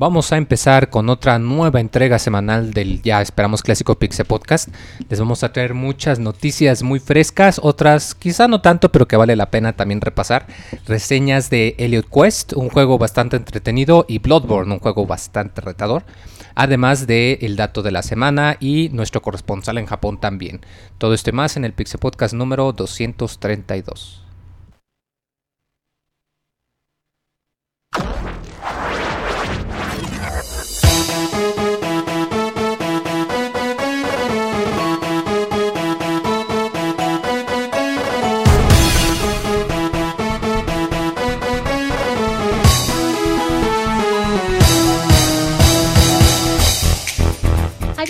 Vamos a empezar con otra nueva entrega semanal del ya esperamos clásico Pixel Podcast. Les vamos a traer muchas noticias muy frescas, otras quizá no tanto, pero que vale la pena también repasar. Reseñas de Elliot Quest, un juego bastante entretenido, y Bloodborne, un juego bastante retador. Además de el dato de la semana y nuestro corresponsal en Japón también. Todo esto más en el Pixel Podcast número 232.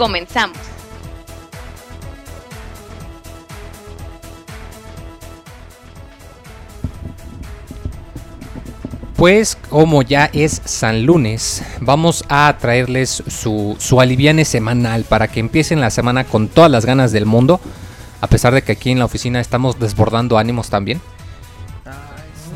Comenzamos. Pues como ya es San Lunes, vamos a traerles su, su aliviane semanal para que empiecen la semana con todas las ganas del mundo. A pesar de que aquí en la oficina estamos desbordando ánimos también.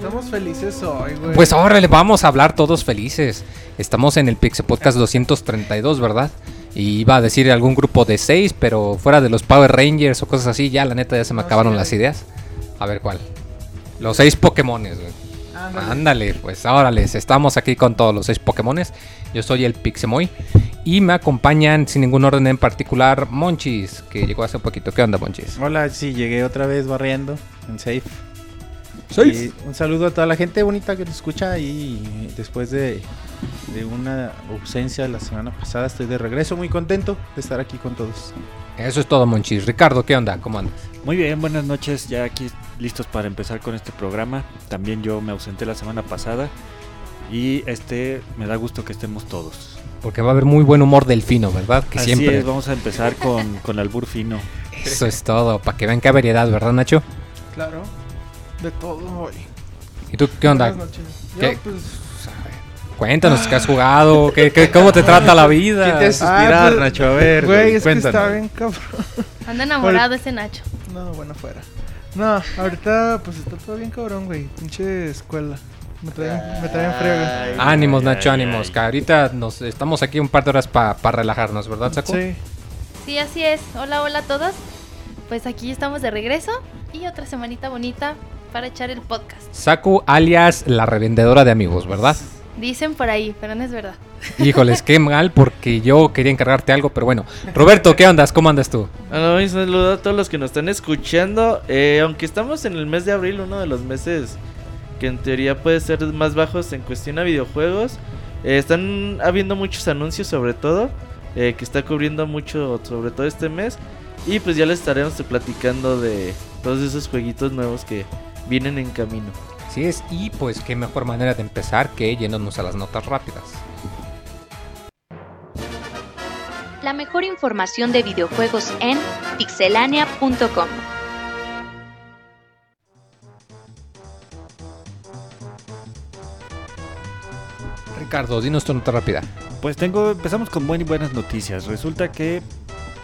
Estamos felices hoy, güey. Pues ahora le vamos a hablar todos felices. Estamos en el Pixel Podcast 232, ¿verdad? Y iba a decir algún grupo de 6, pero fuera de los Power Rangers o cosas así, ya la neta ya se me No, acabaron sí las ideas. A ver cuál. Los 6 Pokémones, güey. Ándale. Ándale, pues órale, estamos aquí con todos los seis Pokémones. Yo soy el Pixemoy y me acompañan sin ningún orden en particular Monchis, que llegó hace un poquito. ¿Qué onda, Monchis? Hola, sí, llegué otra vez barriendo en Safe. Y un saludo a toda la gente bonita que nos escucha y después de, de una ausencia la semana pasada estoy de regreso, muy contento de estar aquí con todos. Eso es todo, Monchis. Ricardo, ¿qué onda? ¿Cómo andas? Muy bien, buenas noches, ya aquí listos para empezar con este programa. También yo me ausenté la semana pasada y este me da gusto que estemos todos. Porque va a haber muy buen humor delfino, ¿verdad? Que Así siempre. es, vamos a empezar con, con albur fino. Eso es todo, para que vean qué variedad, ¿verdad, Nacho? Claro. De todo hoy. ¿Y tú qué onda? Buenas noches. ¿Qué? Yo, pues. Cuéntanos qué has jugado, qué, qué- cómo te trata la vida. ¿Quién te hace Ah, suspirar, pues, Nacho? A ver, Güey, es que cuéntanos. está bien cabrón. Anda enamorado ese Nacho. No, bueno, fuera. No, ahorita pues está todo bien cabrón, güey. Pinche escuela. Me traen, me traen friega. Ánimos, Ay, Nacho, ay, ánimos. ay. Que ahorita nos estamos aquí un par de horas para relajarnos, ¿verdad, Saco? Sí. Sí, así es. Hola, hola a todos. Pues aquí estamos de regreso y otra semanita bonita para echar el podcast. Saku alias la revendedora de amigos, ¿verdad? Dicen por ahí, pero no es verdad. Híjoles, qué mal porque yo quería encargarte algo, pero bueno. Roberto, ¿qué andas? ¿Cómo andas tú? Hola, un saludo a todos los que nos están escuchando. Eh, aunque estamos en el mes de abril, uno de los meses que en teoría puede ser más bajos en cuestión a videojuegos, eh, están habiendo muchos anuncios sobre todo, eh, que está cubriendo mucho sobre todo este mes. Y pues ya les estaremos platicando de todos esos jueguitos nuevos que vienen en camino. Así es, y pues qué mejor manera de empezar que yéndonos a las notas rápidas. La mejor información de videojuegos en pixelania.com. Ricardo, dinos tu nota rápida. Pues tengo, empezamos con buen- buenas noticias. Resulta que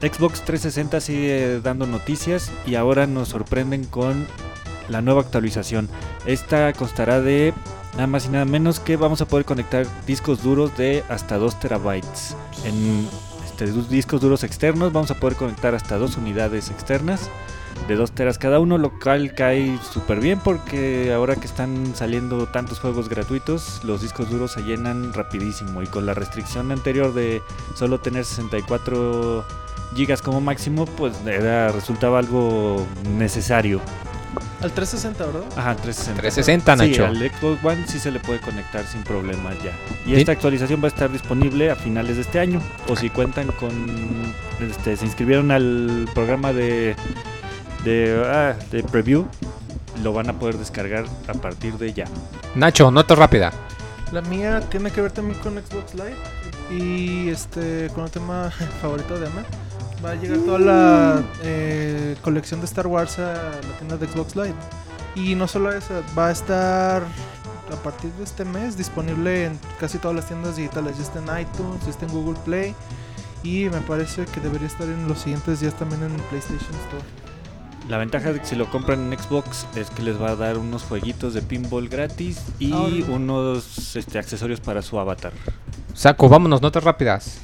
Xbox 360 sigue dando noticias y ahora nos sorprenden con la nueva actualización. Esta constará de nada más y nada menos que vamos a poder conectar discos duros de hasta 2 terabytes. En este, discos duros externos vamos a poder conectar hasta dos unidades externas de 2 teras cada uno, lo cual cae súper bien porque ahora que están saliendo tantos juegos gratuitos, los discos duros se llenan rapidísimo y con la restricción anterior de solo tener 64 gigas como máximo, pues era, resultaba algo necesario. Al 360, ¿verdad? Ajá, 360. 360, Sí, Nacho. al Xbox One sí se le puede conectar sin problemas ya. Y esta actualización va a estar disponible a finales de este año. O si cuentan con. Este, se inscribieron al programa de. De, ah, de preview. Lo van a poder descargar a partir de ya. Nacho, nota rápida. La mía tiene que ver también con Xbox Live y este con el tema favorito de Ama. Va a llegar toda la eh, colección de Star Wars a la tienda de Xbox Live. Y no solo eso, va a estar a partir de este mes disponible en casi todas las tiendas digitales. Ya está en iTunes, ya está en Google Play. Y me parece que debería estar en los siguientes días también en PlayStation Store. La ventaja de que si lo compran en Xbox es que les va a dar unos jueguitos de pinball gratis y unos este, accesorios para su avatar. Saco, vámonos, notas rápidas.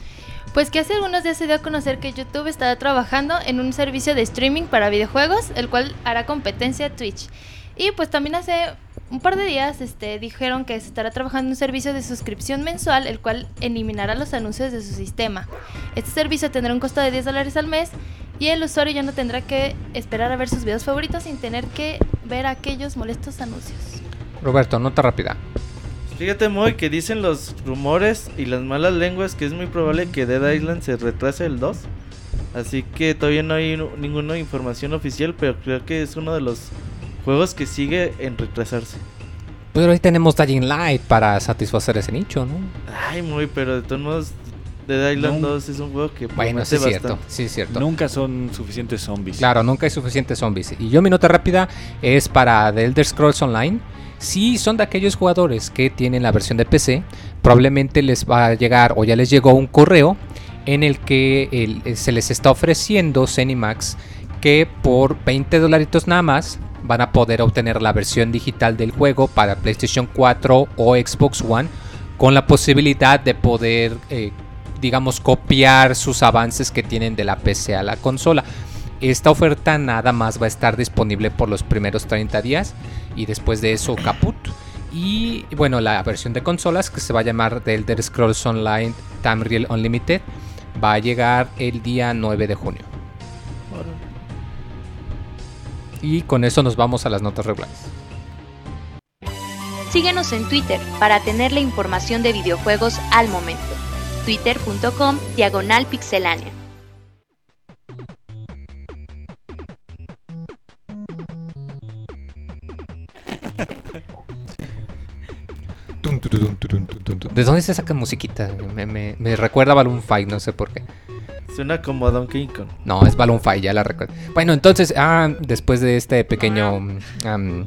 Pues que hace algunos días se dio a conocer que YouTube estará trabajando en un servicio de streaming para videojuegos, el cual hará competencia a Twitch. Y pues también hace un par de días este, dijeron que se estará trabajando en un servicio de suscripción mensual, el cual eliminará los anuncios de su sistema. Este servicio tendrá un costo de 10 dólares al mes y el usuario ya no tendrá que esperar a ver sus videos favoritos sin tener que ver aquellos molestos anuncios. Roberto, nota rápida. Fíjate, Moy, que dicen los rumores y las malas lenguas que es muy probable que Dead Island se retrase el 2. Así que todavía no hay ninguna información oficial, pero creo que es uno de los juegos que sigue en retrasarse. Pero ahí tenemos Dying Light para satisfacer ese nicho, ¿no? Ay, muy, pero de todos modos, Dead Island No. 2 es un juego que Bueno, sí es cierto, bastante. sí es cierto. Nunca son suficientes zombies. Claro, nunca hay suficientes zombies. Y yo mi nota rápida es para The Elder Scrolls Online. Si son de aquellos jugadores que tienen la versión de PC, probablemente les va a llegar o ya les llegó un correo en el que eh, se les está ofreciendo Cenimax que por 20 dolaritos nada más van a poder obtener la versión digital del juego para PlayStation 4 o Xbox One con la posibilidad de poder, eh, digamos, copiar sus avances que tienen de la PC a la consola. Esta oferta nada más va a estar disponible por los primeros 30 días y después de eso caput. Y bueno, la versión de consolas que se va a llamar The Elder Scrolls Online Tamriel Unlimited va a llegar el día 9 de junio. Y con eso nos vamos a las notas regulares. Síguenos en Twitter para tener la información de videojuegos al momento. Twitter.com Diagonal Pixelánea. ¿De dónde se saca musiquita? Me, me- me recuerda a Balloon Fight, no sé por qué. Suena como a Donkey Kong. No, es Balloon Fight, ya la recuerdo. Bueno, entonces, ah, después de este pequeño mm, am,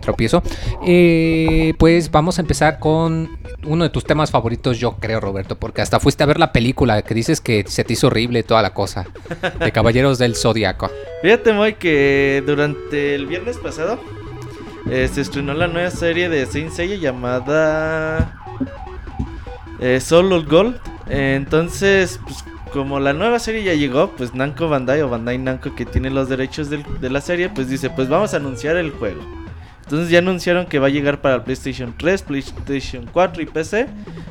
tropiezo, eh, pues vamos a empezar con uno de tus temas favoritos, yo creo, Roberto, porque hasta fuiste a ver la película que dices que se te hizo horrible toda la cosa de Caballeros del Zodiaco. Fíjate, Moy, que durante el viernes pasado eh, se estrenó la nueva serie de Saint Seiya llamada eh, Soul of Gold. Entonces, pues como la nueva serie ya llegó, pues Namco Bandai o Bandai Namco que tiene los derechos de la serie, pues dice, pues vamos a anunciar el juego. Entonces ya anunciaron que va a llegar para PlayStation 3, PlayStation 4 y PC.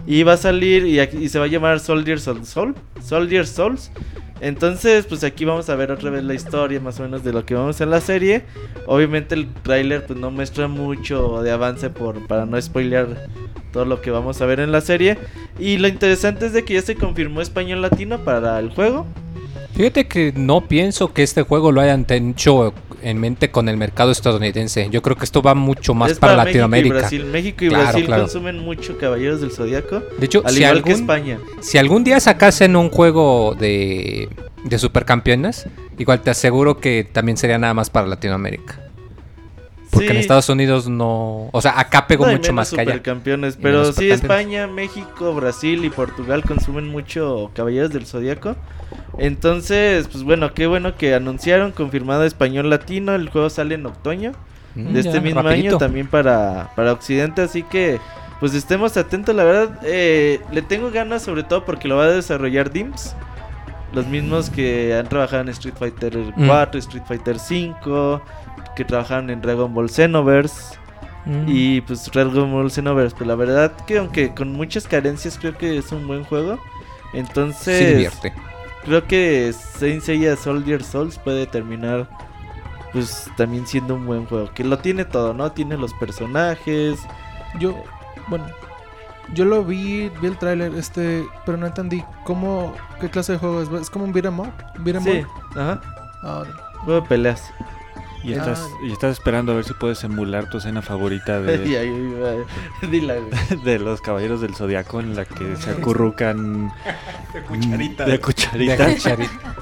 Y va a salir y, se va a llamar Soldier Soul, Soul, Soldier Souls. Entonces, pues aquí vamos a ver otra vez la historia más o menos de lo que vamos en la serie. Obviamente el tráiler pues no muestra mucho de avance por para no spoilear todo lo que vamos a ver en la serie. Y lo interesante es de que ya se confirmó español latino para el juego. Fíjate que no pienso que este juego lo hayan hecho en mente con el mercado estadounidense. Yo creo que esto va mucho más es para, México y Latinoamérica. Brasil. México y Claro, Brasil claro. consumen mucho Caballeros del Zodiaco. De hecho, Al si igual que España. Si algún día sacasen un juego de, de supercampeones, igual te aseguro que también sería nada más para Latinoamérica. Porque en Sí. Estados Unidos no. O sea, acá pegó No, mucho más que allá. supercampeones, pero sí. España, México, Brasil y Portugal consumen mucho Caballeros del Zodíaco. Entonces, pues bueno, qué bueno que anunciaron confirmado español latino, el juego sale en otoño Mm, de ya, este mismo rapidito. año también para para occidente, así que pues estemos atentos, la verdad eh, le tengo ganas sobre todo porque lo va a desarrollar Dims. Los mismos que han trabajado en Street Fighter Mm. 4, Street Fighter 5, que trabajaron en Dragon Ball Xenoverse. Mm. Y pues Dragon Ball Xenoverse, pero la verdad que aunque con muchas carencias creo que es un buen juego. Sí Entonces, divierte. creo que Saint Seiya Soldier Souls puede terminar pues también siendo un buen juego, que lo tiene todo, ¿no? Tiene los personajes. Yo, bueno, yo lo vi, vi el tráiler, este, pero no entendí cómo, qué clase de juego es. ¿Es como un beat'em up? ¿Beat'em Sí, up? ajá. Ahora. Juego de peleas. Y Ah. estás, y estás esperando a ver si puedes emular tu escena favorita Y de, de los Caballeros del Zodiaco en la que se acurrucan De cucharita. de De cucharita. cucharita.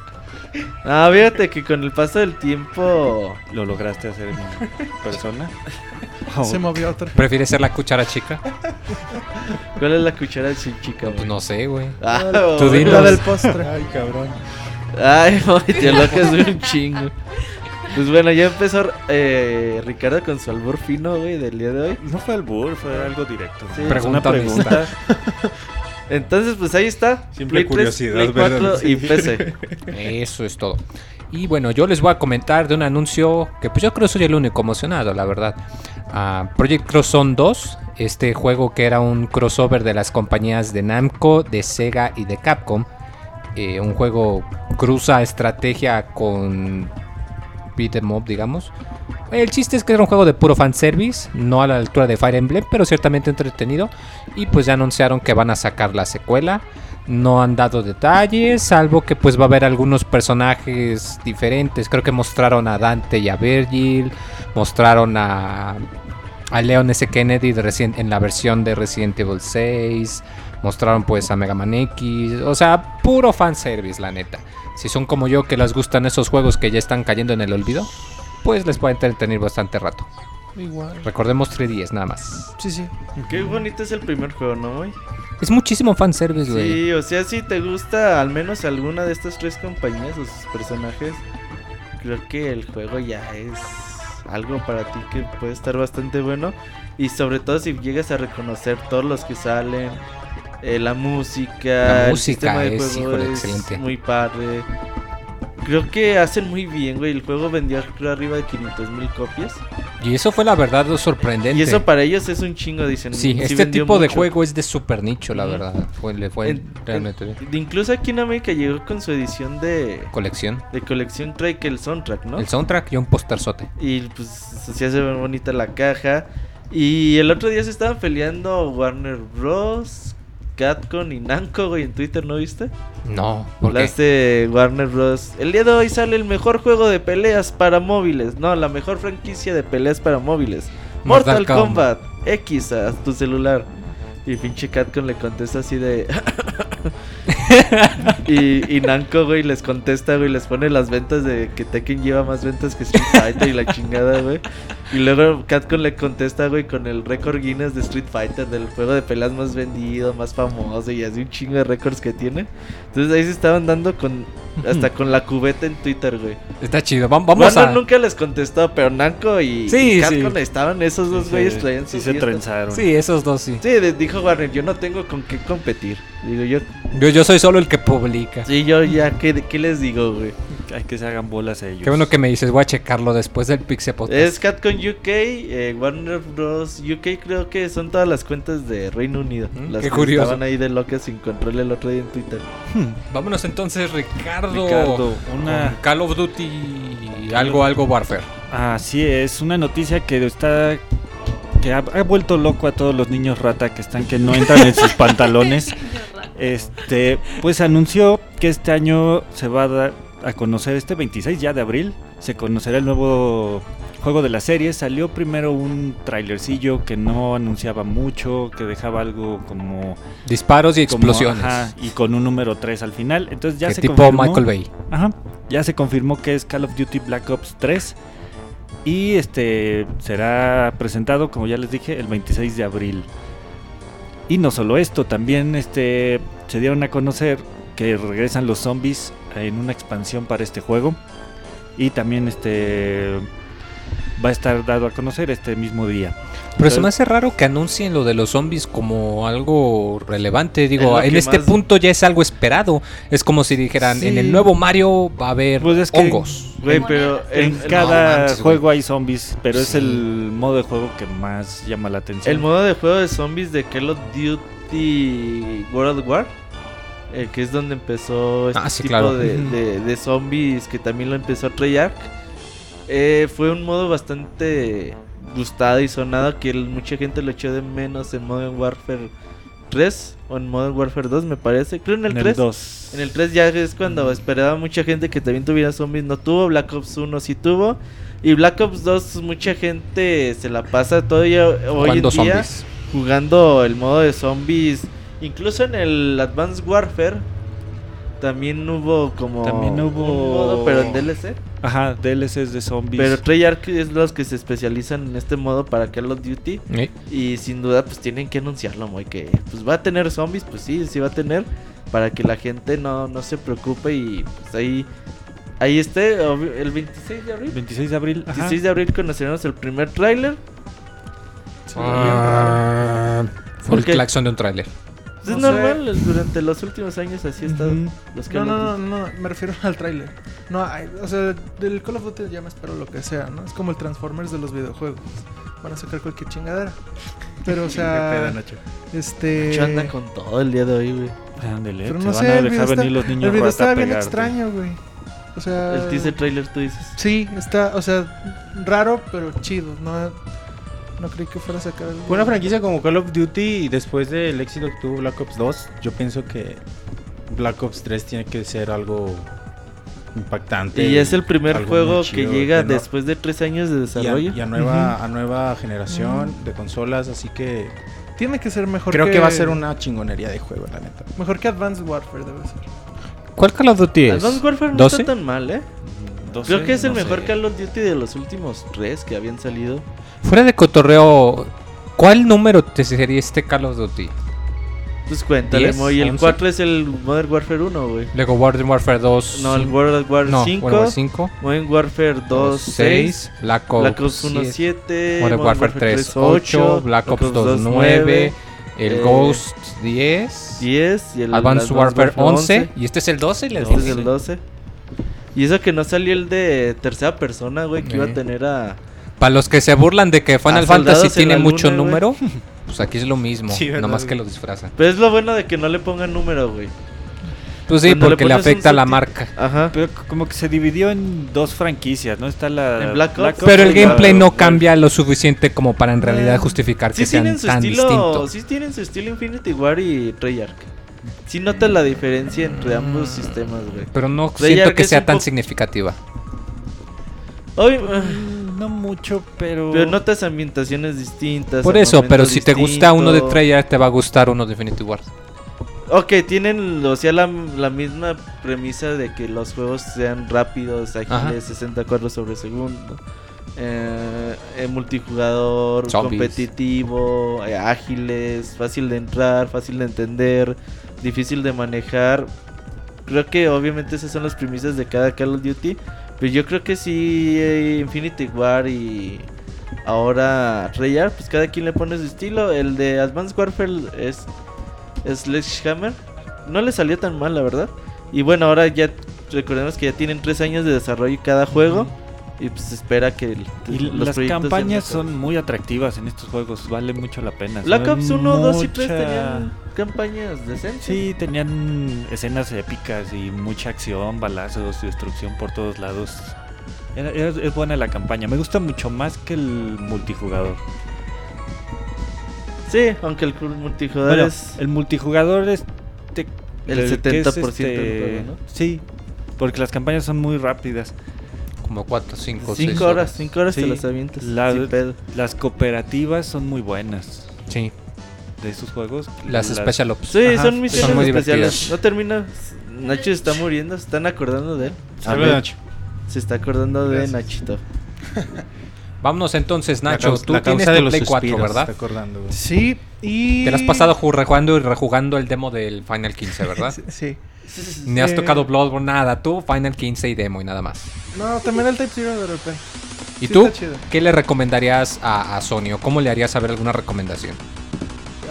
Ah, fíjate que con el paso del tiempo. ¿Lo lograste hacer en persona? Oh, Se movió otro. ¿Prefieres ser la cuchara chica? ¿Cuál es la cuchara sin chica, Pues no sé, güey. Ah, Tú güey. dinos. La del postre. Ay, cabrón. Ay, güey, te locas de un chingo. Pues bueno, ya empezó eh, Ricardo con su albur fino, güey, del día de hoy. No fue albur, fue algo directo. Sí, Pregunta una pregunta. Entonces, pues ahí está. Simple Play 3, curiosidad, Play ¿verdad? 4 y. PC. Eso es todo. Y bueno, yo les voy a comentar de un anuncio que pues yo creo soy el único emocionado, la verdad. Ah, Project Cross Zone 2, este juego que era un crossover de las compañías de Namco, de Sega y de Capcom. Eh, un juego cruza estrategia con digamos. El chiste es que era un juego de puro fanservice, no a la altura de Fire Emblem, pero ciertamente entretenido. Y pues ya anunciaron que van a sacar la secuela. No han dado detalles, salvo que pues va a haber algunos personajes diferentes. Creo que mostraron a Dante y a Virgil, mostraron a, a Leon S. Kennedy de en la versión de Resident Evil 6, mostraron pues a Mega Man X, o sea, puro fanservice, la neta. Si son como yo que les gustan esos juegos que ya están cayendo en el olvido, pues les puede entretener bastante rato. Igual. Recordemos 3DS nada más. Sí, sí. Qué bonito es el primer juego, ¿no, güey? Es muchísimo fanservice, güey. Sí, o sea, si te gusta al menos alguna de estas tres compañías o sus personajes, creo que el juego ya es algo para ti que puede estar bastante bueno. Y sobre todo si llegas a reconocer todos los que salen, eh, la música, La el música sistema de juego es excelente. muy padre. Creo que hacen muy bien, güey. El juego vendió creo arriba de 500 mil copias. Y eso fue la verdad sorprendente. Y eso para ellos es un chingo, dicen. Sí, este vendió tipo de juego es de super nicho, la verdad. Fue, le fue En- realmente en- bien. incluso aquí en América llegó con su edición de, Colección. de colección, trae que el soundtrack, ¿no? El soundtrack y un posterzote. Y pues se hace bonita la caja. Y el otro día se estaban peleando Warner Bros. Capcom y Namco, güey, en Twitter, ¿no viste? No, ¿por qué? Las de Warner Bros. El día de hoy sale el mejor juego de peleas para móviles. No, la mejor franquicia de peleas para móviles. Mortal Mortal, Kombat. Kombat. X a tu celular. Y pinche Capcom le contesta así de... y, y Namco, güey, les contesta, güey, les pone las ventas de que Tekken lleva más ventas que Street Fighter y la chingada, güey. Y luego Capcom le contesta, güey, con el récord Guinness de Street Fighter, del juego de peleas más vendido, más famoso y así un chingo de récords que tiene. Entonces ahí se estaban dando con hasta con la cubeta en Twitter, güey. Está chido. Vam- Vamos Warner a. nunca les contestó, pero Namco y, Sí, y Capcom sí. estaban esos dos Sí, güeyes se- traían sí se trenzaron. Sí, esos dos sí. Sí, dijo Warner, yo no tengo con qué competir. Digo, yo, Yo, yo soy solo el que publica. sí, yo ya, ¿qué, qué les digo, güey? Hay que se hagan bolas ellos. Qué bueno que me dices, voy a checarlo después del Pixel Podcast. Es Capcom UK, eh, Warner Bros. UK creo que son todas las cuentas de Reino Unido. Mm, las qué que curioso. estaban ahí de locas sin control el otro día en Twitter. Vámonos entonces, Ricardo. Ricardo, una- con Call of Duty. Algo, algo Warfare. Así es, una noticia que está que ha, ha vuelto loco a todos los niños rata que están que no entran en sus pantalones. Este, pues anunció que este año se va a dar a conocer este 26 ya de abril, se conocerá el nuevo juego de la serie. Salió primero un trailercillo que no anunciaba mucho, que dejaba algo como Disparos y como, explosiones. ajá, y con un número 3 al final. Entonces ya se tipo confirmó- Michael Bay. Ajá, ya se confirmó que es Call of Duty Black Ops 3 y este será presentado, como ya les dije, el 26 de abril. Y no solo esto, también este se dieron a conocer que regresan los zombies en una expansión para este juego y también este va a estar dado a conocer este mismo día. Pero se me hace raro que anuncien lo de los zombies como algo relevante. Digo, en este más- punto ya es algo esperado. Es como si dijeran, en el nuevo Mario va a haber Pues es que- hongos. Güey, pero En cada manches, juego hay zombies, pero es el modo de juego que más llama la atención. el modo de juego de zombies de Call of Duty World War. Eh, que es donde empezó este Ah, sí, tipo claro. de, de- de zombies que también lo empezó Treyarch. Eh, fue un modo bastante gustado y sonado que mucha gente lo echó de menos en Modern Warfare 3 o en Modern Warfare 2, me parece. Creo en el En 3. el 2. En el 3 ya es cuando esperaba mucha gente que también tuviera zombies, no tuvo. Black Ops 1 sí tuvo. Y Black Ops 2 mucha gente se la pasa todavía hoy en día zombies. jugando el modo de zombies. Incluso en el Advanced Warfare también hubo como También hubo- un modo, pero en DLC. Ajá, DLCs de zombies. Pero Treyarch es los que se especializan en este modo para Call of Duty. ¿Eh? Y sin duda, pues tienen que anunciarlo, muy que pues va a tener zombies, pues sí, sí va a tener. Para que la gente no, no se preocupe y pues ahí, ahí esté, el 26 de abril. 26 de abril. ajá. 26 de abril conoceremos el primer tráiler. Ah, fue el claxon de un tráiler. Es No sé. normal, es- durante los últimos años así ha estado. Ujú. los Call No, no, no, no, me refiero al tráiler. No, hay- o sea, del Call of Duty ya me espero lo que sea, ¿no? Es como el Transformers de los videojuegos. Van a sacar cualquier chingadera. Pero, o Qué pedo, sea, Nacho. este... Nacho anda con todo el día de hoy, güey. Ándele, Pero te no van sé, a el dejar video, está, venir los niños el video estaba a bien extraño, güey. O sea... El teaser trailer, tú dices. Sí, está, o sea, raro, pero chido. No, no creí que fuera a sacar algo. Una franquicia como Call of Duty y después del éxito que tuvo Black Ops 2, yo pienso que Black Ops 3 tiene que ser algo impactante. Y es el primer juego que llega que no- después de tres años de y a, desarrollo. y a nueva, a nueva generación de consolas, así que Tiene que ser mejor creo que... va a ser una chingonería de juego, la neta. Mejor que Advanced Warfare debe ser. ¿Cuál Call of Duty es? Advanced Warfare no 12? está tan mal, ¿eh? 12, Creo que es el no mejor sé. Call of Duty de los últimos tres que habían salido. Fuera de cotorreo, ¿cuál número te sería este Call of Duty? Pues cuéntale, 10, Moy. El 11. 4 es el Modern Warfare 1, güey. Luego Modern Warfare 2. No, el World War no, 5. World War 5. Modern Warfare 2, 6. Black Ops, Black Ops 1, 7, 7. Modern Warfare 3, 8. Black Ops 2, 9. El eh, Ghost 10. 10. Y el Advanced Warfare 11. Y este es el 12. y el Este es 12. el 12. Y eso que no salió el de tercera persona, güey, que iba a Eh. tener a... Para los que se burlan de que Final Fantasy tiene mucho número, pues aquí es lo mismo. Sí, ¿verdad, nomás güey? que lo disfrazan. Pero es lo bueno de que no le pongan número, güey. Pues sí, Cuando porque le afecta a la marca. Ajá. Pero como que se dividió en dos franquicias, ¿no? Está la. En Black Ops. Pero el la- gameplay no cambia lo suficiente como para en realidad justificar que Sí sean tienen su tan estilo, distintos. sí tienen su estilo Infinity War y Treyarch. Sí notas la diferencia entre ambos sistemas, güey. Pero no Treyarch siento que sea tan significativa. Mm, No mucho, pero. pero notas ambientaciones distintas. Por eso, pero si te gusta uno de. Treyarch, te va a gustar uno de Infinity War. Ok, tienen o sea, la, la misma premisa de que los juegos sean rápidos, ágiles, Ajá. 60 cuadros sobre segundo. Eh, eh, multijugador, Zombies. competitivo, eh, ágiles, fácil de entrar, fácil de entender, difícil de manejar. Creo que obviamente esas son las premisas de cada Call of Duty. Pero yo creo que sí, eh, Infinity War y ahora Treyarch, pues cada quien le pone su estilo. El de Advanced Warfare es Sledgehammer. No le salió tan mal, la verdad. Y bueno, ahora ya recordemos que ya tienen tres años de desarrollo cada juego. Y pues espera que el- Y los las campañas son muy atractivas en estos juegos, vale mucho la pena. Black Ops 1, 2 y 3 mucha- tenían campañas decentes. Sí, tenían escenas épicas y mucha acción, balazos y destrucción por todos lados. Era- era- es buena la campaña, me gusta mucho más que el multijugador. Sí, aunque el multijugador Bueno, es. el multijugador es te- El es, 70% del este, ¿no? Sí, porque las campañas son muy rápidas. Como 4, 5, 6 5 horas, 5 horas te Sí, las avientas. la-. Las cooperativas son muy buenas Sí, de esos juegos. las Special Ops. Sí, Ajá, son misiones son muy especiales. divertidas. No termina. Nacho se está muriendo, se están acordando de él. Salve, Nacho. Se está acordando de Gracias. Nachito. Vámonos entonces, Nacho. causa- Tú la tienes de tu los Play 4, suspiros, ¿verdad? está acordando. Sí, y... Te lo has pasado ju- rejugando y rejugando el demo del Final 15, ¿verdad? Sí. Ni has tocado Bloodborne, nada. Tú, Final 15 y demo y nada más. No, también el Type Zero de repente. ¿Y Sí, tú? ¿Qué le recomendarías a, a Sony? ¿O cómo le harías saber alguna recomendación?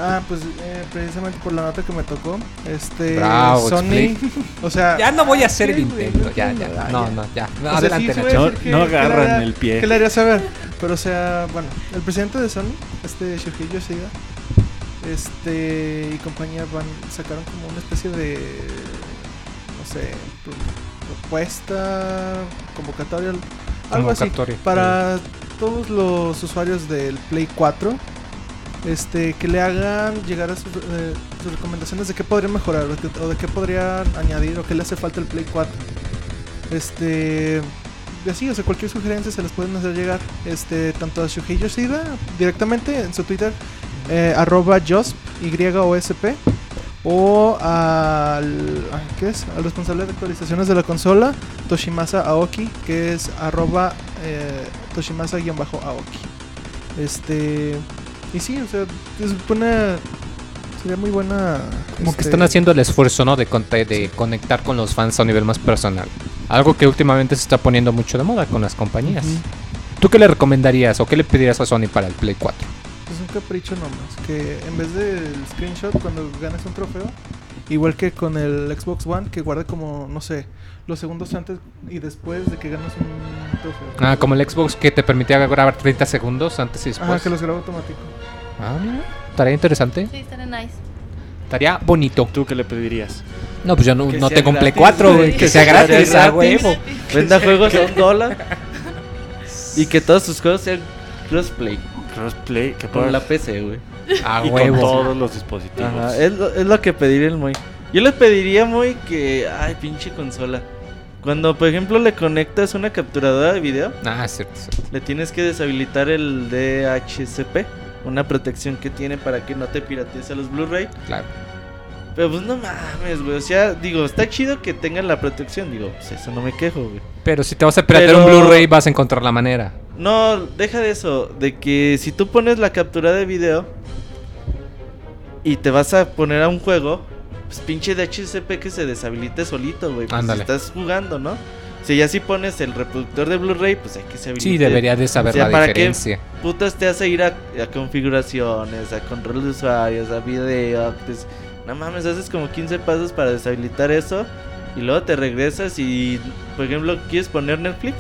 Ah, pues eh, precisamente por la nota que me tocó. Este. Bravo, Sony. O sea. Ya no voy a hacer el sí, intento. no Ya, ya. Ah, No, ya. no, ya. O sea, Adelante, sí, Nacho. sí No- que- no agarran el pie. ¿Qué le haría saber? Pero, o sea, bueno, el presidente de Sony, este Shohei Yoshida, este y compañía van sacaron como una especie de no sé, pro- propuesta, convocatoria, algo así para todos los usuarios del Play 4 este, que le hagan llegar a sus, eh, sus recomendaciones de qué podría mejorar o de, qué- o de qué podrían añadir o qué le hace falta el Play 4. Este, así, o sea, cualquier sugerencia se les pueden hacer llegar, este, tanto a Shuhei Yoshida directamente en su Twitter, eh, arroba Y-O-S-P, o al, ¿qué es? al responsable de actualizaciones de la consola, Toshimasa Aoki, que es arroba eh, Toshimasa-Aoki. Este, y sí, o sea, es buena, sería muy buena. Como que este, están haciendo el esfuerzo, ¿no? De, conte- de conectar con los fans a un nivel más personal. Algo que últimamente se está poniendo mucho de moda con las compañías. Ujú. ¿Tú qué le recomendarías o qué le pedirías a Sony para el Play 4? Capricho nomás. Que en vez del screenshot, cuando ganes un trofeo, igual que con el Xbox One, que guarde como, no sé, los segundos antes y después de que ganes un trofeo. Ah, como el Xbox que te permitía grabar 30 segundos antes y después. Ajá, que los graba automático. Ah, mira. Estaría interesante. Sí, estaría nice. Estaría bonito. ¿Tú qué le pedirías? No, pues yo no, no tengo un Play gratis, 4, güey. Que Que sea gratis, a huevo. Venda juegos a un dólar. Y que todos sus juegos sean crossplay. Crossplay, que Con pueda- la PC, güey. A y con todos los dispositivos. Ajá, es lo, es lo que pediría el Moy. Yo le pediría muy que. Ay, pinche consola. Cuando, por ejemplo, le conectas una capturadora de video, Ah, cierto, cierto. le tienes que deshabilitar el DHCP. Una protección que tiene para que no te piratees a los Blu-ray. Claro. Pero pues no mames, güey. O sea, digo, está chido que tengan la protección. Digo, pues eso no me quejo, güey. Pero si te vas a piratear Pero- un Blu-ray, vas a encontrar la manera. No, deja de eso. De que si tú pones la captura de video y te vas a poner a un juego, pues pinche DHCP que se deshabilite solito, güey. Pues estás jugando, ¿no? Si ya si pones el reproductor de Blu-ray, pues hay que se habilite. Sí, debería de saber O sea, la ¿para qué? diferencia. Putas te hace ir a, a configuraciones, a control de usuarios, a video. pues, no mames, haces como 15 pasos para deshabilitar eso. Y luego te regresas y, por ejemplo, quieres poner Netflix.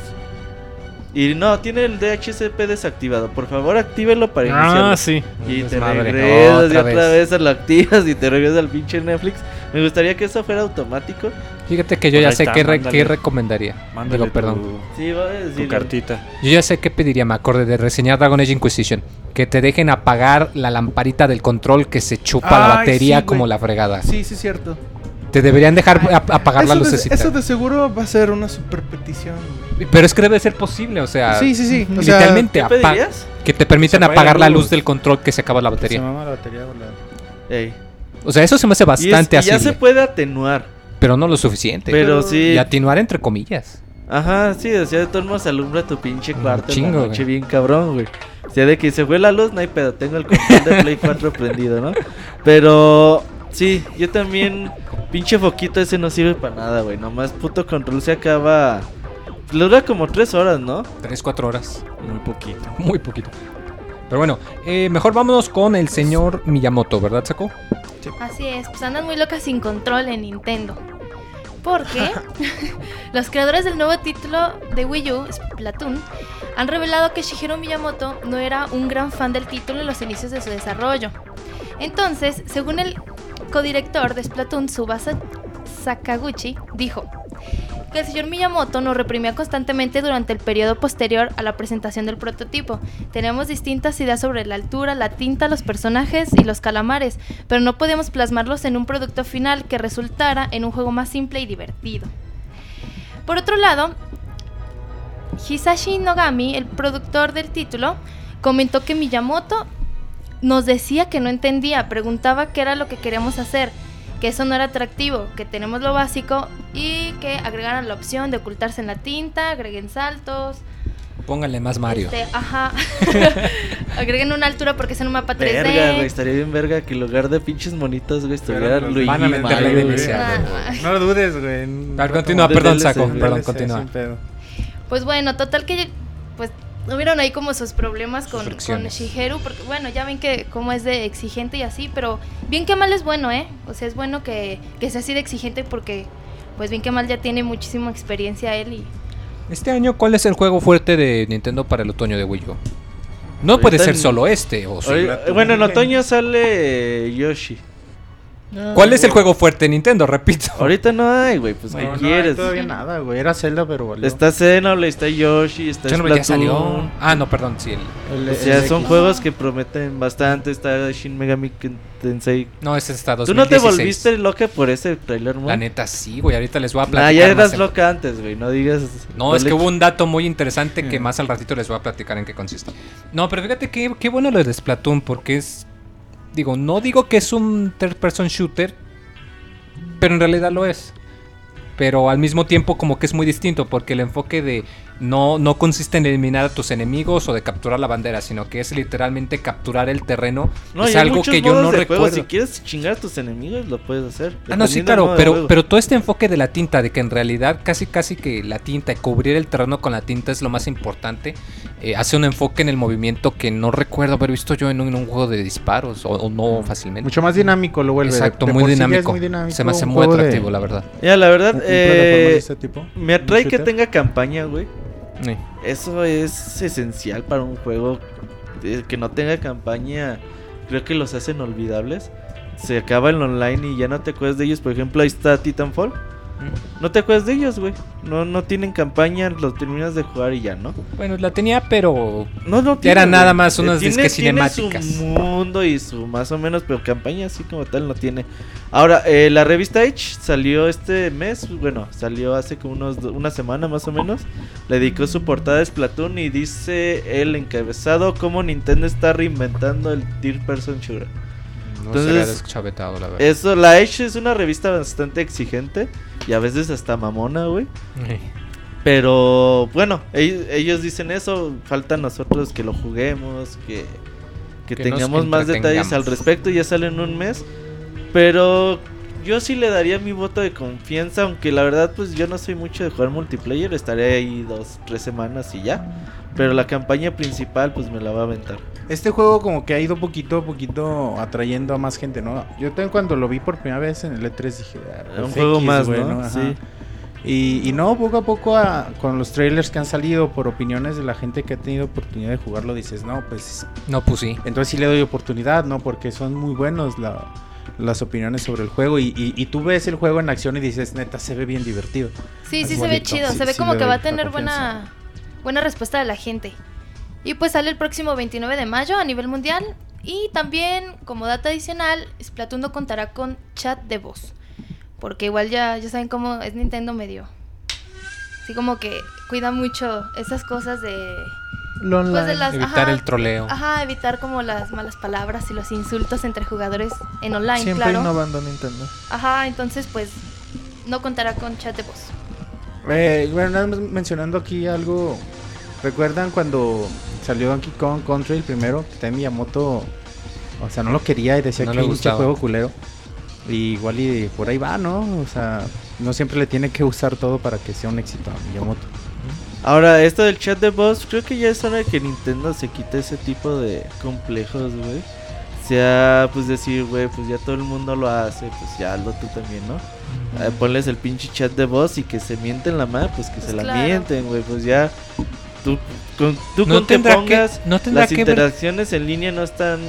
Y no, tiene el DHCP desactivado. Por favor, actívelo para iniciarlo. Ah, sí. Y te regresas Otra y otra vez. vez. lo activas y te regresas al pinche Netflix. Me gustaría que eso fuera automático. Fíjate que yo Pues ya sé está, qué, re- qué recomendaría. Mándale Digo, perdón. tu, Sí, voy a tu decirlo. cartita. Yo ya sé qué pediría, me acordé de reseñar Dragon Age Inquisition. Que te dejen apagar la lamparita del control que se chupa la batería sí, como la fregada. Sí, sí, cierto. Te deberían dejar Ay, apagar la de, lucecita. eso de seguro va a ser una super petición. Pero es que debe ser posible, o sea, Sí, sí, sí. O sea, literalmente ¿Qué apa- pedirías? que te permitan Se apagar la la luz. luz del control que se acaba la Se batería. mama la batería o la- Ey. O sea, eso se me hace bastante y ya así, se puede atenuar. pero no lo suficiente. Pero sí. Y atenuar entre comillas. Ajá, sí, o sea, de todos modos alumbra tu pinche cuarto en la chingo, noche güey. bien cabrón, güey. O sea, de que se fue la luz, no hay pedo, tengo el control de Play 4 prendido, ¿no? Pero, sí, yo también, pinche foquito ese no sirve para nada, güey. Nomás puto control se acaba... Le dura como tres horas, ¿no? Tres, cuatro horas. Muy poquito. Muy poquito. Pero bueno, eh, mejor vámonos con el señor Miyamoto, ¿verdad, Saco? Así es, pues andan muy locas sin control en Nintendo. Porque los creadores del nuevo título de Wii U, Splatoon, han revelado que Shigeru Miyamoto no era un gran fan del título en los inicios de su desarrollo. Entonces, según el codirector de Splatoon, Tsubasa Sakaguchi, dijo que el señor Miyamoto nos reprimía constantemente durante el periodo posterior a la presentación del prototipo. Teníamos distintas ideas sobre la altura, la tinta, los personajes y los calamares, pero no podíamos plasmarlos en un producto final que resultara en un juego más simple y divertido. Por otro lado, Hisashi Nogami, el productor del título, comentó que Miyamoto nos decía que no entendía, preguntaba qué era lo que queríamos hacer, que eso no era atractivo, que tenemos lo básico y que agregaran la opción de ocultarse en la tinta, agreguen saltos, Póngale más Mario. este, ajá, agreguen una altura porque es en un mapa 3D. Verga, güey, estaría bien verga que en lugar de pinches monitos, güey, estuviera Luigi. van a meterle Mario, de güey. inicial. Nah, No lo dudes, güey. A ver, continúa, perdón, DLC, Saco, perdón, DLC, continúa. Pues bueno, total que pues hubieron ahí como sus problemas Sus con, con. Shigeru, porque bueno, ya ven que como es de exigente y así, pero bien que mal es bueno, ¿eh? O sea, es bueno que, que sea así de exigente porque pues bien que mal ya tiene muchísima experiencia él y... Este año, ¿cuál es el juego fuerte de Nintendo para el otoño de Wii U? No Ahorita puede ser en- solo este, o sí. Bueno, en otoño sale Yoshi. ¿Cuál es el juego fuerte de Nintendo? Repito. Ahorita no hay, güey, pues No, ¿qué no hay quieres? todavía nada, güey. Era Zelda, pero valió. Está Xenoblade, está Yoshi, está Xenoblade ya salió. Ah, no, perdón, sí. el- El- O sea, el son X. juegos que prometen bastante. Está Shin Megami Tensei. No, ese está ¿Tú no te 2016. volviste loca por ese trailer, La Mon? neta, sí, güey. Ahorita les voy a platicar. Nah, ya más eras en- loca antes, güey. No digas. No, es que hubo un dato muy interesante que Mm. más al ratito les voy a platicar en qué consiste. No, pero fíjate que qué bueno lo de Splatoon, porque es. Digo, no digo que es un third person shooter, pero en realidad lo es. Pero al mismo tiempo como que es muy distinto, porque el enfoque de no, no consiste en eliminar a tus enemigos o de capturar la bandera, sino que es literalmente capturar el terreno. No, es algo muchos que yo no de juego. recuerdo. Si quieres chingar a tus enemigos, lo puedes hacer. Ah, no, sí, claro, pero, pero todo este enfoque de la tinta, de que en realidad casi casi que la tinta y cubrir el terreno con la tinta es lo más importante, eh, hace un enfoque en el movimiento que no recuerdo haber visto yo en un, en un juego de disparos, o, o no fácilmente. Mucho más dinámico lo vuelve. Exacto, de muy, ya dinámico. muy dinámico, Se me hace muy de- atractivo, la verdad. Mira, la verdad, eh, este tipo, me atrae que tenga campaña, güey. Eso es esencial para un juego eh, que no tenga campaña. Creo que los hacen olvidables. Se acaba el online y ya no te acuerdas de ellos. Por ejemplo, ahí está Titanfall. No te acuerdas de ellos, güey. No, no tienen campaña, los terminas de jugar y ya, ¿no? Bueno, la tenía, pero No, no Ya era tiene, nada güey. más unas tiene- disques tiene cinemáticas. su mundo y su más o menos, pero campaña así como tal no tiene. Ahora, eh, la revista Edge salió este mes, bueno, salió hace como unos, una semana más o menos. Le dedicó su portada a Splatoon y dice el encabezado cómo Nintendo está reinventando el Third Person Shooter. no Entonces, deschavetado, la verdad. Eso, la Edge es una revista bastante exigente y a veces hasta mamona, güey. Sí. Pero bueno, ellos, ellos dicen eso, falta a nosotros que lo juguemos, que, que, Que tengamos más detalles al respecto, ya sale en un mes. Pero yo sí le daría mi voto de confianza, aunque la verdad pues yo no soy mucho de jugar multiplayer, estaré ahí dos, tres semanas y ya. Pero la campaña principal pues me la va a aventar. Este juego como que ha ido poquito a poquito atrayendo a más gente, ¿no? Yo también cuando lo vi por primera vez en el E3 dije... ah, un pues juego X, más, güey, ¿no? Ajá. Sí. Y, y no, poco a poco a- con los trailers que han salido por opiniones de la gente que ha tenido oportunidad de jugarlo, dices, no, pues No, pues sí. entonces sí le doy oportunidad, ¿no? Porque son muy buenos la- las opiniones sobre el juego y, y- y tú ves el juego en acción y dices, neta, se ve bien divertido. Sí, sí se ve chido. Sí, se ve sí como que va a tener confianza. buena, buena respuesta de la gente. Y pues sale el próximo 29 de mayo a nivel mundial. Y también, como dato adicional, Splatoon no contará con chat de voz. Porque igual ya, ya saben cómo es Nintendo medio. Así como que cuida mucho esas cosas de... Lo Pues de online. las, Evitar ajá, el troleo. Ajá, evitar como las malas palabras y los insultos entre jugadores en online, Siempre claro. innovando Nintendo. Ajá, entonces pues no contará con chat de voz. Eh, bueno, nada más mencionando aquí algo. ¿Recuerdan cuando salió Donkey Kong Country el primero? Que también Miyamoto, o sea, no lo quería y decía No que gustaba. juego culero. Y igual y por ahí va, ¿no? O sea, no siempre le tiene que usar todo para que sea un éxito a Miyamoto. Ahora, esto del chat de voz, creo que ya es hora de que Nintendo se quite ese tipo de complejos, güey. Sea, pues decir, güey, pues ya todo el mundo lo hace, pues ya hazlo tú también, ¿no? Eh, ponles el pinche chat de voz y que se mienten la madre, pues que Pues se la claro. mienten, güey, pues ya. Tú con, tú No con que tendrá que- pongas no tendrá las que ver- interacciones en línea no están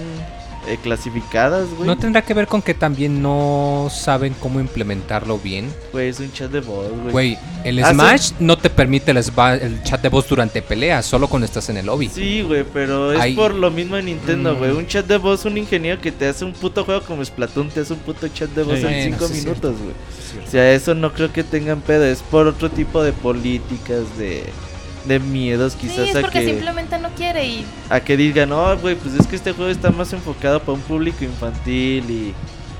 eh, clasificadas, güey. ¿No tendrá que ver con que también no saben cómo implementarlo bien? Güey, es un chat de voz, güey. Güey, el Hace- Smash no te permite el, chat de voz durante peleas, solo cuando estás en el lobby. Sí, güey, pero es por lo mismo en Nintendo, Mm. güey. Un chat de voz, un ingeniero que te hace un puto juego como Splatoon, te hace un puto chat de voz Sí, en bueno, 5 sí es minutos, güey. O sea, eso no creo que tengan pedo, es por otro tipo de políticas, de, de miedos quizás sí, es a, porque que, simplemente no quiere y a que digan, no, güey, pues es que este juego está más enfocado para un público infantil y...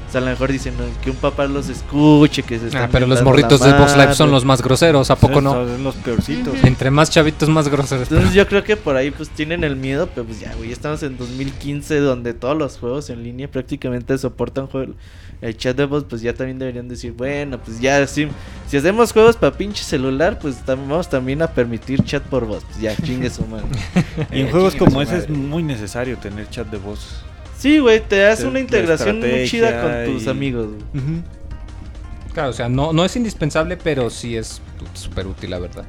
O sea, a lo mejor dicen "No, que un papá los escuche, que se Ah, están pero los morritos de Xbox Live son madre". los más groseros, ¿a poco no? Son los peorcitos. Entre más chavitos, más groseros. Entonces yo creo que por ahí pues tienen el miedo, pero pues ya, güey, estamos en 2015 donde todos los juegos en línea prácticamente soportan juego- el chat de voz, pues ya también deberían decir, bueno, pues ya si, si hacemos juegos para pinche celular, pues tam- vamos también a permitir chat por voz, pues ya chingue su madre. Y en Eh, juegos como ese es muy necesario tener chat de voz. Sí, güey, te hace una integración muy chida con tus y- amigos. güey. Claro, o sea, no, no es indispensable, pero sí es súper útil, la verdad.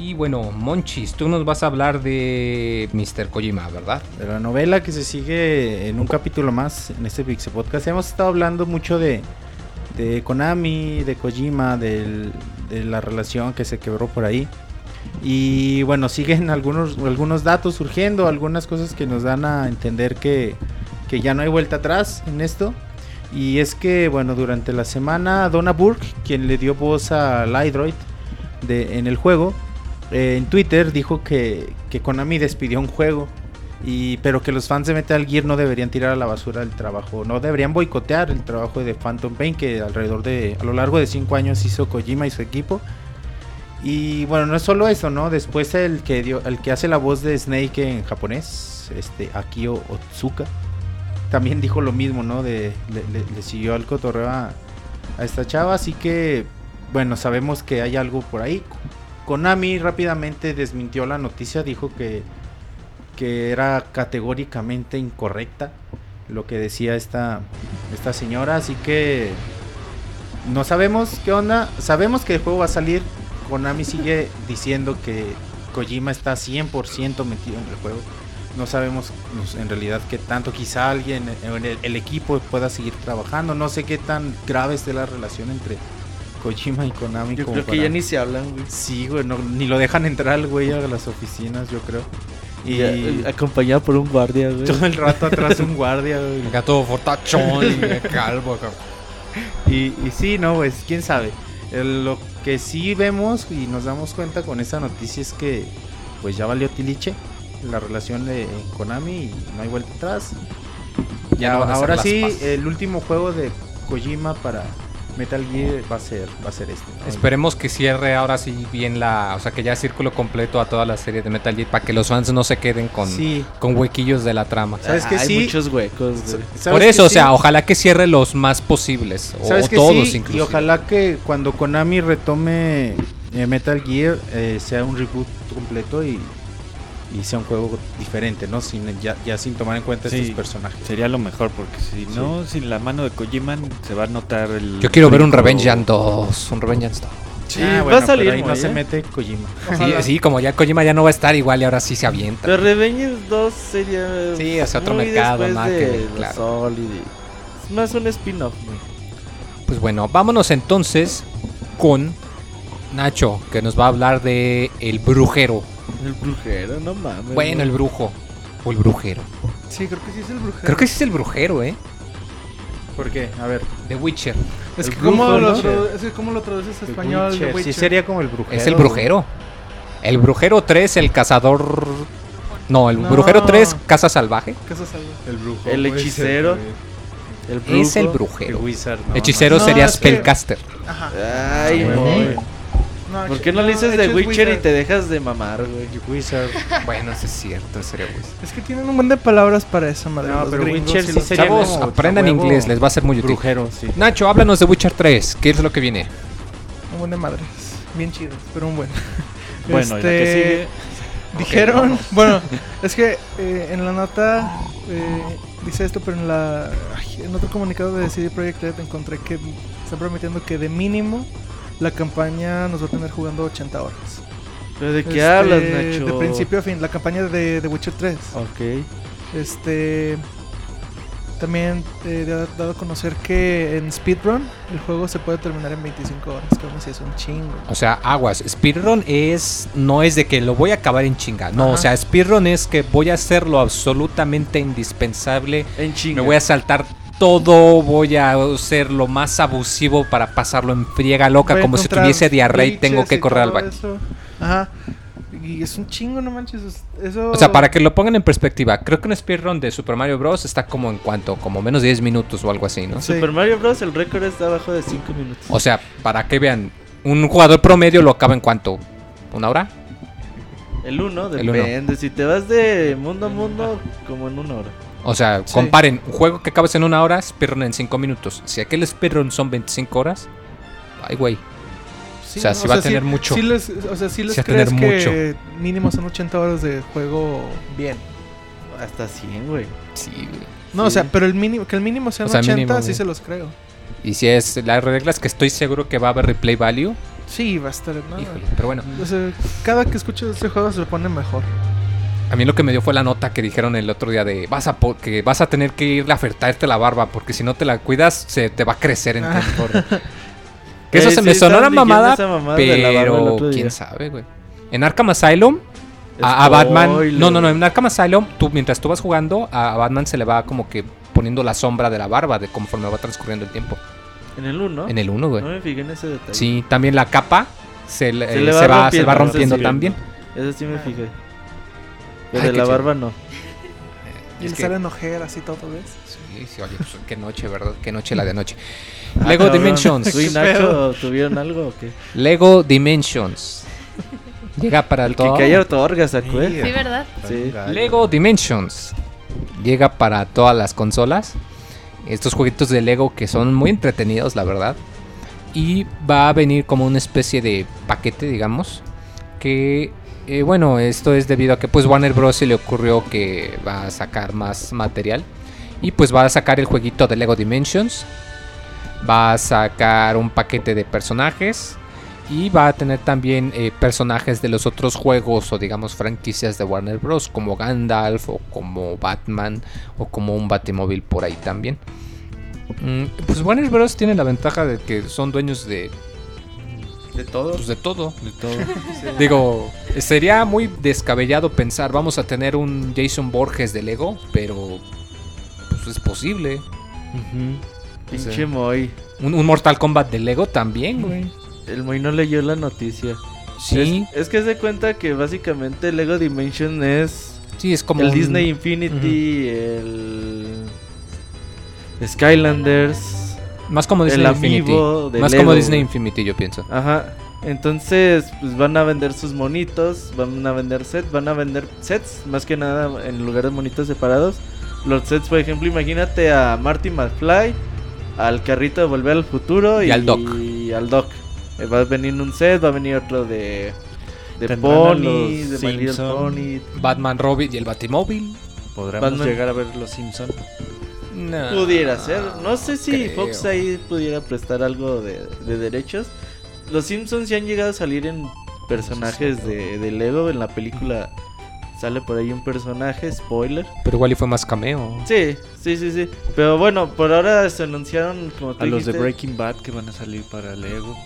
Y bueno, Monchis, tú nos vas a hablar de Mr. Kojima, ¿verdad? De la novela que se sigue en un capítulo más en este Pixel Podcast. Hemos estado hablando mucho de, de Konami, de Kojima, del- de la relación que se quebró por ahí. Y bueno, siguen algunos, algunos datos surgiendo, algunas cosas que nos dan a entender que, que ya no hay vuelta atrás en esto. Y es que, bueno, durante la semana, Donna Burke, quien le dio voz a Lidroid de, en el juego, eh, en Twitter dijo que, que Konami despidió un juego. Y, pero que los fans de Metal Gear no deberían tirar a la basura el trabajo, no deberían boicotear el trabajo de Phantom Pain que alrededor de, a lo largo de 5 años hizo Kojima y su equipo. Y bueno, no es solo eso, ¿no? Después el que dio, el que hace la voz de Snake en japonés, este Akio Otsuka, también dijo lo mismo, ¿no? Le, siguió al cotorreo a esta chava, así que bueno, sabemos que hay algo por ahí. Konami rápidamente desmintió la noticia, dijo que, que era categóricamente incorrecta lo que decía esta, esta señora, así que no sabemos qué onda, sabemos que el juego va a salir, Konami sigue diciendo que Kojima está 100% metido en el juego. No sabemos en realidad qué tanto, quizá alguien en el, el equipo pueda seguir trabajando. No sé qué tan grave esté la relación entre Kojima y Konami. Yo como creo que para- ya ni se hablan, güey. Sí, güey, no- ni lo dejan entrar el güey a las oficinas, yo creo. Y Ya, eh, acompañado por un guardia, güey. todo el rato atrás un guardia, güey. Acá todo fortachón y calvo. acá. Y, y sí, no, pues quién sabe. El- lo que sí vemos y nos damos cuenta con esa noticia es que pues ya valió Tiliche la relación de Konami y no hay vuelta atrás. Ya no ahora sí, el último juego de Kojima para Metal Gear va a ser, va a ser este. ¿no? Esperemos que cierre ahora sí bien la. O sea, que ya círculo completo a toda la serie de Metal Gear para que los fans no se queden con, Sí. con huequillos de la trama. ¿Sabes que Hay sí? muchos huecos, güey. ¿Sabes Por eso, o sí? sea, ojalá que cierre los más posibles. O, ¿Sabes o que todos sí? incluso. Y ojalá que cuando Konami retome eh, Metal Gear eh, sea un reboot completo y, y sea un juego diferente, ¿no? Sin, ya, ya sin tomar en cuenta Sí. estos personajes. Sería lo mejor, porque si no, sin la mano de Kojima se va a notar el. Yo quiero ver un brinco. Revengeance 2. Un Revengeance 2. Sí, Ah, va bueno, a salir, pero ahí no se mete Kojima. Sí, como ya Kojima ya no va a estar igual y ahora sí se avienta. Pero Revengeance 2 sería. Sí, sea, otro muy mercado, que de claro. Solid Es más un spin-off, güey. Pues bueno, vámonos entonces con Nacho, que nos va a hablar de El Brujero. El brujero, no mames. Bueno, el güey. brujo. O el brujero. Sí, creo que sí es el brujero. Creo que sí es el brujero, ¿eh? ¿Por qué? A ver. The Witcher. Es el que ¿cómo, brujo, lo ¿no? tradu- es que ¿cómo lo traduces a español? Witcher, The Sí, Witcher? sería como el brujero. Es el brujero. El brujero 3, el cazador. No, el No. brujero 3, Casa Salvaje. ¿Qué es eso? El brujo. El hechicero. El Es el brujo. El brujero. wizard. no, Hechicero no. sería No, es que- Spellcaster. Ajá. Ay, no, güey. güey. No, ¿Por qué no le dices de Witcher y te dejas de mamar, güey? Wizard. Bueno, eso es cierto, sería Wizard. Es que tienen un buen de palabras para esa madre. No, los pero Witcher y sí los- sería Chavos, como aprendan huevo inglés, les va a ser muy útil. Brujero, sí. Nacho, háblanos de Witcher 3. ¿Qué es lo que viene? Un buen de madres. Bien chidos, pero un buen. Bueno, y la que Este, sigue. Dijeron, bueno, es que eh, en la nota eh, dice esto, pero en la ay, en otro comunicado de CD Projekt Red encontré que están prometiendo que de mínimo la campaña nos va a tener jugando 80 horas. ¿Pero de qué Este, hablas, Nacho? De principio a fin, la campaña de The Witcher 3. Ok. Este también eh, ha dado a conocer que en speedrun el juego se puede terminar en 25 horas, que aún así es un chingo. O sea, aguas. Speedrun es. No es de que lo voy a acabar en chinga. No, Ajá. o sea, speedrun es que voy a hacer lo absolutamente indispensable. En chinga. Me voy a saltar todo. Voy a ser lo más abusivo para pasarlo en friega loca. Voy Como si tuviese diarrea y tengo que correr al baño. eso. Ajá. Y es un chingo, no manches. es- Eso... O sea, para que lo pongan en perspectiva, creo que un speedrun de Super Mario Bros. está como en cuanto, como menos de 10 minutos o algo así, ¿no? Sí. Super Mario Bros. el récord está abajo de 5 minutos. O sea, para que vean, un jugador promedio lo acaba en cuánto? ¿Una hora? El 1 El uno. depende. Si te vas de mundo a mundo, como en una hora. O sea, Sí. comparen un juego que acabas en una hora, speedrun en 5 minutos. Si aquel speedrun son 25 horas, ay, güey. Sí, o sea, sí va a tener sí- mucho. Sí les, o sea, sí les Sí va a tener crees que mínimo son 80 horas de juego bien. Hasta 100, güey. Sí, güey. No, Sí. o sea, pero el mínimo, que el mínimo sean O sea, 80, mínimo, sí se los creo. Y si es las reglas que estoy seguro que va a haber replay value, Sí, va a estar. no, Híjole, pero bueno. o sea, cada que escucho este juego se pone mejor. A mí lo que me dio fue la nota que dijeron el otro día de vas a po- que vas a tener que irle a ofertarte la barba porque si no te la cuidas se te va a crecer en tiempo. que eso Eh, se sí, me sonó una mamada, pero quién sabe, güey. En Arkham Asylum a, a Batman, no, no, no, en Arkham Asylum tú mientras tú vas jugando a Batman se le va como que poniendo la sombra de la barba de conforme va transcurriendo el tiempo. En el 1. En el 1, güey. No me fijé en ese detalle. Sí, también la capa se, Se eh, le se va va, se va rompiendo, también. Eso sí me fijé. Pero Ay, de la barba no. Y Es le que- salen ojeras y todo, ¿ves? Sí, sí, oye, pues qué noche, ¿verdad? Qué noche la de anoche. Ah, Lego. Dimensions. ¿Tú y Nacho tuvieron algo o qué? Lego Dimensions. Llega para El que todo. sacó, eh. Sí, ¿verdad? Sí. Lego Dimensions. Llega para todas las consolas. Estos jueguitos de Lego que son muy entretenidos, la verdad. Y va a venir como una especie de paquete, digamos. Que, eh, bueno, esto es debido a que pues Warner Bros. se le ocurrió que va a sacar más material. Y pues va a sacar el jueguito de Lego Dimensions. Va a sacar un paquete de personajes. Y va a tener también eh, personajes de los otros juegos o digamos franquicias de Warner Bros. Como Gandalf o como Batman o como un Batimóvil por ahí también. Mm, pues Warner Bros. tiene la ventaja de que son dueños de, De todo. pues, de todo. Digo, sería muy descabellado pensar vamos a tener un Jason Borges de Lego, pero pues es posible. Pinche Sí. Moy. Un, un Mortal Kombat de Lego también, güey. El Moy no leyó la noticia. Sí, Es, es que se cuenta que básicamente Lego Dimension es sí, es como el un- Disney Infinity, el Skylanders, Más como el Disney Infinity. de Más Lego, como Disney. Infinity, yo pienso. Ajá. Entonces, pues van a vender sus monitos, van a vender sets, van a vender sets, más que nada en lugar de monitos separados. Los sets, por ejemplo, imagínate a Marty McFly, al carrito de Volver al Futuro Y al Doc. Y al Doc. Eh, Va a venir un set, va a venir otro de, de Pony, de Simpson. Pony. Batman, Robin y el Batimóvil. ¿Podremos Batman. llegar a ver los Simpsons? No, Pudiera ser. No sé si creo. Fox ahí pudiera prestar algo de, de derechos. Los Simpsons ya han llegado a salir en personajes de, de Lego. En la película sale por ahí un personaje, spoiler. Pero igual y fue más cameo. Sí, sí, sí, sí. Pero bueno, por ahora se anunciaron como A los de Breaking Bad que van a salir para Lego.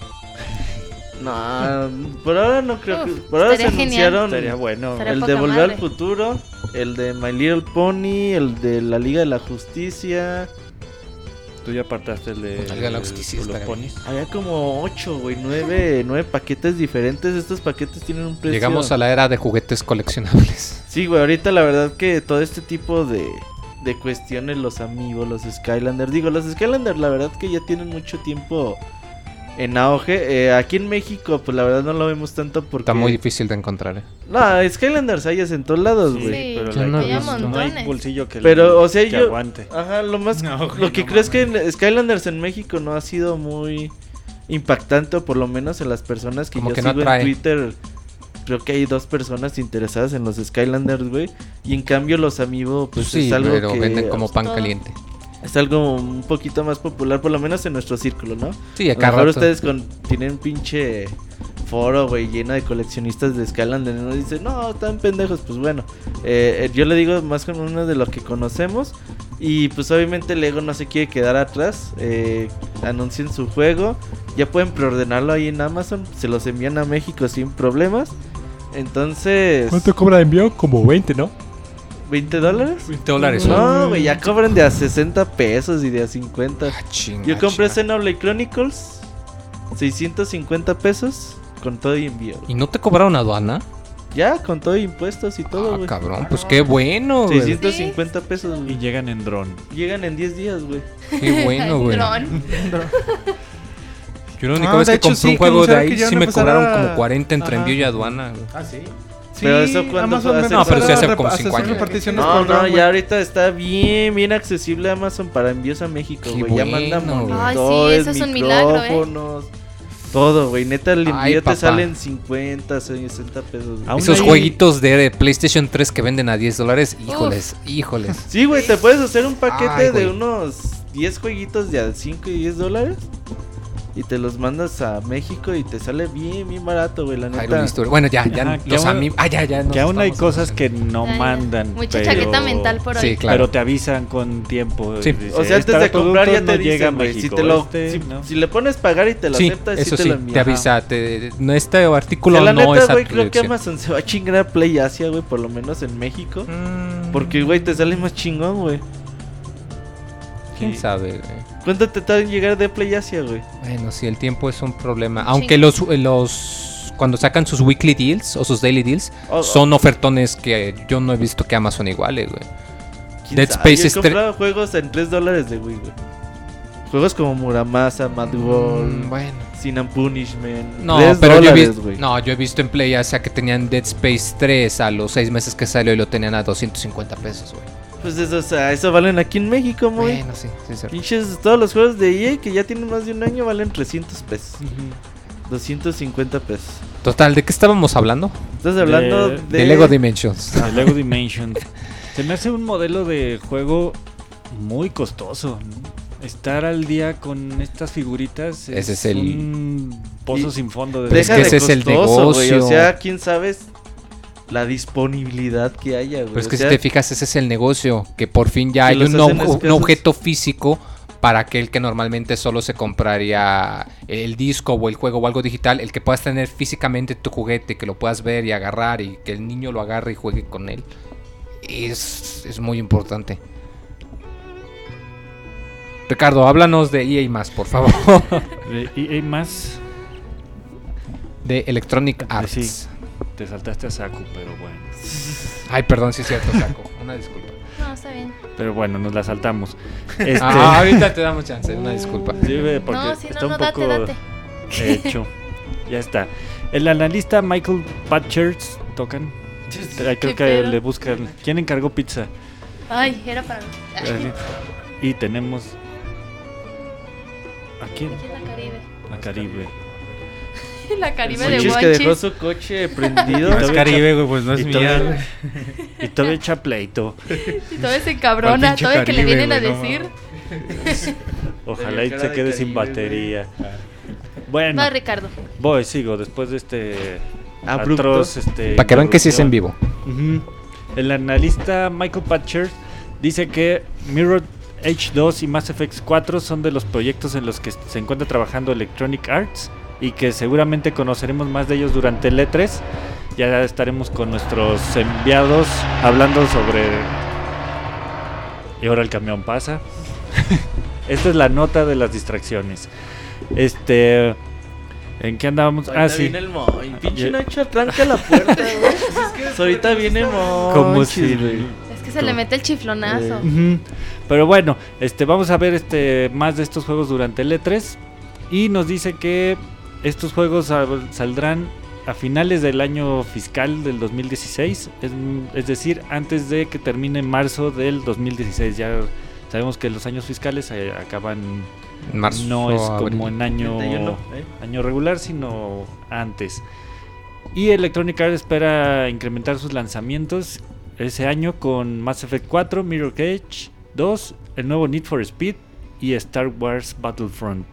No, por ahora no creo que. Uf, Por ahora se anunciaron Estaría bueno. Estaría el de Volver al. Futuro, el de My Little Pony, el de la Liga de la Justicia. Tú ya apartaste el de, La Liga de la el- Justicia los ponis. Había como 8, güey, 9, nueve paquetes diferentes. Estos paquetes tienen un precio. Llegamos a la era de juguetes coleccionables. Sí, güey, ahorita la verdad que todo este tipo de, de cuestiones, los amigos, los Skylanders. Digo, los Skylanders, la verdad que ya tienen mucho tiempo en auge. Eh, aquí en México, pues la verdad no lo vemos tanto porque. Está muy difícil de encontrar. ¿eh? No, Skylanders hay en todos lados, güey. Sí, pero la- no hay no hay bolsillo que, Pero, o sea, que yo- aguante. Ajá, lo más. No, lo que no creo es que en Skylanders en México no ha sido muy impactante, o por lo menos en las personas que Como yo que sigo en Twitter. Creo que hay dos personas interesadas en los Skylanders, güey. Y en cambio los amigos, pues sí, es algo pero que venden como pan todo. caliente. Es algo un poquito más popular, por lo menos en nuestro círculo, ¿no? Sí, A acá lo mejor rato. ustedes con, tienen un pinche foro, güey, lleno de coleccionistas de Skylanders. Y uno dice, no, están pendejos. Pues bueno, eh, eh, yo le digo más con uno de lo que conocemos. Y pues obviamente Lego no se quiere quedar atrás. Eh, anuncian su juego. Ya pueden preordenarlo ahí en Amazon. Se los envían a México sin problemas. Entonces, cobra de envío? Como 20, ¿no? ¿20 dólares? 20 dólares. No, güey, ya cobran de a 60 pesos y de a 50. Ah, chinga, Yo compré chinga. Xenoblade Chronicles 650 pesos con todo y envío. ¿Y no te cobraron aduana? Ya, con todo y impuestos y todo, ah, güey. cabrón, pues qué bueno, güey. 650 pesos, Y güey. llegan en dron. Llegan en 10 días, güey. Qué bueno, güey. Dron. Yo la única Ah, vez que compré un juego de ahí sí me cobraron como 40 entre Ajá. envío y aduana. güey. Ah, sí. Pero eso hace- No, pero sí hace como cinco hace años. reparticiones No, no, ya ahorita está bien, bien accesible Amazon para envíos a México, güey. Ya manda. Ay, sí, monitores, eso es un milagro, ¿eh? micrófonos, todo, güey. Neta, el envío te salen 50, 60 pesos. güey. Esos hay- jueguitos de PlayStation 3 que venden a 10 dólares, híjoles, híjoles. Sí, güey, te puedes hacer un paquete Ay, de unos 10 jueguitos de a 5 y 10 dólares. Y te los mandas a México y te sale bien, bien barato, güey, la neta. Bueno, ya, ya Ajá, los amigos. Ah, ya, ya. Que aún hay cosas que no mandan. Mucha pero- chaqueta mental por hoy. Sí, claro. Pero te avisan con tiempo. Sí. dice, O sea, antes "Este de comprar ya te no llega dicen, si te lo este, si, ¿no?". si le pones pagar y te lo Sí, aceptas, eso sí te lo te envía. avisa. Te, no, este artículo Que la no neta, es güey, creo que. Amazon se va a chingar a Play Asia, güey, por lo menos en México. Mm, Porque, güey, te sale más chingón, güey. ¿Quién sabe, güey? ¿Cuánto te tarda en llegar de Play Asia, güey? Bueno, sí, el tiempo es un problema. Un Aunque chingo. los, los. Cuando sacan sus weekly deals o sus daily deals, O- son ofertones que yo no he visto que Amazon iguale, güey. ¿Quién Dead? Space Yo he comprado juegos en 3 dólares de Wii, güey. Juegos como Muramasa, Mad World, Mm, bueno. Sin and Punishment. No, 3 pero yo he, dólares, visto, güey. no, yo he visto en Play Asia que tenían Dead Space 3 a los 6 meses que salió y lo tenían a 250 pesos, güey. Pues eso, o sea, eso valen aquí en México, güey. Bueno, sí, sí, es cierto. Pinches, todos los juegos de EA que ya tienen más de un año valen 300 pesos. 250 pesos. Total, ¿de qué estábamos hablando? Estás hablando De- de... De Lego Dimensions. El Lego Dimensions. Se me hace un modelo de juego muy costoso. ¿no? Estar al día con estas figuritas Ese es el- un pozo Y- sin fondo. De Pero es Deja que de ese es el costoso, güey, negocio. O sea, quién sabe la disponibilidad que haya, güey. Pero es O que sea, si te fijas, ese es el negocio. Que por fin ya hay un, ob- un objeto físico para aquel que normalmente solo se compraría el disco o el juego o algo digital. El que puedas tener físicamente tu juguete, que lo puedas ver y agarrar y que el niño lo agarre y juegue con él. Es, es muy importante. Ricardo, háblanos de EA más, por favor. De EA más. de Electronic Arts. sí. Te saltaste a Saku, pero bueno. Ay, perdón, sí es cierto, Saco. Una disculpa. No, está bien. Pero bueno, nos la saltamos. Este, Ah, ahorita te damos chance, una disculpa. sí, porque No, si está no, un no, poco date. hecho. ya está. El analista Michael Patchers tocan. Creo que le buscan. ¿Quién encargó pizza? Ay, era para mí. Y tenemos. ¿A quién? Aquí en la Caribe. A Caribe. La Caribe de Monchis que dejó Guanchis. su coche prendido. Es Caribe, güey, pues no Y todavía, y todavía echa pleito. Y todavía se encabrona, pinche todavía que le vienen a no decir. Ojalá y se de quede sin batería. Bueno, Va, Ricardo. voy, sigo después de este Abrupto. atroz, este, Para que vean que sí es en vivo. Ujú. El analista Michael Patcher dice que Mirror Edge 2 y Mass Effect 4 son de los proyectos en los que se encuentra trabajando Electronic Arts y que seguramente conoceremos más de ellos durante el E3. Ya estaremos con nuestros enviados hablando sobre... Y ahora el camión pasa. Esta es la nota de las distracciones. Este... ¿En qué andábamos? Ahorita Ah, sí. viene el Moy. Pinche Nacho, tranca la puerta, güey. Ahorita viene Moy. Como si... Es que se le mete el chiflonazo. Ujú. Pero bueno, este, vamos a ver este, más de estos juegos durante el E3. Y nos dice que estos juegos sal- saldrán a finales del año fiscal del 2016. Es, es decir, antes de que termine marzo del 2016. Ya sabemos que los años fiscales eh, acaban. En marzo, no es abril. como en año, 31, ¿eh? año regular, sino antes. Y Electronic Arts espera incrementar sus lanzamientos ese año con Mass Effect 4, Mirror Cage 2, el nuevo Need for Speed y Star Wars Battlefront.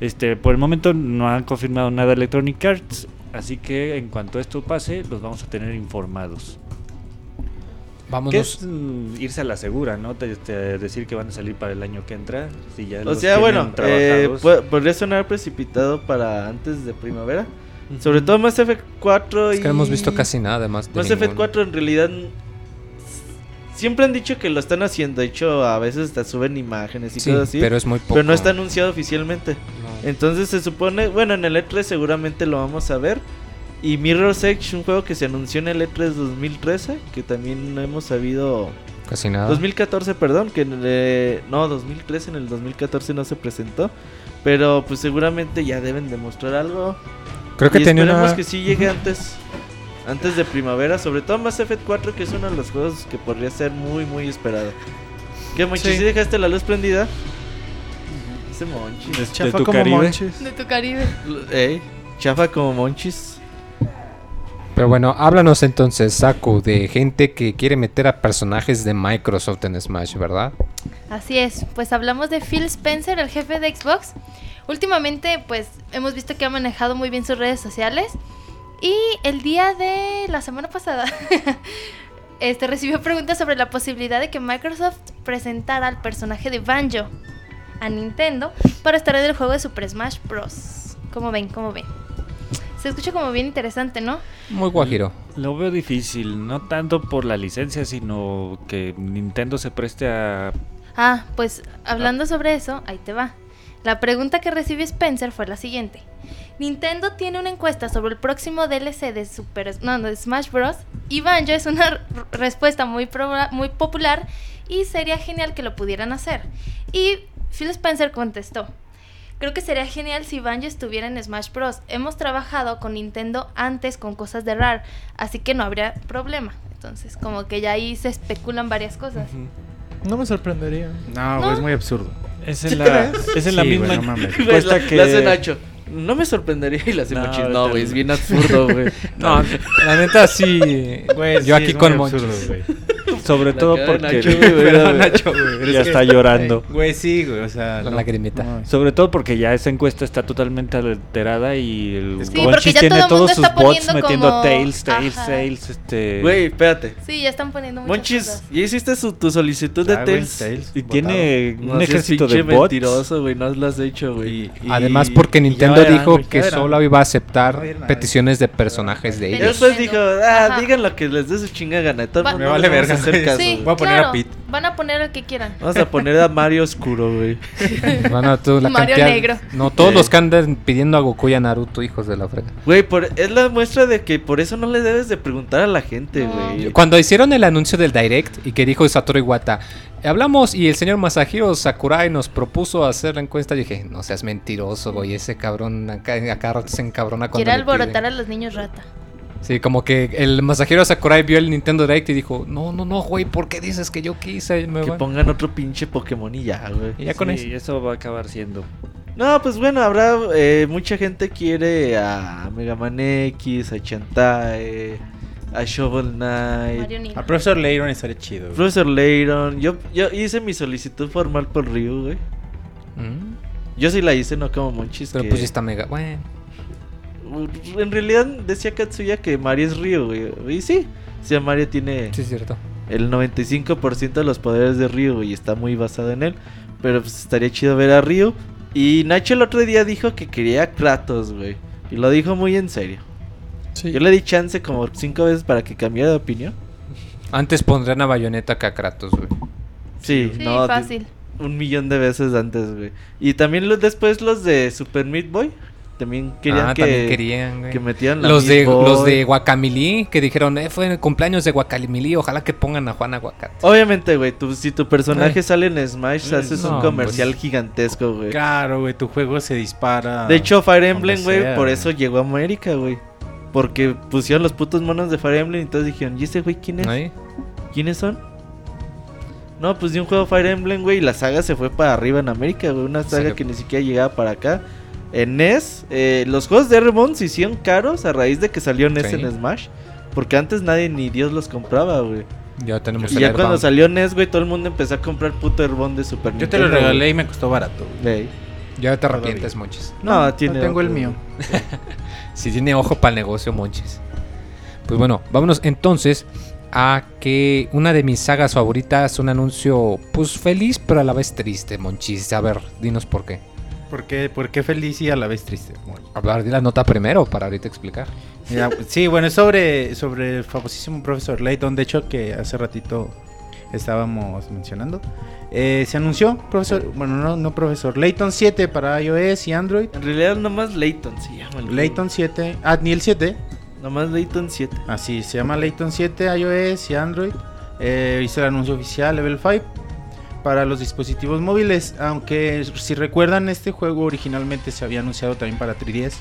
Este, por el momento no han confirmado nada Electronic Arts, así que en cuanto esto pase, los vamos a tener informados. Vámonos. es mm, irse a la segura, ¿no? Te- te- decir que van a salir para el año que entra. Si ya O sea, bueno, eh, podría sonar precipitado para antes de primavera. Sobre todo Mass Effect 4 y... Es que no hemos visto casi nada además. de Mass Effect ninguno. 4 en realidad... Siempre han dicho que lo están haciendo. De hecho, a veces hasta suben imágenes y Sí, cosas así. pero es muy poco. pero no está anunciado oficialmente. No. Entonces se supone, bueno, en el E3 seguramente lo vamos a ver. Y Mirror's Edge, un juego que se anunció en el E3 2013, que también no hemos sabido... Casi nada. 2014, perdón, que en el, eh, no, 2013, en el 2014 no se presentó. Pero pues seguramente ya deben demostrar algo. Creo que y tenía esperemos una. que sí llegue antes. Antes de primavera, sobre todo Mass Effect 4, que es uno de los juegos que podría ser muy, muy esperado. ¿Qué, Monchi? Sí. ¿Sí dejaste la luz prendida? Ese Monchi. De- de Chafa tu como Caribe. Monchis. De tu Caribe. Ey, chafa como Monchis. Pero bueno, háblanos entonces, Saku, de gente que quiere meter a personajes de Microsoft en Smash, ¿verdad? Así es, pues hablamos de Phil Spencer, el jefe de Xbox. Últimamente, pues hemos visto que ha manejado muy bien sus redes sociales. Y el día de la semana pasada, este recibió preguntas sobre la posibilidad de que Microsoft presentara al personaje de Banjo a Nintendo para estar en el juego de Super Smash Bros. ¿Cómo ven? ¿Cómo ven? Se escucha como bien interesante, ¿no? Muy guajiro. Lo veo difícil, no tanto por la licencia, sino que Nintendo se preste a... Ah, pues hablando sobre eso, ahí te va. La pregunta que recibió Spencer fue la siguiente. Nintendo tiene una encuesta sobre el próximo DLC de Super no, de Smash Bros. Y Banjo es una respuesta muy, popular y sería genial que lo pudieran hacer. Y Phil Spencer contestó. Creo que sería genial si Banjo estuviera en Smash Bros. Hemos trabajado con Nintendo antes con cosas de RAR, así que no habría problema. Entonces, como que ya ahí se especulan varias cosas. No me sorprendería. No. es muy absurdo. Es ¿Sí en la, crees? es en la Sí, misma güey, no mames. Güey, encuesta la, que... la hace Nacho. No me sorprendería y la hace No, Mochis. No, güey, es bien absurdo, güey. No, la neta sí. Güey, yo sí, aquí es con absurdo, güey. Sobre La todo porque... Nacho. Nacho, güey, Ya es que- está llorando. Güey, sí, güey, o sea... La no, lagrimita. no, Sobre todo porque ya esa encuesta está totalmente alterada y el Sí, tiene todo todos sus está bots poniendo metiendo como- Tails, Tails, Ajá. Tails, este... Güey, espérate. Sí, ya están poniendo muchas Monchis, cosas. ¿ya hiciste su, tu solicitud Ya, de güey, Tails? Tails, Y votado. tiene No un ejército de bots. mentiroso, güey. No lo has hecho, güey. Y- Además porque Nintendo verán, dijo que solo iba a aceptar peticiones de personajes de ellos. después dijo, ah, digan lo que les dé su chinga gana. Me vale verga, hacer güey. caso, Sí. Voy a poner a claro, Pete. Van a poner al que quieran. Vamos a poner a Mario Oscuro, güey. Bueno, tú, la Mario cantidad- Negro. No, todos Sí. los que andan pidiendo a Goku y a Naruto, hijos de la frega. Güey, por- es la muestra de que por eso no le debes de preguntar a la gente, No. güey. Cuando hicieron el anuncio del Direct y que dijo Satoru Iwata, hablamos y el señor Masahiro Sakurai nos propuso hacer la encuesta, dije, no seas mentiroso, güey, ese cabrón acá, acá se encabrona cuando Quiere le piden". alborotar a los niños rata. Sí, como que el Masahiro Sakurai vio el Nintendo Direct y dijo, no, no, no, güey, ¿por qué dices que yo quise? Me Que van-". pongan otro pinche Pokémon y ya, güey. Y ya con eso. Sí, eso va a acabar siendo. No, pues bueno, habrá eh, mucha gente quiere a Mega Man X, a Chantae, a Shovel Knight. Al profesor Leiron estaría chido. güey. Professor Layton. Yo, yo hice mi solicitud formal por Ryu, güey. Mm, Yo sí la hice, no como Monchis. Pero que- pues ya está mega, bueno. En realidad decía Katsuya que Mario es Ryu, güey. Y sí, o sea, Mario tiene Sí, es cierto. el 95% de los poderes de Ryu y está muy basado en él. Pero pues estaría chido ver a Ryu. Y Nacho el otro día dijo que quería a Kratos, güey. Y lo dijo muy en serio. Sí. Yo le di chance como cinco veces para que cambiara de opinión. Antes pondrían a Bayonetta que a Kratos, güey. Sí, Sí, no, fácil. un millón de veces antes, güey. Y también los, después los de Super Meat Boy. También querían ah, que, también querían, güey. que metieran la Los de, Boy. los de Guacamili, que dijeron, eh, fue el cumpleaños de Guacamili, ojalá que pongan a Juan Aguacate. Obviamente, güey, tu- si tu personaje Ay. sale en Smash, Mm, haces no, un comercial pues. gigantesco, güey. Claro, güey, tu juego se dispara. De hecho, Fire Emblem, güey, sea, por güey. eso llegó a América, güey. Porque pusieron los putos monos de Fire Emblem y entonces dijeron, ¿y ese güey quién es? ¿Quiénes son? No, pues de un juego Fire Emblem, güey, y la saga se fue para arriba en América, güey. Una saga que ni siquiera llegaba para acá. En NES, eh, los juegos de Remon se hicieron caros a raíz de que salió NES Sí. en Smash. Porque antes nadie ni Dios los compraba, güey. Ya tenemos Y el ya cuando Airbound. salió NES, güey, todo el mundo empezó a comprar puto Airbound de Super Yo te lo Nintendo, regalé y me costó barato. güey. Ya te arrepientes, Monchis. No, tiene tengo el mío. Si tiene ojo para el negocio, Monchis. Pues bueno, vámonos entonces a que una de mis sagas favoritas, un anuncio pues feliz, pero a la vez triste, Monchis. A ver, dinos por qué. ¿Por qué, por qué feliz y a la vez triste? Bueno, Hablar de la nota primero para ahorita explicar. ya, sí, bueno, es sobre, sobre el famosísimo profesor Layton, de hecho, que hace ratito estábamos mencionando. Eh, se anunció, profesor, bueno, no, no profesor, Layton 7 para iOS y Android. En realidad nomás Layton se llama. el. Layton 7, ah, ni el 7, Nomás Layton 7. así se llama Layton 7 iOS y Android. Eh, hizo el anuncio oficial Level 5 para los dispositivos móviles. Aunque si recuerdan, este juego originalmente se había anunciado también para 3DS.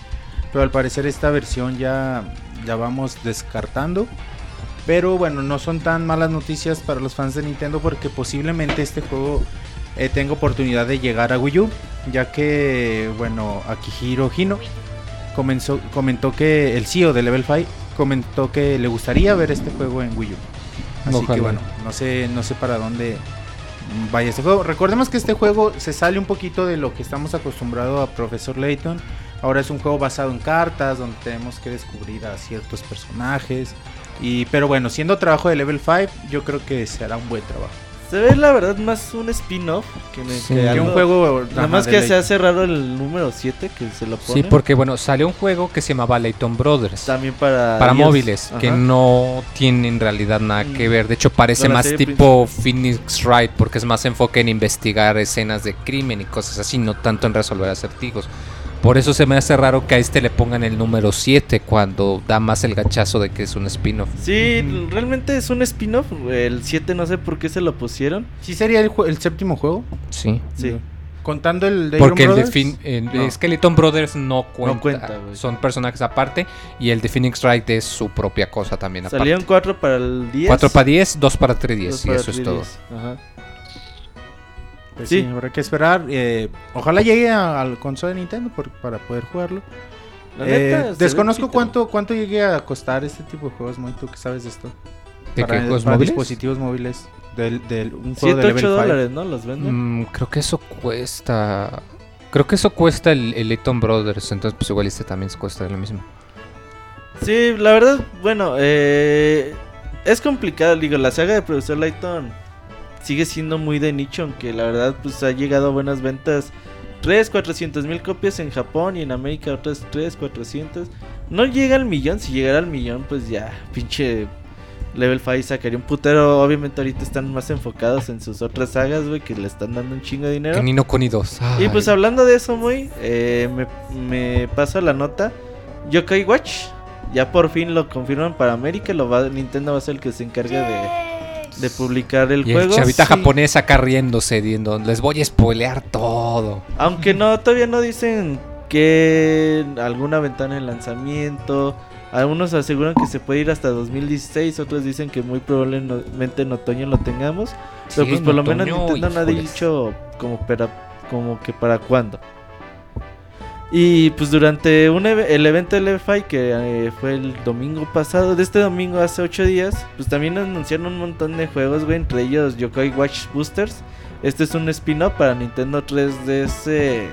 Pero al parecer esta versión ya la vamos descartando. Pero bueno, no son tan malas noticias para los fans de Nintendo porque posiblemente este juego eh, tenga oportunidad de llegar a Wii U. Ya que, bueno, Akihiro Hino comenzó, comentó que el CEO de Level 5 comentó que le gustaría ver este juego en Wii U. Así Ojalá. que bueno, no sé, no sé para dónde vaya este juego. Recordemos que este juego se sale un poquito de lo que estamos acostumbrados a Professor Layton. Ahora es un juego basado en cartas donde tenemos que descubrir a ciertos personajes. Y, pero bueno, siendo trabajo de Level 5, yo creo que se hará un buen trabajo. Se ve la verdad más un spin-off que, Sí. que Que un juego. Nada más que se hace raro el número 7 que se lo pone. Sí, porque bueno, salió un juego que se llamaba Layton Brothers. También para... para móviles, que no tiene en realidad nada que Mm. ver. De hecho, parece más tipo Phoenix Wright, porque es más enfoque en investigar escenas de crimen y cosas así, no tanto en resolver acertijos. Por eso se me hace raro que a este le pongan el número 7 cuando da más el gachazo de que es un spin-off. Sí, realmente es un spin-off. El 7 no sé por qué se lo pusieron. ¿Sí sería el, el séptimo juego? Sí. Sí. Contando el de Porque el Iron de Brothers? Fin- el No. Skeleton Brothers no cuenta. cuenta, güey. Son personajes aparte. Y el de Phoenix Wright es su propia cosa también aparte. Salieron 4 para el 10. 4 para 10, 2 para 310. dos Y para eso es 3DS. todo. Ajá. Pues Sí. sí, habrá que esperar. eh, ojalá llegue a- al consola de Nintendo por- para poder jugarlo. La Eh, neta, se ve desconozco cuánto cuánto llegue a costar este tipo de juegos, Moy, tú que sabes de esto. ¿De para, qué juegos para móviles? dispositivos móviles del, del un 7, juego de 8 level 5. dólares, ¿no? Los venden. Mm, creo que eso cuesta. Creo que eso cuesta el, el Brothers. Entonces, pues igual este también cuesta lo mismo. Sí, la verdad, bueno, eh, es complicado. Digo, la saga de Profesor Layton sigue siendo muy de nicho, aunque la verdad, pues ha llegado a buenas ventas. 3, 400 mil copias en Japón y en América otras 3, 400. No llega al millón, si llegara al millón, pues ya, pinche Level 5 sacaría un putero. Obviamente ahorita están más enfocados en sus otras sagas, güey, que le están dando un chingo de dinero. Que Nino Kuni 2. Y pues hablando de eso, muy, eh, me, me paso la nota. Yokai Watch, ya por fin lo confirman para América. Lo va, Nintendo va a ser el que se encargue de, de publicar el Y juego. el chavita Sí. japonés acá riéndose, diciendo, les voy a spoilear todo. Aunque no, todavía no dicen que alguna ventana de lanzamiento. Algunos aseguran que se puede ir hasta 2016, otros dicen que muy probablemente en otoño lo tengamos. Pero pues por lo menos Nintendo no ha dicho como, para, como que para cuándo. Y pues durante el evento del EFI que eh, fue el domingo pasado, de este domingo hace 8 días, pues también anunciaron un montón de juegos, güey, entre ellos Yokai Watch Boosters. Este es un spin-off para Nintendo 3DS.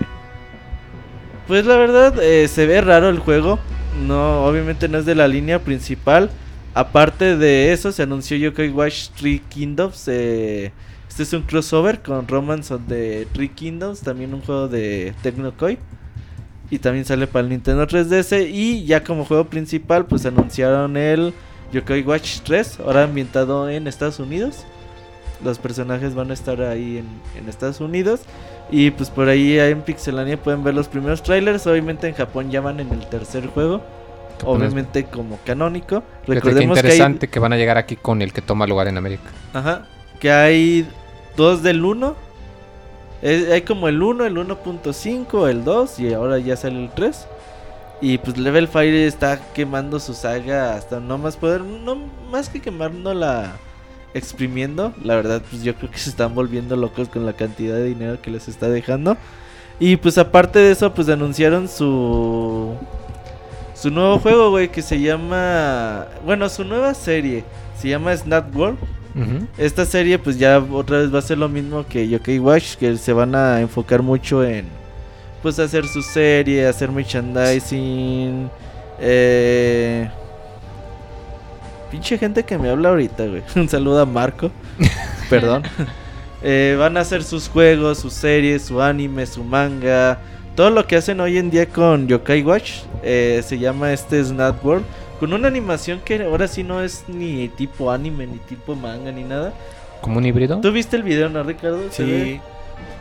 Pues la verdad, eh, se ve raro el juego. No, obviamente no es de la línea principal. Aparte de eso, se anunció Yokai Watch Three Kingdoms. eh, este es un crossover con Romance of the Three Kingdoms, también un juego de Tecnocoy. Y también sale para el Nintendo 3DS. Y ya como juego principal, pues anunciaron el Yokai Watch 3, ahora ambientado en Estados Unidos. Los personajes van a estar ahí en, en Estados Unidos. Y pues por ahí en Pixelania pueden ver los primeros trailers. Obviamente en Japón ya van en el tercer juego. Obviamente como canónico. Recordemos que hay, interesante que, van a llegar aquí con el que toma lugar en América. ajá, que hay dos del 1. Es- hay como el 1, el 1.5, el 2 y ahora ya sale el 3. Y pues Level Fire está quemando su saga hasta no más poder, no más que quemándola, exprimiendo. La verdad, pues yo creo que se están volviendo locos con la cantidad de dinero que les está dejando. Y pues aparte de eso, pues anunciaron su su nuevo juego, güey, que se llama, bueno, su nueva serie se llama Snap World. Esta serie pues ya otra vez va a ser lo mismo que Yokai Watch, que se van a enfocar mucho en pues hacer su serie, hacer merchandising, eh... Pinche gente que me habla ahorita, güey. Un saludo a Marco. Perdón. Eh, van a hacer sus juegos, sus series, su anime, su manga. Todo lo que hacen hoy en día con Yokai Watch eh, se llama este Snap World. Con una animación que ahora sí no es ni tipo anime, ni tipo manga, ni nada. ¿Como un híbrido? ¿Tú viste el video, no, Ricardo? Sí,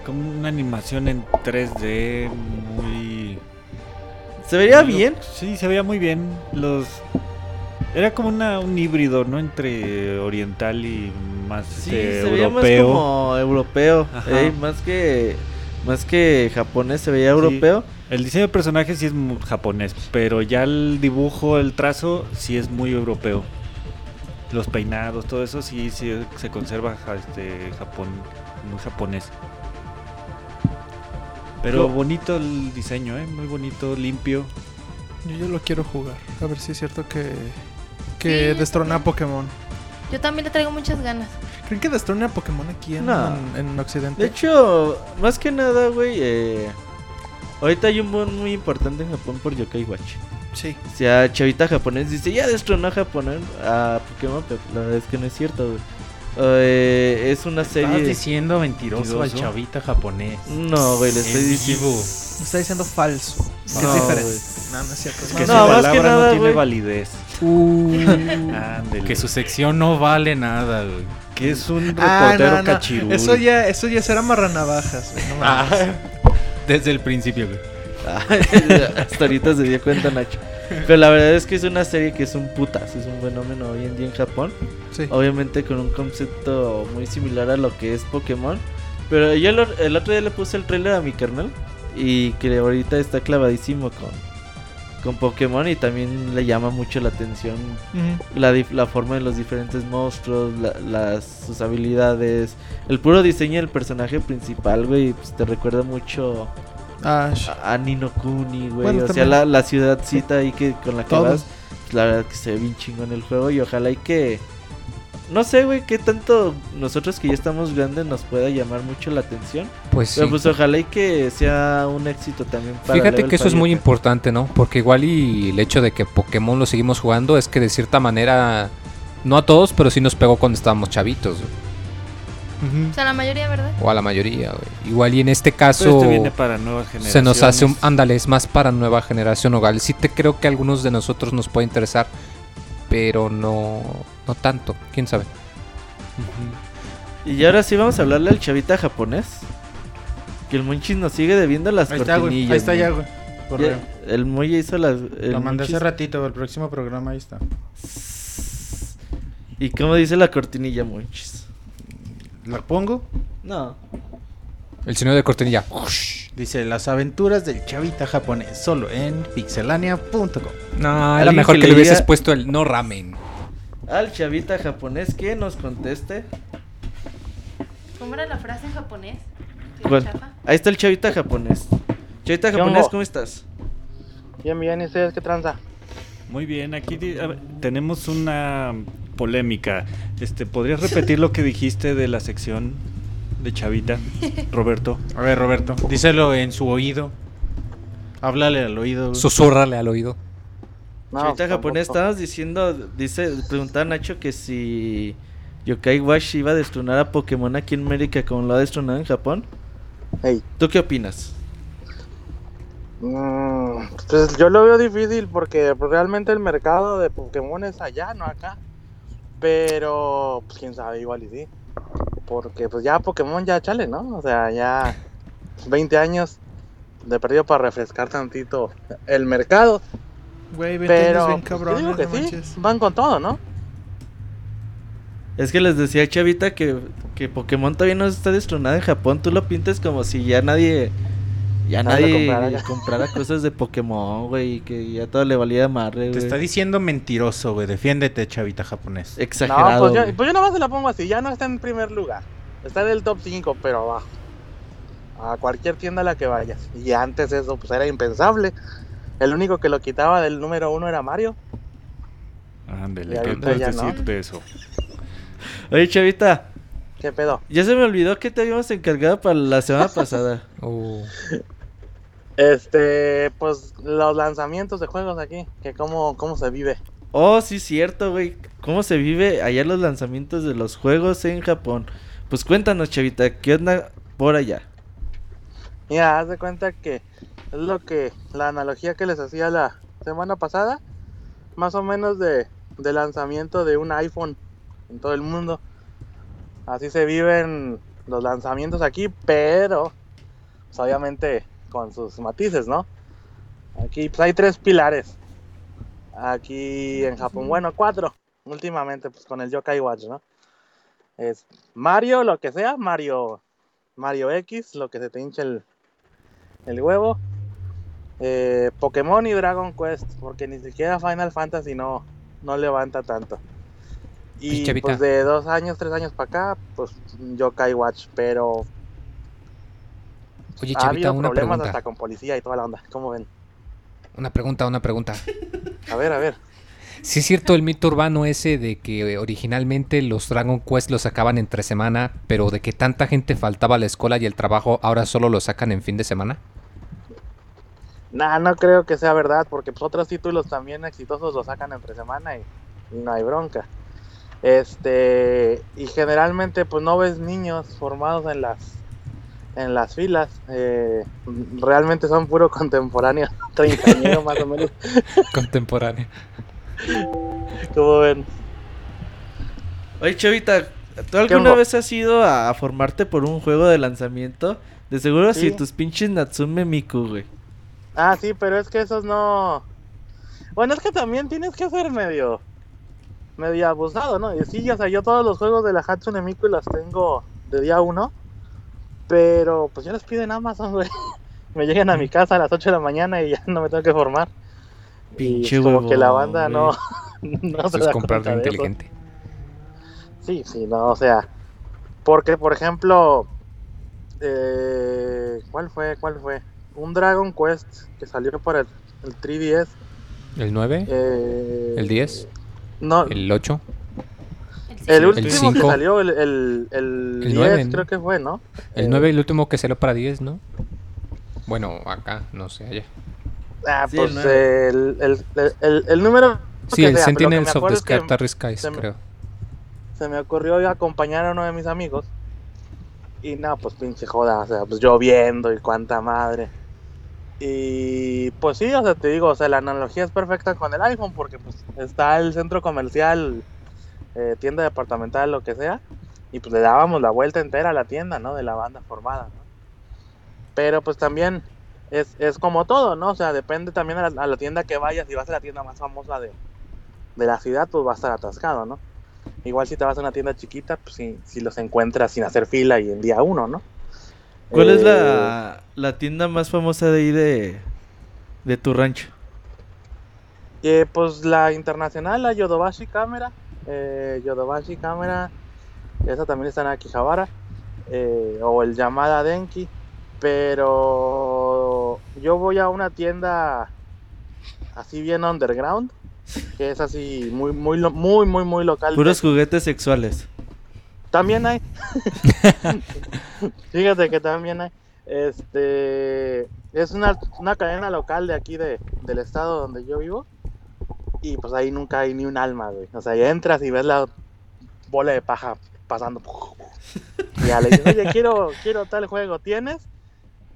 como una animación en 3D muy... ¿Se vería bien? Sí, se veía muy bien. Los... Era como una, un híbrido, ¿no? Entre oriental y más Sí, este, se veía más europeo. como europeo. Ajá. ey, más que más que japonés, se veía europeo. El diseño de personajes sí es muy japonés, pero ya el dibujo, el trazo, sí es muy europeo. Los peinados, todo eso sí, sí se conserva este Japón, muy japonés. Pero bonito el diseño, ¿eh? Muy bonito, limpio. Yo, yo lo quiero jugar. A ver si es cierto que que Sí, destrona a Pokémon. Yo también le traigo muchas ganas. ¿Creen que destrone a Pokémon aquí en, No. en, en Occidente? De hecho, más que nada, güey, eh, ahorita hay un boom muy importante en Japón por Yokai Watch. sí. O sea, chavita japonés dice, ya destronó a Japón a Pokémon, pero la verdad es que no es cierto, güey. Eh, es una Estás serie... diciendo mentiroso, al Mentiroso. chavita japonés. No, güey, le estoy En diciendo... Me está diciendo falso. Que No, es diferente. güey. No, no es cierto. Es que no, su que palabra nada, no tiene validez. Uh. Que su sección no vale nada, güey. Que es un Ah, reportero no, no. cachirul. Eso ya, eso ya será marranavajas. güey, no mames. Desde el principio, güey. Hasta ahorita se dio cuenta Nacho. Pero la verdad es que es una serie que es un putazo, es un fenómeno hoy en día en Japón. Sí. Obviamente con un concepto muy similar a lo que es Pokémon. Pero yo el, el otro día le puse el trailer a mi carnal. Y que ahorita está clavadísimo con, con Pokémon. Y también le llama mucho la atención la, dif- la forma de los diferentes monstruos, la- las, sus habilidades. El puro diseño del personaje principal, güey, pues te recuerda mucho Ash. a, a Nino Kuni, güey. Bueno, o sea, la, la ciudadcita ahí que con la que vas, pues, la verdad que se ve bien chingón el juego y ojalá y que... No sé, güey, qué tanto nosotros que ya estamos grandes nos pueda llamar mucho la atención. Pues sí. Pero pues ojalá y que sea un éxito también para Fíjate Level que eso es muy 5. importante, ¿no? Porque igual y el hecho de que Pokémon lo seguimos jugando es que de cierta manera, no a todos, pero sí nos pegó cuando estábamos chavitos. güey. Ujú. O sea, la mayoría, ¿verdad? O a la mayoría, güey. Igual y en este Pero caso este viene para nuevas generaciones. se nos hace un... Ándale, es más para nueva generación, Ogal. Sí te creo que a algunos de nosotros nos puede interesar, pero no, no tanto. ¿Quién sabe? Y ahora sí vamos a hablarle al chavita japonés. Que el Monchis nos sigue debiendo las Ahí está, güey. cortinillas. Ahí está ya, güey. Ya, el Moya hizo las... el Lo mandé hace ratito, el próximo programa ahí está. ¿Y cómo dice la cortinilla, Monchis? ¿La pongo? No. El señor de cortinilla. Dice las aventuras del chavita japonés, solo en pixelania.com. No, era mejor que que, le hubieses puesto el no ramen. Al chavita japonés que nos conteste. ¿Cómo era la frase en japonés? ¿Cuál? Chafa. Ahí está el chavita japonés. Chavita ¿Qué japonés? ¿cómo estás? Bien, bien, ¿y ustedes qué tranza? Muy bien, aquí ver, tenemos una polémica. Este, ¿podrías repetir lo que dijiste de la sección de Chavita, Roberto? A ver, Roberto, díselo en su oído. Háblale al oído. güey. Susurrale al oído. No, chavita pues, japonés, tampoco. estabas diciendo, dice, preguntaba Nacho que si Yokai Wash iba a destronar a Pokémon aquí en América como lo ha destronado en Japón. Ey, ¿Tú qué opinas? mm, pues yo lo veo difícil porque pues, realmente el mercado de Pokémon es allá, no acá. Pero, pues quién sabe, igual y sí. Porque pues ya Pokémon ya chale, ¿no? O sea, ya 20 años de perdido para refrescar tantito el mercado. Güey, 20 años Pero bien pues, cabrón, digo no que sí, van con todo, ¿no? Es que les decía Chavita que, que Pokémon todavía no está destronado en Japón. Tú lo pintas como si ya nadie. Ya Nadie comprara cosas de Pokémon, güey. y Que ya todo le valía madre, Te güey. está diciendo mentiroso, güey. Defiéndete, chavita japonés. Exagerado. no, pues yo, pues yo nomás se la pongo así, ya no está en primer lugar. Está en el top 5, pero abajo. A cualquier tienda a la que vayas. Y antes eso pues era impensable. El único que lo quitaba del número uno era Mario. Ándele, Y ¿qué puedes no. decir de eso? Oye, Chavita. ¿Qué pedo? Ya se me olvidó que te habíamos encargado para la semana pasada. Oh. Este, pues los lanzamientos de juegos aquí, que cómo, cómo se vive. Oh, sí, cierto, güey. ¿Cómo se vive allá los lanzamientos de los juegos en Japón? Pues cuéntanos, Chavita, ¿qué onda por allá? Mira, haz de cuenta que es lo que la analogía que les hacía la semana pasada, más o menos de, de lanzamiento de un iPhone en todo el mundo. Así se viven los lanzamientos aquí, pero pues, obviamente con sus matices, ¿no? Aquí pues, hay tres pilares. Aquí en Japón, bueno, cuatro. Últimamente, pues con el Yokai Watch, ¿no? Es Mario, lo que sea, Mario Mario X, lo que se te hincha el, el huevo. Eh, Pokémon y Dragon Quest, porque ni siquiera Final Fantasy no, no levanta tanto. Pues, Y Chavita. pues de dos años, tres años para acá, pues Yokai Watch, pero Oye, ha Chavita, habido una problemas pregunta. hasta con policía y toda la onda. ¿Cómo ven? Una pregunta, una pregunta. A ver, a ver. Sí es cierto el mito urbano ese de que eh, originalmente los Dragon Quest los sacaban entre semana, pero de que tanta gente faltaba a la escuela y el trabajo, ahora solo lo sacan en fin de semana. Nah, no creo que sea verdad, porque pues, otros títulos también exitosos los sacan entre semana y, y no hay bronca. Este, y generalmente pues no ves niños formados en las en las filas. eh, realmente son puro contemporáneos, treintañeros más o menos. Contemporáneo. Como ven? Oye, Chavita, ¿tú alguna vez has ido a, a formarte por un juego de lanzamiento? De seguro Sí. si tus pinches Natsume Miku, güey. Ah, sí, pero es que esos no. Bueno, es que también tienes que ser medio. medio abusado, ¿no? Y sí, o sea, yo todos los juegos de la Hatsune Miku los tengo de día uno. Pero pues yo los pido en Amazon, güey. Me llegan a mi casa a las 8 de la mañana y ya no me tengo que formar. Pinche y como que la banda no, no Eso se es da comprar eso. inteligente. Sí, sí, no, o sea, porque por ejemplo, eh, ¿cuál fue? ¿Cuál fue? Un Dragon Quest que salió para el, el 3DS. ¿El 9? eh, ¿El 10? No, ¿El 8? El sí. último que cinco. salió, el, el, el, El 10 nueve, ¿no? creo que fue, ¿no? El Eh, 9 el último que salió para 10, ¿no? Bueno, acá, no sé, allá. Ah, Sí, pues el, el, el, el- el número... Sí, el sea, Sentinels of the Scartary Skies, se me- creo. se me ocurrió acompañar a uno de mis amigos. Y no, pues pinche joda, o sea, pues lloviendo y cuánta madre. Y pues sí, o sea, te digo, o sea, la analogía es perfecta con el iPhone porque pues está el centro comercial, eh, tienda departamental, lo que sea. Y pues le dábamos la vuelta entera a la tienda, ¿no? De la banda formada, ¿no? Pero pues también es, es como todo, ¿no? O sea, depende también a la, a la tienda que vayas. Si vas a la tienda más famosa de, de la ciudad, pues va a estar atascado, ¿no? Igual si te vas a una tienda chiquita, pues si, si los encuentras sin hacer fila y en día uno, ¿no? ¿Cuál es Eh, la, la tienda más famosa de ahí de, de tu rancho? eh, pues la internacional, la Yodobashi Camera. Eh, Yodobashi Camera, esa también está en Akihabara. eh, o el Yamada Denki. Pero yo voy a una tienda así bien underground. Que es así muy, muy, muy, muy, muy local. Puros juguetes sexuales. También hay. Fíjate que también hay. Este es una, una cadena local de aquí de, del estado donde yo vivo. Y pues ahí nunca hay ni un alma, güey. O sea, ya entras y ves la bola de paja pasando. Y ya le dices, oye, quiero, quiero tal juego, ¿tienes?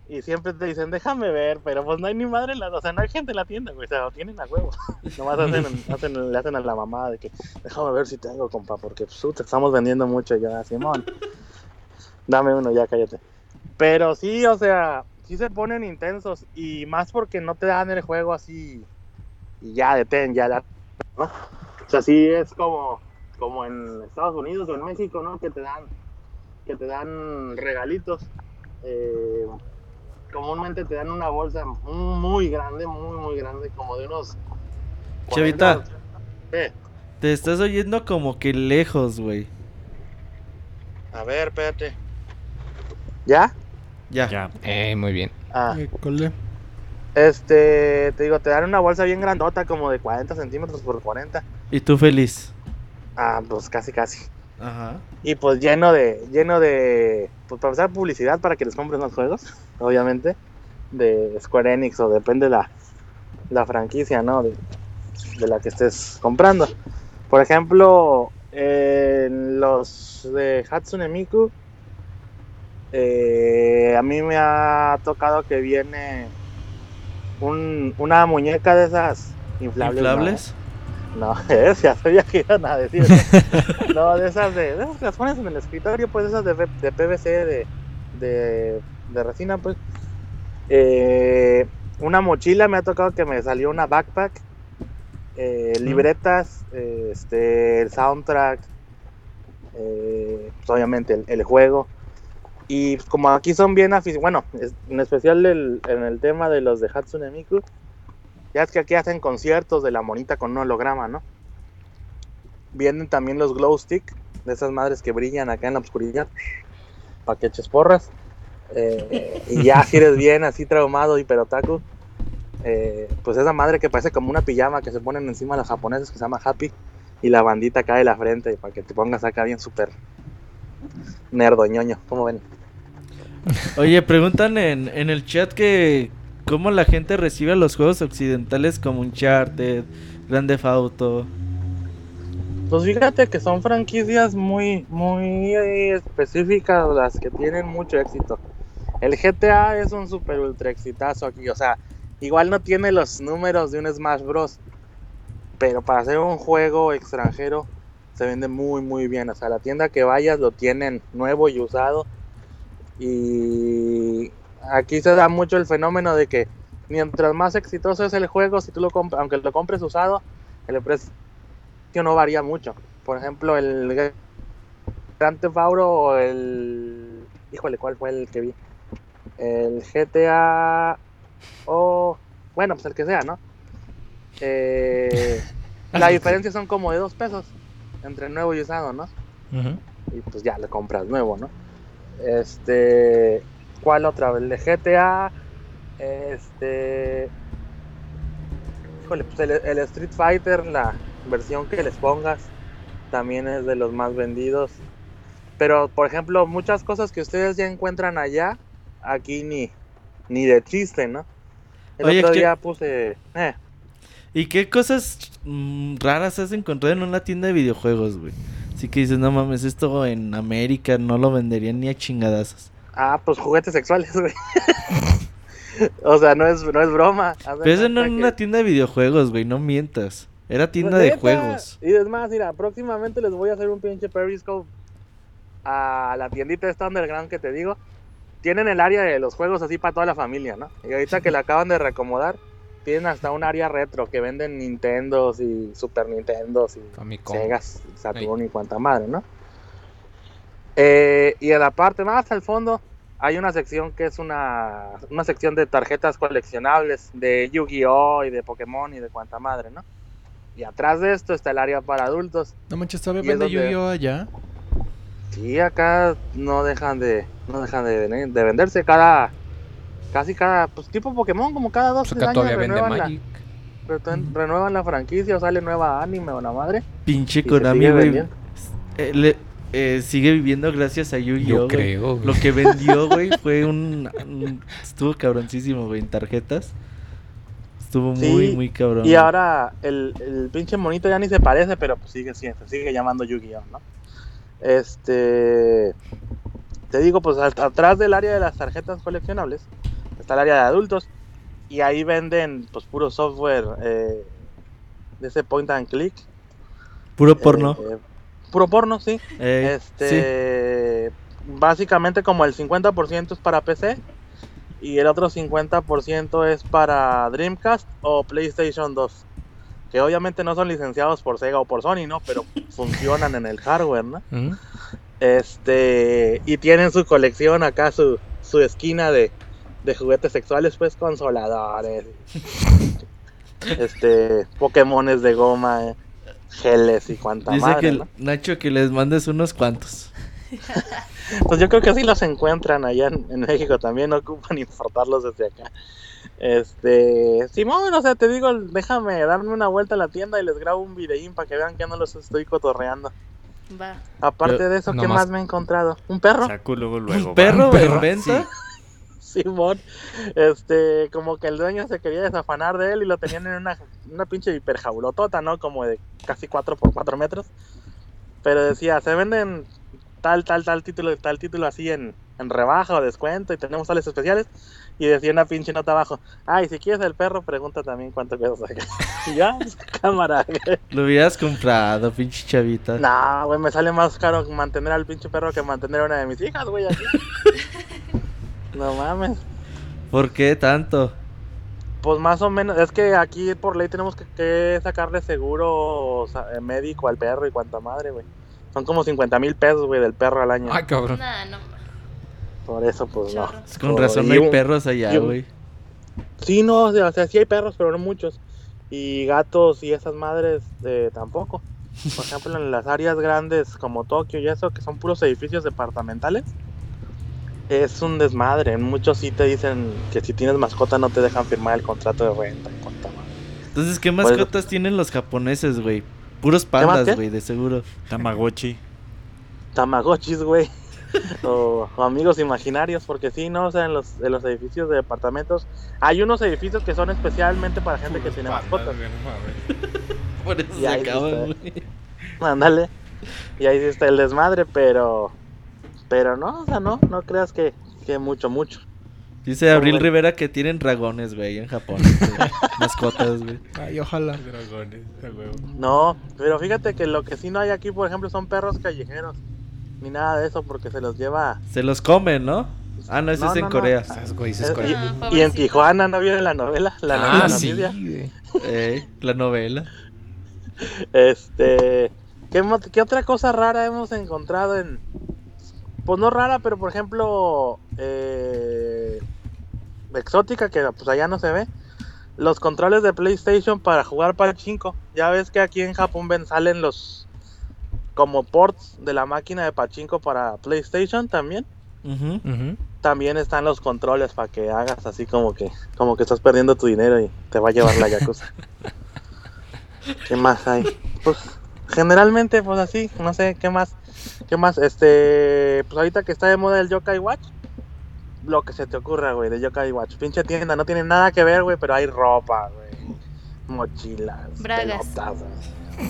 Y siempre te dicen, déjame ver, pero pues no hay ni madre en la, o sea, no hay gente en la tienda, güey, o sea, tienen a huevo. Nomás hacen, hacen- le hacen a la mamá de que, déjame ver si tengo, compa, porque pues, te estamos vendiendo mucho ya, Simón. Dame uno, ya cállate. Pero sí, o sea, sí se ponen intensos y más porque no te dan el juego así y ya detén, ya la, ¿no? O sea, sí es como, como en Estados Unidos o en México, ¿no? Que te dan, que te dan regalitos. Eh, comúnmente te dan una bolsa muy grande, muy, muy grande, como de unos... Chavita. 40, ¿Qué? Te estás oyendo como que lejos, güey. A ver, espérate. ¿Ya? Ya. Ya. Eh, muy bien. Ah, École. Este, te digo, te dan una bolsa bien grandota, como de 40 centímetros por 40. Y tú feliz. Ah, pues casi, casi. Ajá. Y pues lleno de, lleno de, pues para empezar publicidad para que les compren los juegos, obviamente, de Square Enix o depende la, la franquicia, ¿no? De, de la que estés comprando. Por ejemplo, en los de Hatsune Miku, eh, a mí me ha tocado que viene un, una muñeca de esas inflables. ¿no? ¿Inflables? No, es, ya sabía que iban a decir. no, de esas de, de esas que las pones en el escritorio, pues esas de, de PVC, de, de, de resina, pues. Eh, una mochila, me ha tocado que me salió una backpack, eh, libretas, eh, este, el soundtrack, eh, pues, obviamente el, el juego. Y como aquí son bien aficionados, bueno, en especial en el tema de los de Hatsune Miku, ya es que aquí hacen conciertos de la monita con un holograma, ¿no? Vienen también los glow stick, de esas madres que brillan acá en la oscuridad, para que eches porras. Eh, y ya si eres bien así traumado y perotaku, eh, pues esa madre que parece como una pijama que se ponen encima los japoneses que se llama Happy y la bandita cae de la frente para que te pongas acá bien súper nerdo ñoño, ¿cómo ven? Oye, preguntan en, en el chat que cómo la gente recibe a los juegos occidentales como Uncharted, Grande Theft Auto. Pues fíjate que son franquicias muy, muy eh, específicas las que tienen mucho éxito. El GTA es un super ultra exitazo aquí, o sea, igual no tiene los números de un Smash Bros. Pero para hacer un juego extranjero se vende muy muy bien. O sea, la tienda que vayas lo tienen nuevo y usado. Y aquí se da mucho el fenómeno de que mientras más exitoso es el juego, si tú lo compras, aunque lo compres usado, el precio no varía mucho. Por ejemplo, el Grand Theft Auto o el... Híjole, ¿cuál fue el que vi? El GTA o... Bueno, pues el que sea, ¿no? Eh, la diferencia son como de dos pesos entre nuevo y usado, ¿no? Y pues ya le compras nuevo, ¿no? Este, ¿cuál otra? El de GTA, este, híjole, pues el, el Street Fighter, la versión que les pongas, también es de los más vendidos. Pero, por ejemplo, muchas cosas que ustedes ya encuentran allá, aquí ni, ni de chiste, ¿no? El Oye, otro ¿qué- día puse, eh, ¿Y qué cosas mm, raras has encontrado en una tienda de videojuegos, güey? Así que dices, no mames, esto en América no lo venderían ni a chingadazos. ah, pues juguetes sexuales, güey. o sea, no es, no es broma. Haz de Pero eso no en que- una tienda de videojuegos, güey, no mientas. Era tienda Pues, de neta, juegos. Y es más, mira, próximamente les voy a hacer un pinche Periscope a la tiendita esta underground que te digo. Tienen el área de los juegos así para toda la familia, ¿no? Y ahorita que la acaban de reacomodar, tienen hasta un área retro que venden Nintendos y Super Nintendos y Famicom. Segas, Saturn y cuanta madre, ¿no? Eh, y en la parte más al fondo hay una sección que es una, una sección de tarjetas coleccionables de Yu-Gi-Oh! y de Pokémon y de cuanta madre, ¿no? Y atrás de esto está el área para adultos. No manches, ¿todavía vende donde- Yu-Gi-Oh allá? Sí, acá no dejan de no dejan de, de venderse cada casi cada pues tipo Pokémon como cada dos Pues años renuevan la, renuevan la franquicia o sale nueva anime o la madre Pinche Konami, sigue güey. eh, eh, sigue viviendo gracias a Yu-Gi-Oh! Yo creo, güey. Lo que vendió, güey, fue un, un- Estuvo cabroncísimo, güey, en tarjetas. Estuvo Sí, muy, muy cabrón. Y ahora el, el pinche monito ya ni se parece, pero pues sigue siendo, se sigue llamando Yu-Gi-Oh, ¿no? Este te digo, pues at- atrás del área de las tarjetas coleccionables está el área de adultos y ahí venden pues puro software eh, de ese point and click. Puro porno. Eh, puro porno, sí. Eh, sí. Este, básicamente como el 50% es para PC y el otro 50% es para Dreamcast o PlayStation 2. Que obviamente no son licenciados por Sega o por Sony, ¿no? Pero funcionan en el hardware, ¿no? Este, y tienen su colección acá, su, su esquina de, de juguetes sexuales, pues consoladores, este, Pokémones de goma, eh, geles y cuanta Dice madre, que ¿no? Nacho que les mandes unos cuantos. Pues yo creo que sí los encuentran allá en, en México también, no ocupan importarlos desde acá. Este, Simón, o sea, te digo, déjame darme una vuelta a la tienda y les grabo un videín para que vean que no los estoy cotorreando. Va. Aparte Pero de eso, ¿qué nomás- más me he encontrado? ¿Un perro? Saco luego, luego. ¿Un perro, va. güey, en venta? Simón, este, como que el dueño se quería desafanar de él y lo tenían en una, una pinche hiperjaulotota, ¿no? Como de casi 4 por 4 metros. Pero decía, se venden tal, tal, tal título, tal título así en, en rebaja o descuento y tenemos tales especiales. Y decía una pinche nota abajo, ay, si quieres el perro, pregunta también cuánto cuesta. Y ya, pues, cámara. Lo hubieras comprado, pinche chavita. No, güey, me sale más caro mantener al pinche perro que mantener a una de mis hijas, güey, aquí. no mames. ¿Por qué tanto? Pues más o menos, es que aquí por ley tenemos que, que sacarle seguro o sea, eh, médico al perro y cuanta madre, güey. Son como 50 mil pesos, güey, del perro al año. Ay, cabrón. Nah, no. Por eso, pues no. Chorro. Con Por- razón no hay un- perros allá, güey. Sí, no, o sea, o sea, sí hay perros, pero no muchos. Y gatos y esas madres eh, tampoco. Por ejemplo, en las áreas grandes como Tokio y eso, que son puros edificios departamentales, es un desmadre. Muchos sí te dicen que si tienes mascota no te dejan firmar el contrato de renta. Entonces, ¿qué Pues- mascotas tienen los japoneses, güey? Puros pandas, güey, de seguro. Tamagotchi. Tamagotchis, güey. o, o amigos imaginarios, porque sí, ¿no? O sea, en los, en los edificios de departamentos hay unos edificios que son especialmente para gente que tiene mascotas. Por eso Y se acaban, güey. Ándale. Y ahí sí está el desmadre, pero. Pero no, o sea, no, no creas que, que mucho, mucho. Dice Abril? Rivera que tienen dragones, güey, en Japón. güey. Mascotas, güey. Ay, ojalá. No, pero fíjate que lo que sí no hay aquí, por ejemplo, son perros callejeros. Ni nada de eso, porque se los lleva. Se los comen, ¿no? Ah, no, ese No, es en no, no. Corea. Esas güey, ese es Eh, Corea. Ah, y, y en. Tijuana, ¿no vieron la novela? La, Ah, sí. noticia. güey. Eh, la novela. Este. ¿qué, qué otra cosa rara hemos encontrado en.? Pues no rara, pero por ejemplo. Eh, exótica, que pues allá no se ve. Los controles de PlayStation para jugar para 5. Ya ves que aquí en Japón ven, salen los. Como ports de la máquina de Pachinko para PlayStation también. También están los controles para que hagas así como que como que estás perdiendo tu dinero y te va a llevar la yakuza. ¿Qué más hay? Pues generalmente pues así, no sé, ¿qué más? ¿Qué más? Este, pues ahorita que está de moda el Yokai Watch, lo que se te ocurra, güey, de Yokai Watch. Pinche tienda, no tiene nada que ver, güey, pero hay ropa, güey. Mochilas, Bragas. pelotas.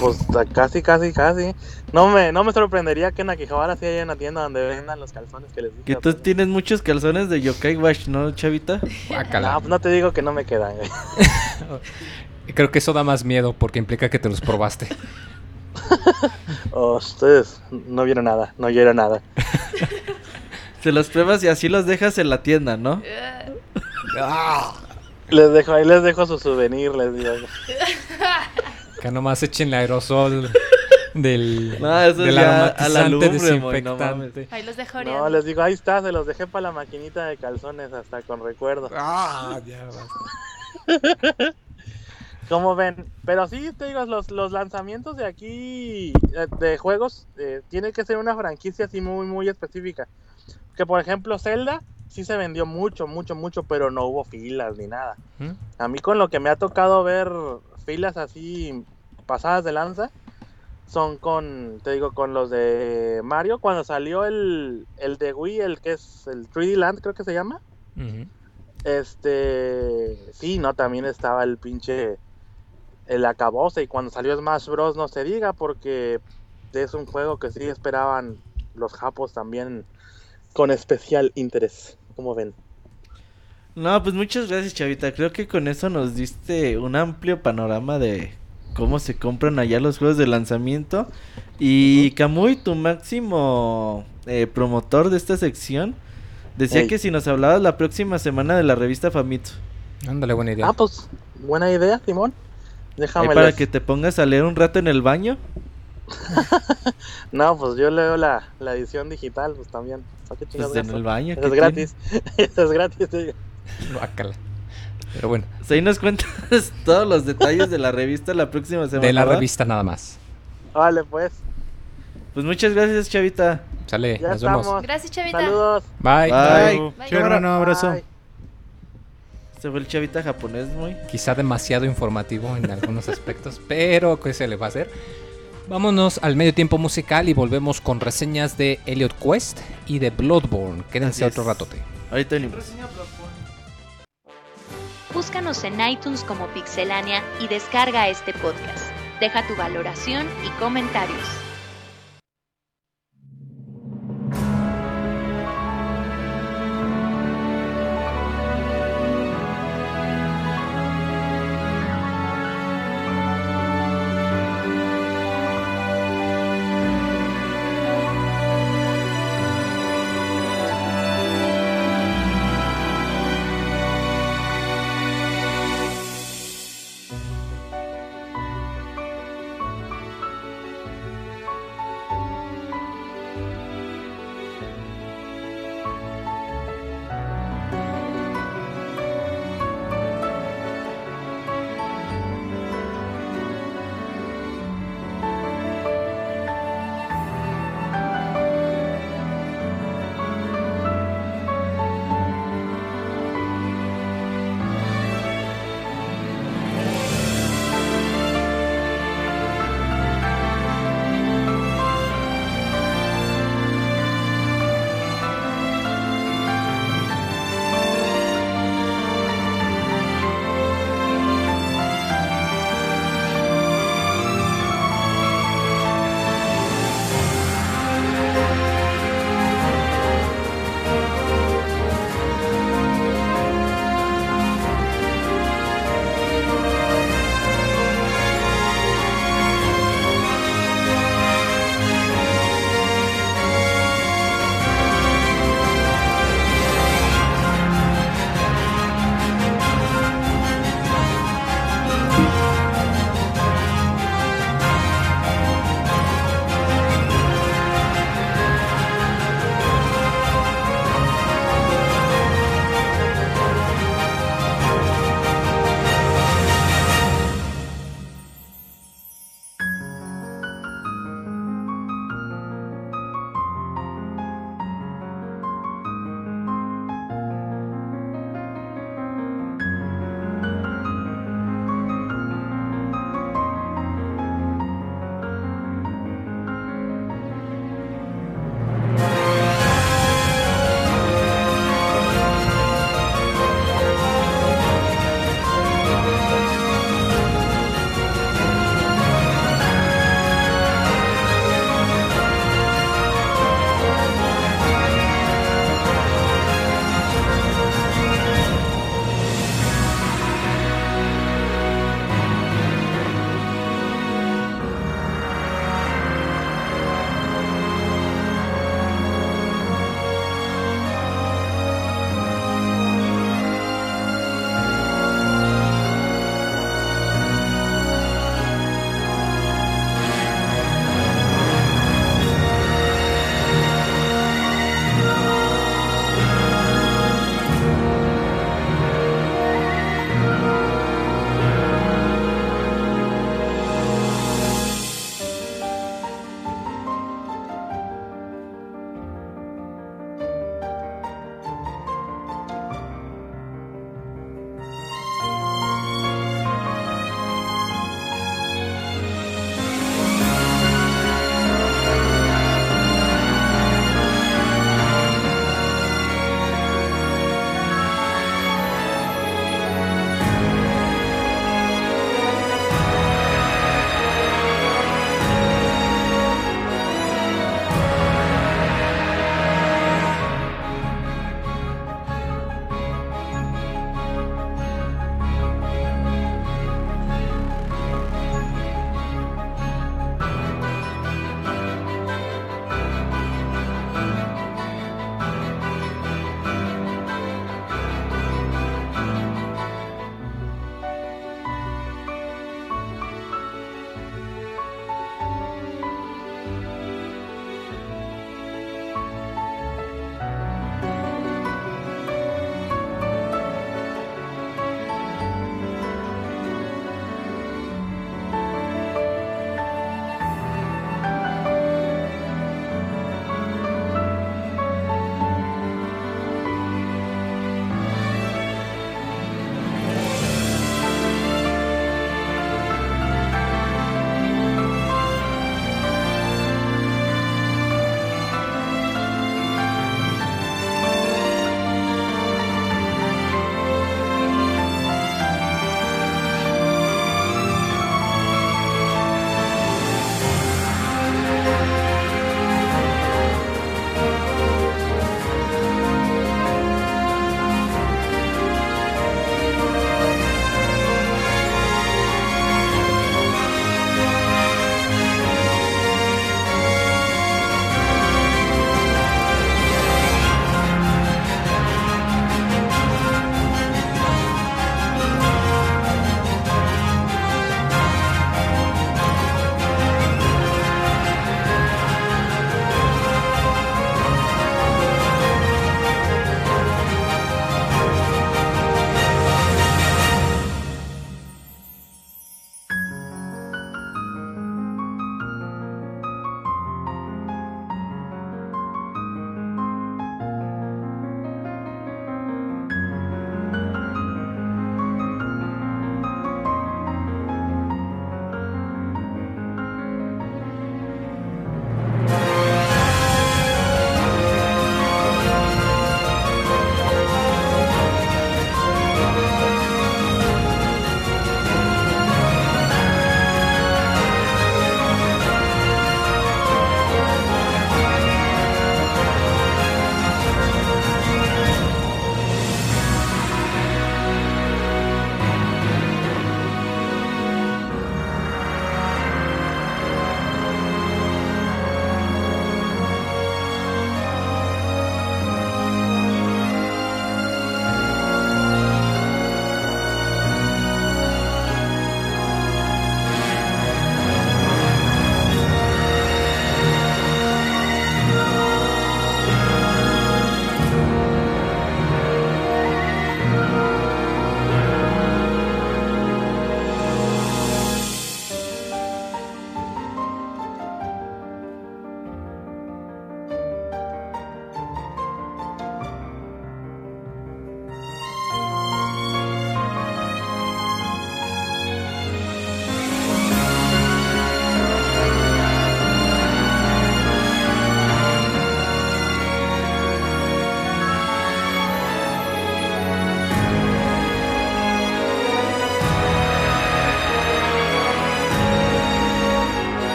Pues casi, casi, casi. No me, no me sorprendería que en Akihabara sí haya una tienda donde vendan los calzones que les dije. Que tú tienes muchos calzones de Yokai Wash, ¿no, chavita? Guácala. No, pues no te digo que no me quedan, güey. Creo que eso da más miedo porque implica que te los probaste. Oh, ustedes no vieron nada, no oyeron nada. Se los pruebas y así los dejas en la tienda, ¿no? Les dejo, ahí les dejo su souvenir, les digo. Que nomás echen el aerosol del, No, eso del ya a la aromatizante lumbre, no desinfectante. Ahí los dejo No, les digo, ahí está, se los dejé para la maquinita de calzones hasta con recuerdo. Ah, ya ¿Cómo ven? Pero sí, te digo, los, los lanzamientos de aquí, eh, de juegos, eh, tiene que ser una franquicia así muy, muy específica. Que por ejemplo, Zelda sí se vendió mucho, mucho, mucho, pero no hubo filas ni nada. ¿Mm? A mí con lo que me ha tocado ver filas así pasadas de lanza, son con, te digo, con los de Mario, cuando salió el, el de Wii, el que es el 3D Land, creo que se llama. Este, sí, no, también estaba el pinche, el acabose, y cuando salió Smash Bros. no se diga, porque es un juego que sí esperaban los japos también con especial interés, como ven. No, pues muchas gracias, chavita. Creo que con eso nos diste un amplio panorama de cómo se compran allá los juegos de lanzamiento. Y Kamui, tu máximo eh, promotor de esta sección, decía Ey. que si nos hablabas la próxima semana de la revista Famitsu. Ándale, buena idea. Ah, pues, buena idea, Simón. Déjame para que te pongas a leer un rato en el baño. No, pues yo leo la, la edición digital, pues también. ¿Para qué Pues en el baño. Eso ¿qué es tiene? gratis. Eso es gratis. Guácala. Pero bueno, Pues ahí nos cuentas todos los detalles de la revista la próxima semana. de la revista nada más. Vale, pues. Pues muchas gracias, chavita. Sale, Ya nos vemos. Gracias, Chavita. Saludos. Bye. Bye. Bye. Hermano, abrazo. Bye. Se fue el chavita japonés, muy. Quizá demasiado informativo en algunos aspectos, pero ¿qué se le va a hacer? Vámonos al medio tiempo musical y volvemos con reseñas de Elliot Quest y de Bloodborne. Quédense otro ratote. Ahorita venimos. Búscanos en iTunes como Pixelania y descarga este podcast. Deja tu valoración y comentarios.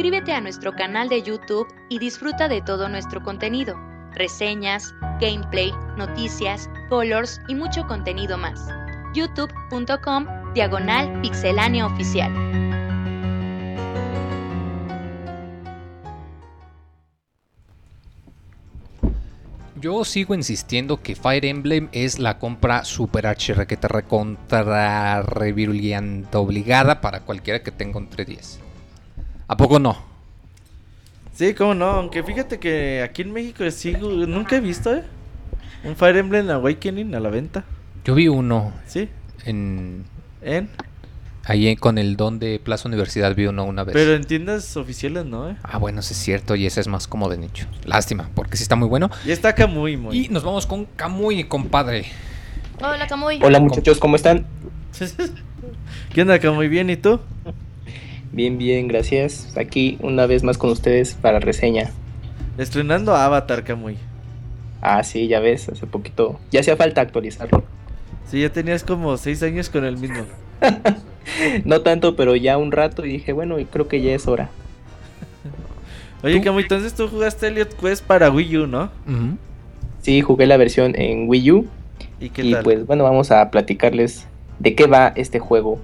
Suscríbete a nuestro canal de YouTube y disfruta de todo nuestro contenido, reseñas, gameplay, noticias, colors y mucho contenido más. youtube.com diagonal pixelánea oficial. Yo sigo insistiendo que Fire Emblem es la compra super HR que te recontra reviruliante obligada para cualquiera que tenga un 310. ¿A poco no? Sí, cómo no, aunque fíjate que aquí en México sí, nunca he visto, ¿eh? Un Fire Emblem Awakening a la venta. Yo vi uno Sí, en en. ahí con el don de Plaza Universidad vi uno una vez. Pero en tiendas oficiales no, ¿eh? Ah, bueno, sí es cierto y ese es más como de nicho. Lástima, porque sí está muy bueno. Y está acá muy, muy. Y nos vamos con Kamui, compadre. Hola, Camuy. Hola muchachos, ¿cómo están? ¿Qué onda acá? Muy bien, ¿y tú? Bien, bien, gracias. Aquí una vez más con ustedes para reseña. Estrenando Avatar, Camuy. Ah, sí, ya ves, hace poquito. Ya hacía falta actualizarlo. Sí, ya tenías como seis años con el mismo. No tanto, pero ya un rato y dije, bueno, creo que ya es hora. Oye, Camuy, entonces tú jugaste Elliot Quest para Wii U, ¿no? Sí, jugué la versión en Wii U ¿Y qué y tal? pues bueno, vamos a platicarles de qué va este juego.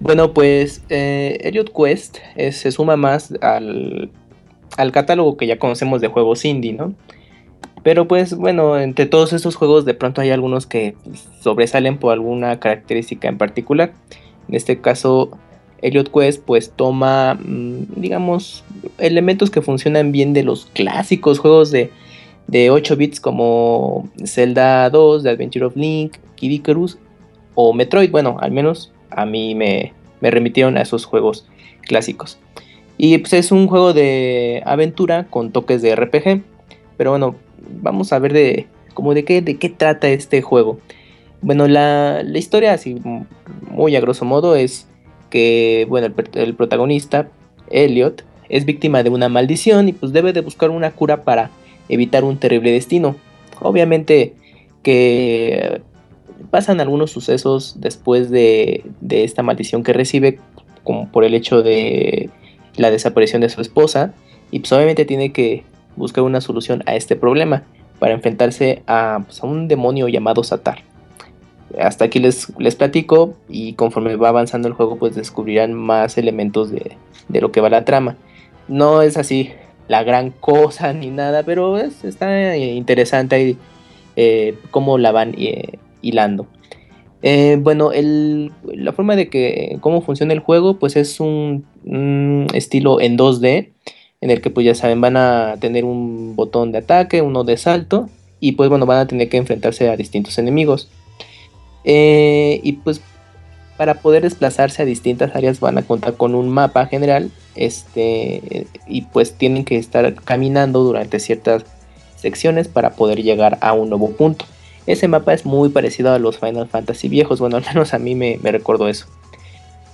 Bueno, pues eh, Elliot Quest eh, se suma más al, al catálogo que ya conocemos de juegos indie, ¿no? Pero pues bueno, entre todos estos juegos de pronto hay algunos que sobresalen por alguna característica en particular. En este caso, Elliot Quest pues toma, mm, digamos, elementos que funcionan bien de los clásicos juegos de, de 8 bits como Zelda 2, The Adventure of Link, Kid Icarus o Metroid. Bueno, al menos a mí me, me remitieron a esos juegos clásicos. Y pues es un juego de aventura con toques de RPG. Pero bueno, vamos a ver de, como de, qué, de qué trata este juego. Bueno, la, la historia así muy a grosso modo es que, bueno, el, el protagonista, Elliot, es víctima de una maldición y pues debe de buscar una cura para evitar un terrible destino. Obviamente que pasan algunos sucesos después de, de esta maldición que recibe, como por el hecho de la desaparición de su esposa, y pues obviamente tiene que buscar una solución a este problema para enfrentarse a, pues, a un demonio llamado Satar. Hasta aquí les, les platico y conforme va avanzando el juego pues descubrirán más elementos de, de lo que va la trama. No es así la gran cosa ni nada, pero es, está eh, interesante eh, cómo la van eh, hilando. Eh, bueno, el- la forma de que cómo funciona el juego, pues es un, estilo en 2D, en el que pues ya saben, van a tener un botón de ataque, uno de salto, y pues bueno, van a tener que enfrentarse a distintos enemigos. Eh, y pues para poder desplazarse a distintas áreas van a contar con un mapa general, este, y pues tienen que estar caminando durante ciertas secciones para poder llegar a un nuevo punto. Ese mapa es muy parecido a los Final Fantasy viejos, bueno, al menos a mí me, me recordó eso.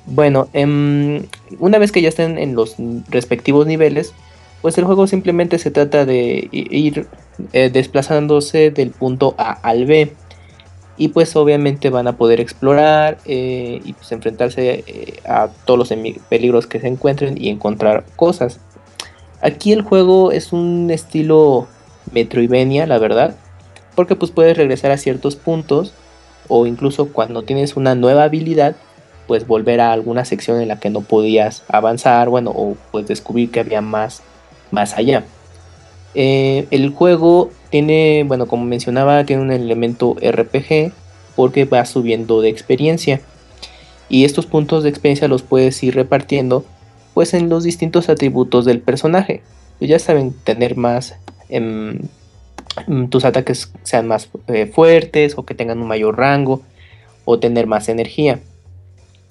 Bueno, em, una vez que ya estén en los respectivos niveles, pues el juego simplemente se trata de ir eh, desplazándose del punto A al B. Y pues obviamente van a poder explorar eh, y pues enfrentarse eh, a todos los peligros que se encuentren y encontrar cosas. Aquí el juego es un estilo Metroidvania, la verdad porque pues puedes regresar a ciertos puntos o incluso cuando tienes una nueva habilidad pues volver a alguna sección en la que no podías avanzar bueno o pues descubrir que había más más allá. Eh, el juego tiene bueno como mencionaba tiene un elemento RPG porque va subiendo de experiencia. Y estos puntos de experiencia los puedes ir repartiendo pues en los distintos atributos del personaje. Pues ya saben tener más em, tus ataques sean más eh, fuertes o que tengan un mayor rango o tener más energía.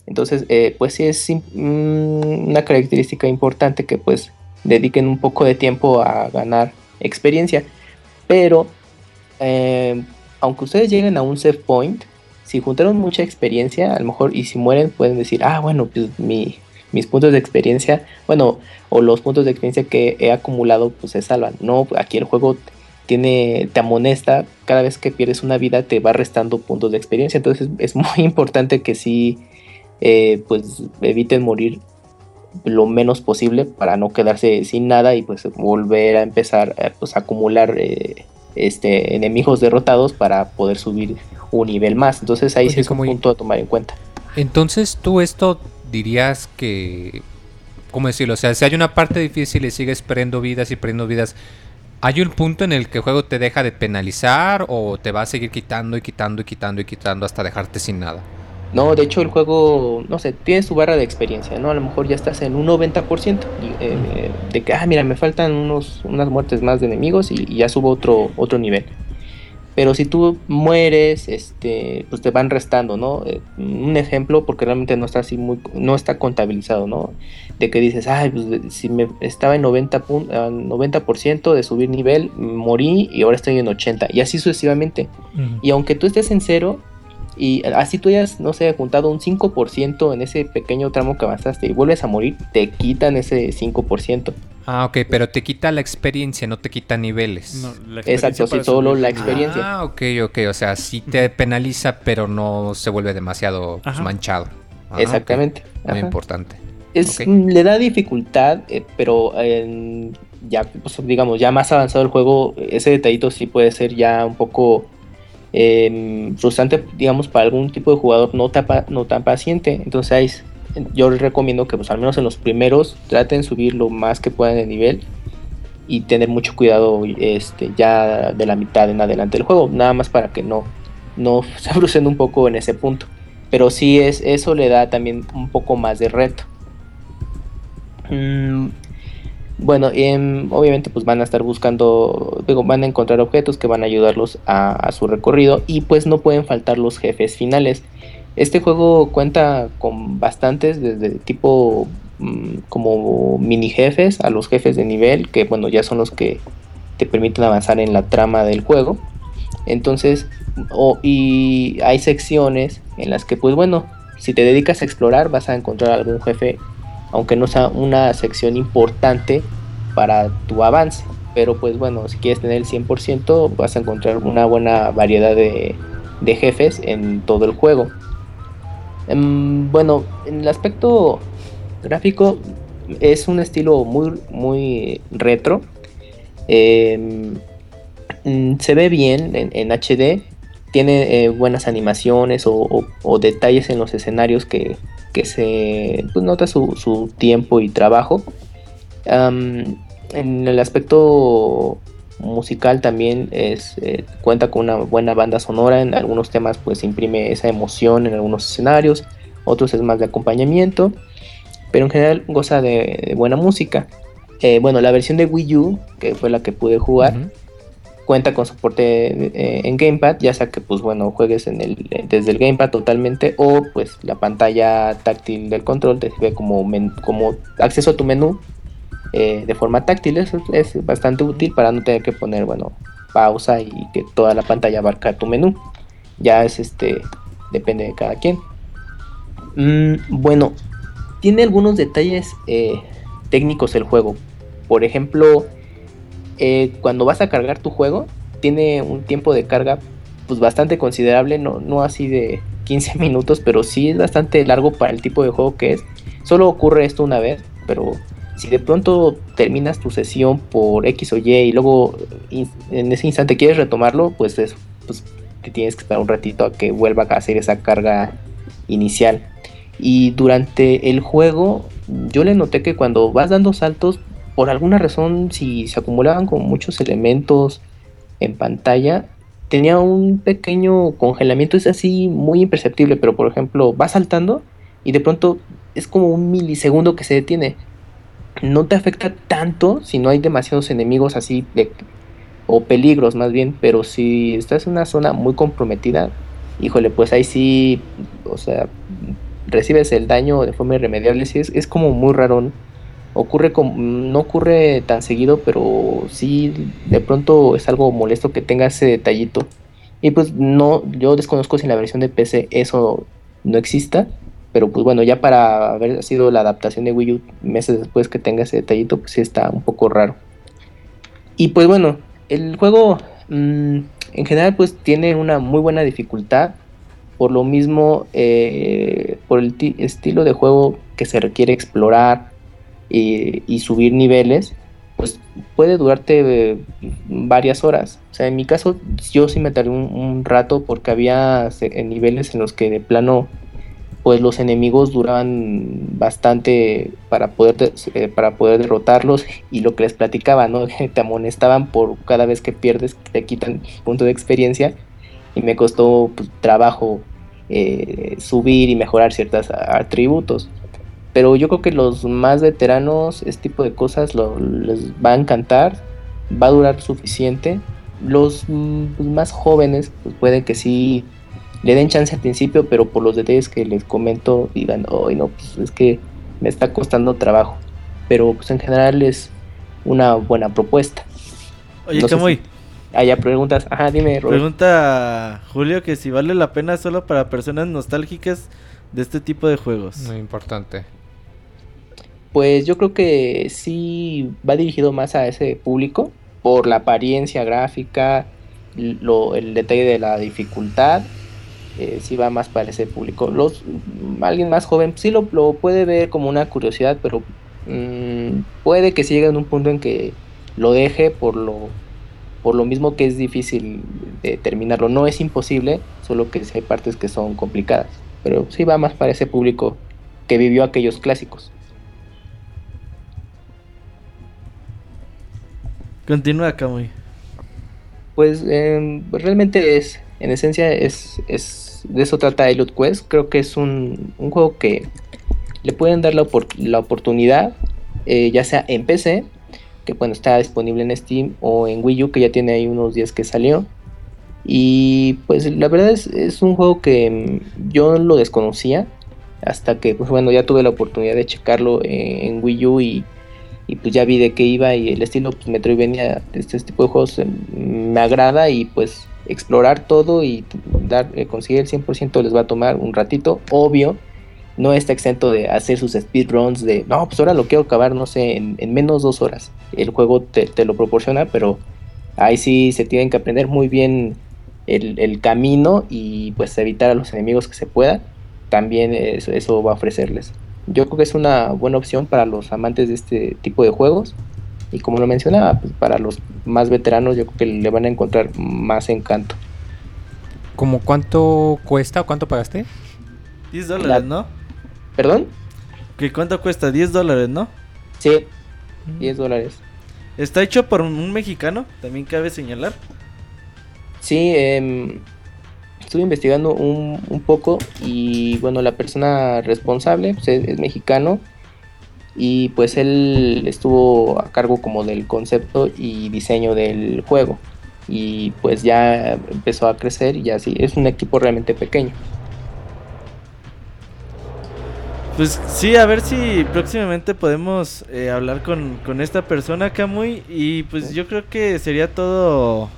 Entonces, eh, pues sí es mm, una característica importante que pues dediquen un poco de tiempo a ganar experiencia. Pero, eh, aunque ustedes lleguen a un save point, si juntaron mucha experiencia, a lo mejor y si mueren pueden decir, ah, bueno, pues mi, mis puntos de experiencia, bueno, o los puntos de experiencia que he acumulado, pues se salvan. No, aquí el juego tiene, te amonesta, cada vez que pierdes una vida te va restando puntos de experiencia, entonces es muy importante que sí, eh, pues eviten morir lo menos posible para no quedarse sin nada y pues volver a empezar eh, pues, a acumular eh, este, enemigos derrotados para poder subir un nivel más. Entonces ahí sí es un punto a tomar en cuenta. Entonces tú esto dirías que, ¿cómo decirlo? O sea, si hay una parte difícil y sigues perdiendo vidas y perdiendo vidas, ¿hay un punto en el que el juego te deja de penalizar o te va a seguir quitando y quitando y quitando y quitando hasta dejarte sin nada? No, de hecho el juego, no sé, tiene su barra de experiencia, ¿no? A lo mejor ya estás en un 90% y, eh, de que, ah, mira, me faltan unos, unas muertes más de enemigos y, y ya subo otro, otro nivel. Pero si tú mueres, este, pues te van restando, ¿no? Eh, un ejemplo, porque realmente no está así muy, no está contabilizado, ¿no? De que dices, ay, pues si me estaba en 90, pun- ah, 90% de subir nivel, morí y ahora estoy en 80, y así sucesivamente. Y aunque tú estés en cero, y así tú hayas, no sé, juntado un 5% en ese pequeño tramo que avanzaste y vuelves a morir, te quitan ese 5%. Ah, ok, pero te quita la experiencia, no te quita niveles. No, la experiencia Exacto, sí, solo la experiencia. Ah, ok, ok, o sea, sí te penaliza, pero no se vuelve demasiado pues, manchado. Ah, Exactamente. Muy Ajá. importante. Es, Le da dificultad, eh, pero ya, pues, digamos, ya más avanzado el juego, ese detallito sí puede ser ya un poco em, frustrante, digamos, para algún tipo de jugador no, tan pa- no tan paciente. Entonces, ahí yo les recomiendo que, pues, al menos en los primeros, traten de subir lo más que puedan de nivel y tener mucho cuidado este, ya de la mitad en adelante del juego, nada más para que no, no se frustren un poco en ese punto. Pero sí es, eso le da también un poco más de reto. Mm, bueno, obviamente pues van a estar buscando, van a encontrar objetos que van a ayudarlos a, a su recorrido y pues no pueden faltar los jefes finales. Este juego cuenta con bastantes, desde tipo mm, como mini jefes a los jefes de nivel, que bueno, ya son los que te permiten avanzar en la trama del juego. Entonces, o- y hay secciones en las que pues bueno, si te dedicas a explorar vas a encontrar algún jefe aunque no sea una sección importante para tu avance. Pero pues bueno, si quieres tener el 100% vas a encontrar una buena variedad de, de jefes en todo el juego. Em, bueno, en el aspecto gráfico es un estilo muy, muy retro. Em, mm, se ve bien en, HD. Tiene eh, buenas animaciones o, detalles en los escenarios que, que se pues, nota su, su tiempo y trabajo. En el aspecto musical también es, eh, cuenta con una buena banda sonora. En algunos temas pues imprime esa emoción en algunos escenarios. Otros es más de acompañamiento. Pero en general goza de, de buena música. Eh, bueno, la versión de Wii U, que fue la que pude jugar, cuenta con soporte eh, en gamepad, ya sea que pues bueno juegues en el, desde el gamepad totalmente o pues la pantalla táctil del control te sirve como, como acceso a tu menú eh, de forma táctil, eso es bastante útil para no tener que poner bueno pausa y que toda la pantalla abarca tu menú, ya es este, depende de cada quien. Mm, bueno, tiene algunos detalles eh, técnicos el juego, por ejemplo, eh, cuando vas a cargar tu juego, tiene un tiempo de carga pues bastante considerable, no, no así de 15 minutos, pero sí es bastante largo para el tipo de juego que es. Solo ocurre esto una vez, pero si de pronto terminas tu sesión por X o Y y luego en ese instante quieres retomarlo, pues, es, pues te tienes que esperar un ratito a que vuelva a hacer esa carga inicial. Y durante el juego, yo le noté que cuando vas dando saltos, por alguna razón, si se acumulaban con muchos elementos en pantalla, tenía un pequeño congelamiento, es así muy imperceptible, pero por ejemplo, vas saltando y de pronto es como un milisegundo que se detiene. No te afecta tanto si no hay demasiados enemigos así de o peligros más bien, pero si estás en una zona muy comprometida, híjole, pues ahí sí, o sea, recibes el daño de forma irremediable, sí es, es como muy raro. Ocurre como, no ocurre tan seguido, pero sí de pronto es algo molesto que tenga ese detallito. Y pues no, yo desconozco si en la versión de PC eso no exista, pero pues bueno, ya para haber sido la adaptación de Wii U meses después que tenga ese detallito, pues sí está un poco raro. Y pues bueno, el juego mm, en general pues tiene una muy buena dificultad, por lo mismo, eh, por el ti- estilo de juego que se requiere explorar, y, subir niveles, pues puede durarte eh, varias horas. O sea, en mi caso yo sí me tardé un, rato porque había eh, niveles en los que de plano pues los enemigos duraban bastante para poder de- eh, para poder derrotarlos y lo que les platicaba, ¿no? Te amonestaban por cada vez que pierdes, te quitan punto de experiencia y me costó pues, trabajo eh, subir y mejorar ciertos atributos. Pero yo creo que los más veteranos, este tipo de cosas les va a encantar, va a durar suficiente. Los mm, pues, más jóvenes, pues que sí le den chance al principio, pero por los detalles que les comento, digan, hoy no, pues es que me está costando trabajo. Pero pues en general es una buena propuesta. Oye, No Camuy, si- Ah, ya preguntas. Ajá, dime, Robert. pregunta Julio que si vale la pena solo para personas nostálgicas de este tipo de juegos. Muy importante. Pues yo creo que sí va dirigido más a ese público por la apariencia gráfica, lo, el detalle de la dificultad, eh, sí va más para ese público. Los alguien más joven sí lo, lo puede ver como una curiosidad, pero mm, puede que sí llegue a un punto en que lo deje por lo por lo mismo que es difícil de terminarlo. No es imposible, solo que hay partes que son complicadas. Pero sí va más para ese público que vivió aquellos clásicos. Continúa, Camuy. Pues eh, pues, realmente es, en esencia es, es de eso trata Elite Quest. Creo que es un, un juego que le pueden dar la, la oportunidad, eh, ya sea en PC, que bueno, está disponible en Steam, o en Wii U, que ya tiene ahí unos días que salió. Y pues la verdad es, es un juego que mm, yo lo desconocía, hasta que pues bueno, ya tuve la oportunidad de checarlo eh, en Wii U y pues ya vi de qué iba y el estilo pues Metroidvania de este tipo de juegos eh, me agrada y pues explorar todo y dar eh, conseguir el 100% les va a tomar un ratito, obvio, no está exento de hacer sus speedruns de, no, pues ahora lo quiero acabar, no sé, en, en menos dos horas. El juego te, te lo proporciona, pero ahí sí se tienen que aprender muy bien el, el camino y pues evitar a los enemigos que se pueda. También eso, eso va a ofrecerles. Yo creo que es una buena opción para los amantes de este tipo de juegos. Y como lo mencionaba, pues para los más veteranos yo creo que le van a encontrar más encanto. ¿Cómo cuánto cuesta o cuánto pagaste? 10 dólares, La- ¿no? ¿Perdón? ¿Qué cuánto cuesta? 10 dólares, ¿no? Sí, 10 dólares. Está hecho por un mexicano, también cabe señalar. Sí, em, estuve investigando un, un poco y bueno, la persona responsable pues, es, es mexicano y pues él estuvo a cargo como del concepto y diseño del juego y pues ya empezó a crecer y así es un equipo realmente pequeño. Pues sí, a ver si próximamente podemos eh, hablar con, con esta persona, Camuy. Y pues yo creo que sería todo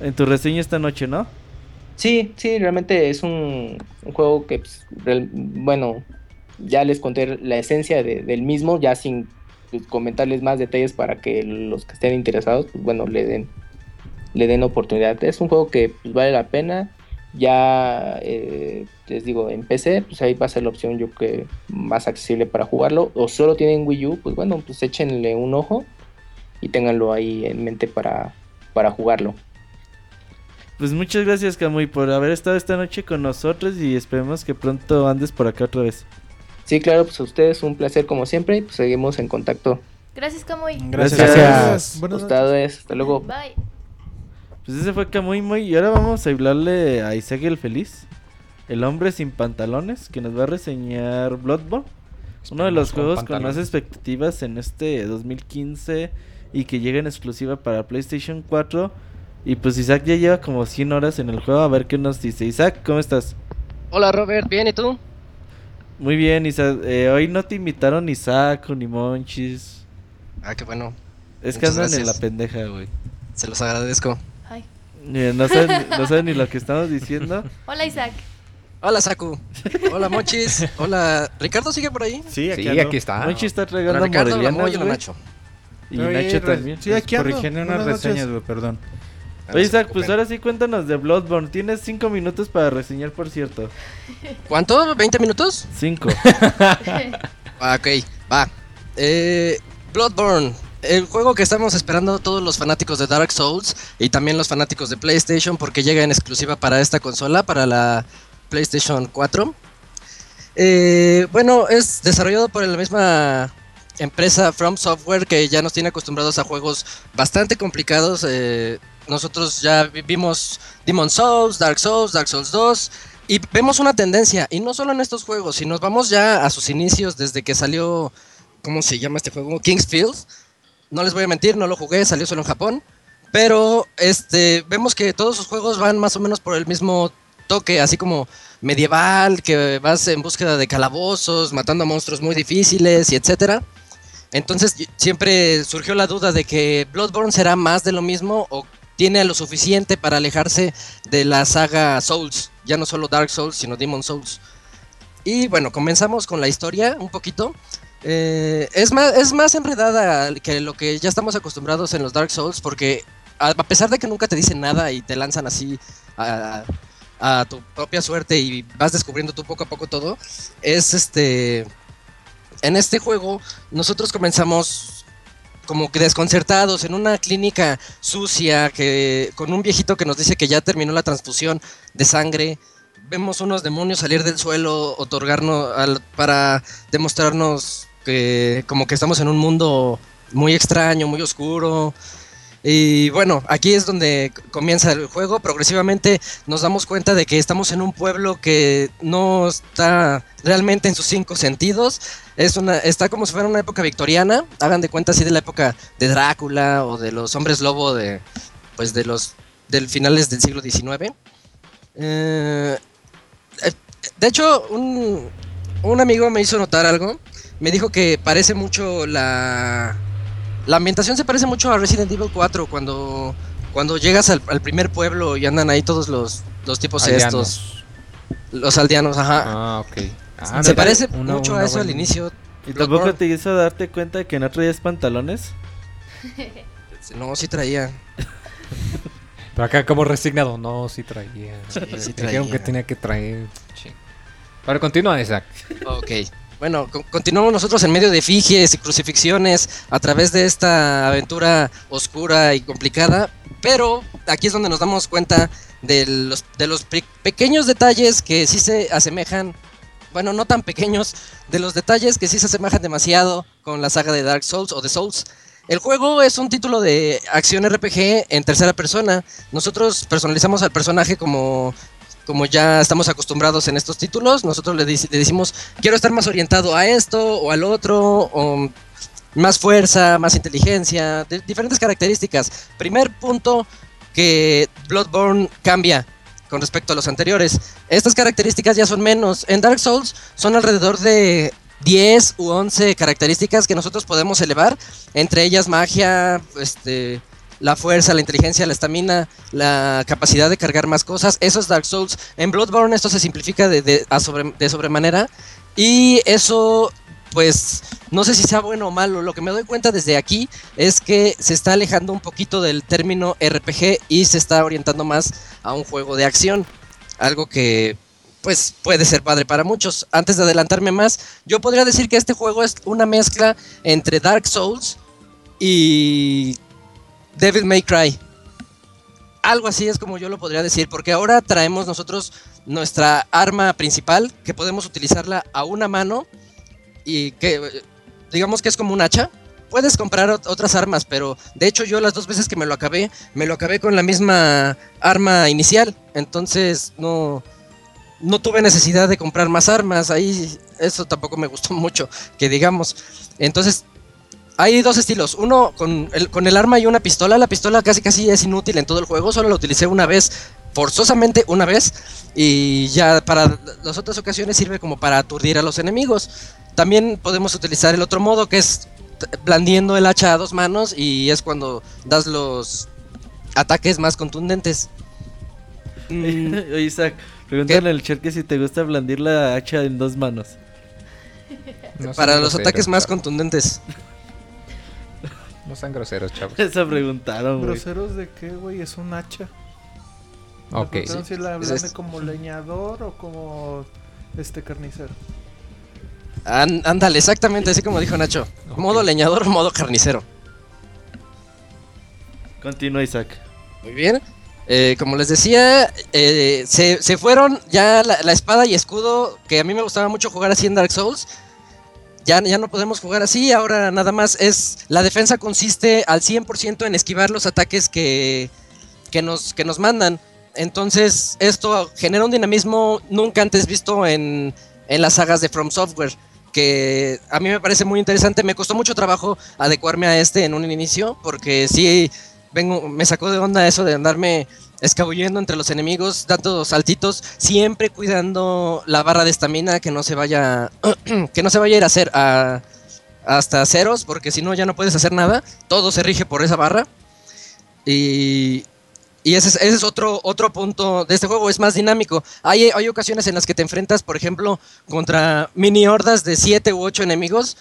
en tu reseña esta noche, ¿no? Sí, sí, realmente es un, un juego que, pues, real- bueno, ya les conté la esencia de- del mismo, ya sin pues, comentarles más detalles para que los que estén interesados, pues bueno, le den, le den oportunidad. Es un juego que pues, vale la pena. Ya eh, les digo, en PC, pues ahí va a ser la opción yo que más accesible para jugarlo. O solo tienen Wii U, pues bueno, pues échenle un ojo y ténganlo ahí en mente para, para jugarlo. Pues muchas gracias, Camuy, por haber estado esta noche con nosotros y esperemos que pronto andes por acá otra vez. Sí, claro, pues a ustedes un placer como siempre y pues seguimos en contacto. Gracias, Camuy. Gracias. Gracias. Buenas. Ustedes, hasta luego. Bye. Pues ese fue Camuy Muy. Y ahora vamos a hablarle a Isaac el Feliz, el hombre sin pantalones, que nos va a reseñar Bloodborne. Uno de los juegos con más expectativas en este 2015 y que llega en exclusiva para PlayStation 4. Y pues Isaac ya lleva como 100 horas en el juego. A ver qué nos dice. Isaac, ¿cómo estás? Hola Robert, ¿bien y tú? Muy bien, Isaac. Eh, hoy no te invitaron ni Saco ni Monchis. Ah, qué bueno, Es que Muchas andan en la pendeja, güey. se los agradezco. Ay. Eh, No saben, no saben ni lo que estamos diciendo. Hola, Isaac. Hola Saku, hola Mochis, hola... ¿Ricardo sigue por ahí? Sí, aquí, Sí, ando. aquí está. Monchis está tragando Ricardo, Moy, güey. Nacho. Y Nacho también. Sí, aquí ando. Corrigiendo unas reseñas, güey, perdón. Ah, Oye, Isaac, pues ahora sí cuéntanos de Bloodborne. Tienes cinco minutos para reseñar, por cierto. ¿Cuánto? ¿20 minutos? Cinco. Ah, ok, va. Eh, Bloodborne, el juego que estamos esperando todos los fanáticos de Dark Souls y también los fanáticos de PlayStation porque llega en exclusiva para esta consola, para la PlayStation 4. Eh, bueno, es desarrollado por la misma empresa From Software que ya nos tiene acostumbrados a juegos bastante complicados. eh, nosotros ya vi- vimos Demon Souls, Dark Souls, Dark Souls 2 y vemos una tendencia, y no solo en estos juegos, si nos vamos ya a sus inicios desde que salió, ¿cómo se llama este juego? Kingsfield. No les voy a mentir, no lo jugué, salió solo en Japón. Pero este, vemos que todos sus juegos van más o menos por el mismo toque, así como medieval, que vas en búsqueda de calabozos, matando a monstruos muy difíciles y etcétera. Entonces siempre surgió la duda de que Bloodborne será más de lo mismo o tiene lo suficiente para alejarse de la saga Souls, ya no solo Dark Souls, sino Demon Souls. Y bueno, comenzamos con la historia un poquito. Eh, es, más, es más enredada que lo que ya estamos acostumbrados en los Dark Souls, porque a, pesar de que nunca te dicen nada y te lanzan así a, a tu propia suerte y vas descubriendo tú poco a poco todo, es este... En este juego nosotros comenzamos como que desconcertados en una clínica sucia que con un viejito que nos dice que ya terminó la transfusión de sangre. Vemos unos demonios salir del suelo, otorgarnos al- para demostrarnos que como que estamos en un mundo muy extraño, muy oscuro. Y bueno, aquí es donde comienza el juego. Progresivamente nos damos cuenta de que estamos en un pueblo que no está realmente en sus cinco sentidos. Es una, está como si fuera una época victoriana. Hagan de cuenta así de la época de Drácula o de los hombres lobo de, pues de los del finales del siglo XIX. Eh, de hecho, un, un amigo me hizo notar algo. Me dijo que parece mucho la, la ambientación se parece mucho a Resident Evil 4 cuando, cuando llegas al, al primer pueblo y andan ahí todos los, los tipos estos. Los aldeanos, ajá. Ah, ok. Ah, se mira, parece una- mucho una a eso al inicio. ¿Y tampoco Bloodborne. te hizo darte cuenta de que no traías pantalones? No, sí traía. Pero acá como resignado, no, sí traía. Sí, sí Dijeron traía. que tenía que traer. Sí. Pero continúa, Isaac. Ok. Bueno, con- continuamos nosotros en medio de efigies y crucifixiones a través de esta aventura oscura y complicada. Pero aquí es donde nos damos cuenta de los, de los pe- pequeños detalles que sí se asemejan, bueno, no tan pequeños, de los detalles que sí se asemejan demasiado con la saga de Dark Souls o de Souls. El juego es un título de acción RPG en tercera persona. Nosotros personalizamos al personaje como como ya estamos acostumbrados en estos títulos, nosotros le, decimos, quiero estar más orientado a esto o al otro, o más fuerza, más inteligencia, diferentes características. Primer punto que Bloodborne cambia con respecto a los anteriores. Estas características ya son menos. En Dark Souls son alrededor de 10 u 11 características que nosotros podemos elevar, entre ellas magia, este, la fuerza, la inteligencia, la estamina, la capacidad de cargar más cosas. Eso es Dark Souls. En Bloodborne esto se simplifica de, sobre- de sobremanera. Y eso, pues, no sé si sea bueno o malo. Lo que me doy cuenta desde aquí es que se está alejando un poquito del término RPG y se está orientando más a un juego de acción. Algo que, pues, puede ser padre para muchos. Antes de adelantarme más, yo podría decir que este juego es una mezcla entre Dark Souls y Devil May Cry. Algo así es como yo lo podría decir, porque ahora traemos nosotros nuestra arma principal, que podemos utilizarla a una mano y que digamos que es como un hacha. Puedes comprar ot- otras armas, pero de hecho yo las dos veces que me lo acabé, me lo acabé con la misma arma inicial. Entonces no, no tuve necesidad de comprar más armas. Ahí eso tampoco me gustó mucho, que digamos. Entonces hay dos estilos. Uno con el, con el arma y una pistola. La pistola casi casi es inútil en todo el juego. Solo la utilicé una vez, forzosamente una vez. Y ya para las otras ocasiones sirve como para aturdir a los enemigos. También podemos utilizar el otro modo que es blandiendo el hacha a dos manos y es cuando das los ataques más contundentes. Mm, Oye, Isaac, preguntan en el chat que si te gusta blandir la hacha en dos manos. No para los ataques más contundentes. No sean groseros, chavos. Eso preguntaron, güey. ¿Groseros de qué, güey? Es un hacha. Ok. preguntaron si la Es blande este. como leñador o como este carnicero. Án- ándale, exactamente así como dijo Nacho. Modo leñador, modo carnicero. Continúa, Isaac. Muy bien. Eh, como les decía, eh, se, se fueron ya la, la espada y escudo, que a mí me gustaba mucho jugar así en Dark Souls. Ya, ya no podemos jugar así, ahora nada más es... La defensa consiste al 100% en esquivar los ataques que, que, nos, que nos mandan. Entonces esto genera un dinamismo nunca antes visto en, en las sagas de From Software. Que a mí me parece muy interesante. Me costó mucho trabajo adecuarme a este en un inicio, porque sí vengo, me sacó de onda eso de andarme escabullendo entre los enemigos, dando saltitos, siempre cuidando la barra de estamina que no se vaya que no se vaya a ir a hacer a, hasta ceros, porque si no ya no puedes hacer nada, todo se rige por esa barra. Y, y ese, es, otro, otro punto de este juego, es más dinámico. Hay, hay ocasiones en las que te enfrentas, por ejemplo, contra mini hordas de 7 u 8 enemigos.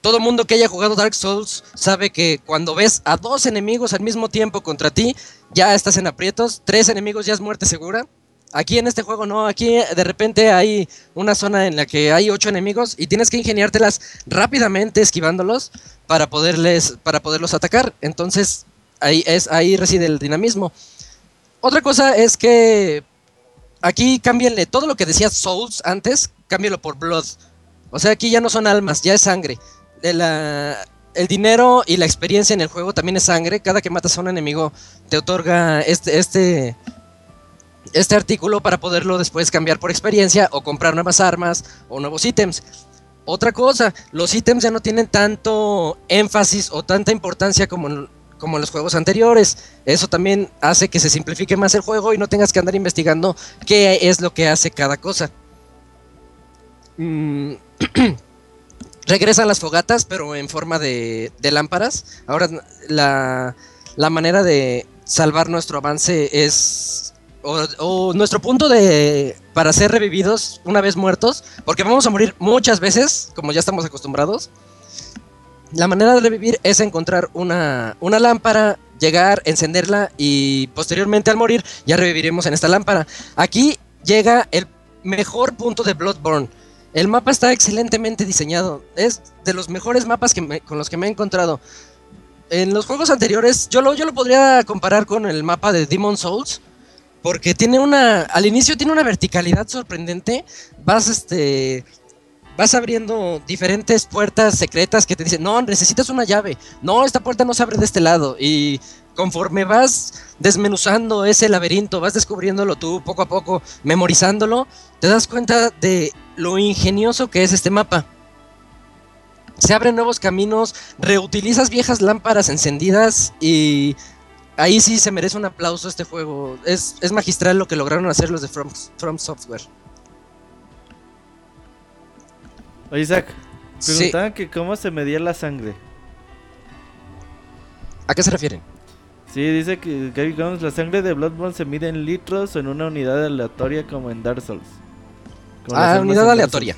Todo mundo que haya jugado Dark Souls sabe que cuando ves a dos enemigos al mismo tiempo contra ti, ya estás en aprietos. Tres enemigos ya es muerte segura. Aquí en este juego no, aquí de repente hay una zona en la que hay ocho enemigos y tienes que ingeniártelas rápidamente esquivándolos para poderles para poderlos atacar. Entonces, ahí es ahí reside el dinamismo. Otra cosa es que aquí cámbienle todo lo que decía Souls antes, cámbialo por Blood. O sea, aquí ya no son almas, ya es sangre. El dinero y la experiencia en el juego también es sangre. Cada que matas a un enemigo te otorga este, este, este artículo para poderlo después cambiar por experiencia o comprar nuevas armas o nuevos ítems. Otra cosa, los ítems ya no tienen tanto énfasis o tanta importancia como en, como los juegos anteriores. Eso también hace que se simplifique más el juego y no tengas que andar investigando qué es lo que hace cada cosa. Mm, Regresan las fogatas, pero en forma de, lámparas. Ahora la, la manera de salvar nuestro avance es... O, o nuestro punto de... Para ser revividos una vez muertos. Porque vamos a morir muchas veces, como ya estamos acostumbrados. La manera de revivir es encontrar una, una lámpara, llegar, encenderla y posteriormente al morir ya reviviremos en esta lámpara. Aquí llega el mejor punto de Bloodborne. El mapa está excelentemente diseñado. Es de los mejores mapas que con los que me he encontrado. En los juegos anteriores, yo lo, yo lo podría comparar con el mapa de Demon Souls. Porque tiene una. Al inicio tiene una verticalidad sorprendente. Vas este. Vas abriendo diferentes puertas secretas que te dicen, no, necesitas una llave. No, esta puerta no se abre de este lado. Y conforme vas desmenuzando ese laberinto, vas descubriéndolo tú poco a poco, memorizándolo, te das cuenta de lo ingenioso que es este mapa. Se abren nuevos caminos, reutilizas viejas lámparas encendidas y ahí sí se merece un aplauso este juego. Es, es magistral lo que lograron hacer los de From, From Software. Oye, Isaac, Sí. preguntaban que cómo se medía la sangre. ¿A qué se refieren? Sí, dice que Gary la sangre de Bloodborne se mide en litros o en una unidad aleatoria como en Dark Souls. Ah, armas unidad aleatoria.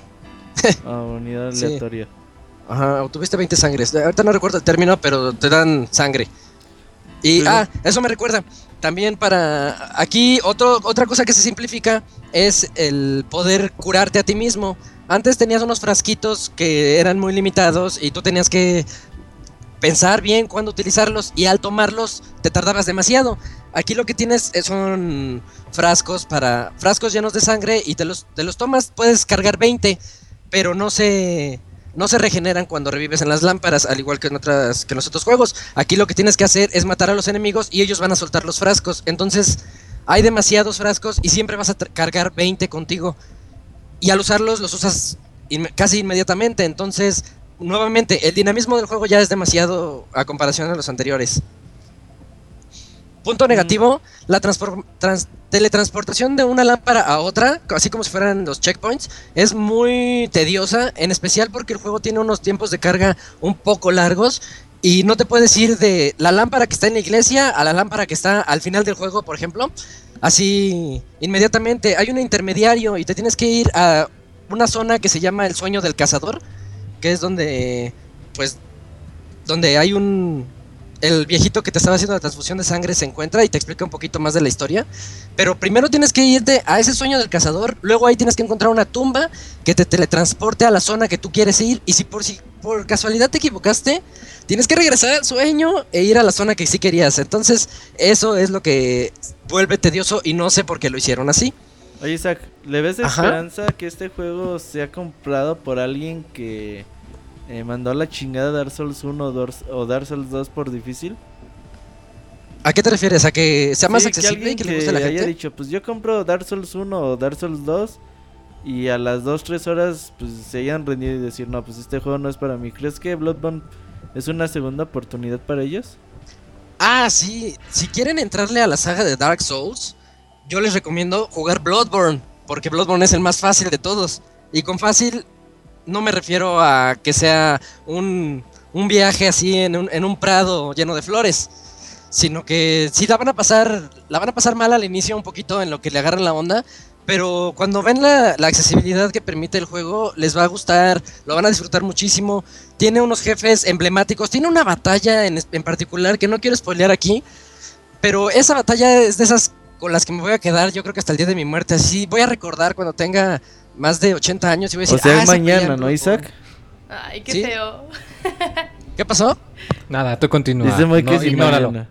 Ah, unidad Sí. aleatoria. Ajá, obtuviste 20 sangres. Ahorita no recuerdo el término, pero te dan sangre. Y, Sí. ah, eso me recuerda. También para. Aquí, otro, otra cosa que se simplifica es el poder curarte a ti mismo. Antes tenías unos frasquitos que eran muy limitados y tú tenías que pensar bien cuándo utilizarlos y al tomarlos te tardabas demasiado. Aquí lo que tienes eh, son frascos para frascos llenos de sangre y te los, te los tomas, puedes cargar 20, pero no se no se regeneran cuando revives en las lámparas, al igual que en otras que en los otros juegos. Aquí lo que tienes que hacer es matar a los enemigos y ellos van a soltar los frascos. Entonces, hay demasiados frascos y siempre vas a cargar 20 contigo. Y al usarlos los usas casi inmediatamente, entonces nuevamente el dinamismo del juego ya es demasiado a comparación de los anteriores. Punto negativo, la transfor- trans- teletransportación de una lámpara a otra, así como si fueran los checkpoints, es muy tediosa, en especial porque el juego tiene unos tiempos de carga un poco largos y no te puedes ir de la lámpara que está en la iglesia a la lámpara que está al final del juego, por ejemplo, así inmediatamente. Hay un intermediario y te tienes que ir a una zona que se llama el sueño del cazador, que es donde, pues, donde hay un el viejito que te estaba haciendo la transfusión de sangre se encuentra y te explica un poquito más de la historia. Pero primero tienes que irte a ese sueño del cazador, luego ahí tienes que encontrar una tumba que te teletransporte a la zona que tú quieres ir y si por, si por casualidad te equivocaste, tienes que regresar al sueño e ir a la zona que sí querías. Entonces eso es lo que vuelve tedioso y no sé por qué lo hicieron así. Oye, Isaac, ¿le ves Ajá. esperanza que este juego sea comprado por alguien que eh, mandó a la chingada Dark Souls 1 o Dark Souls 2 por difícil? ¿A qué te refieres? ¿A que sea más Sí, accesible y que que le guste a la haya gente? dicho, pues yo compro Dark Souls 1 o Dark Souls 2 y a las 2-3 horas pues se hayan rendido y decir, no, pues este juego no es para mí. ¿Crees que Bloodborne es una segunda oportunidad para ellos? Ah, sí. Si quieren entrarle a la saga de Dark Souls, yo les recomiendo jugar Bloodborne, porque Bloodborne es el más fácil de todos. Y con fácil no me refiero a que sea un, un viaje así en un, en un prado lleno de flores, sino que sí la van a pasar, la van a pasar mal al inicio un poquito en lo que le agarran la onda. Pero cuando ven la, la accesibilidad que permite el juego, les va a gustar, lo van a disfrutar muchísimo. Tiene unos jefes emblemáticos, tiene una batalla en, en particular que no quiero spoilear aquí, pero esa batalla es de esas con las que me voy a quedar yo creo que hasta el día de mi muerte. Así voy a recordar cuando tenga más de 80 años y voy a O decir, sea, "Ah, es mañana, ¿no, Bloodborne". Isaac? Ay, qué Sí. feo. ¿Qué pasó? Nada, tú continúa. Dice Moy que No, ignóralo. mañana.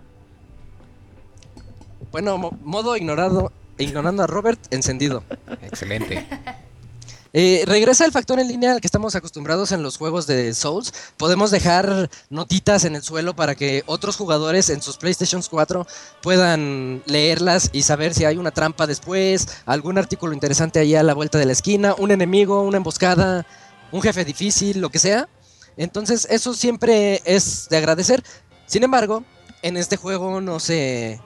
Bueno, mo- modo ignorado, ignorando a Robert, encendido. Excelente. Eh, regresa el factor en línea al que estamos acostumbrados en los juegos de Souls. Podemos dejar notitas en el suelo para que otros jugadores en sus PlayStation 4 puedan leerlas y saber si hay una trampa después, algún artículo interesante ahí a la vuelta de la esquina, un enemigo, una emboscada, un jefe difícil, lo que sea. Entonces eso siempre es de agradecer. Sin embargo, en este juego no se...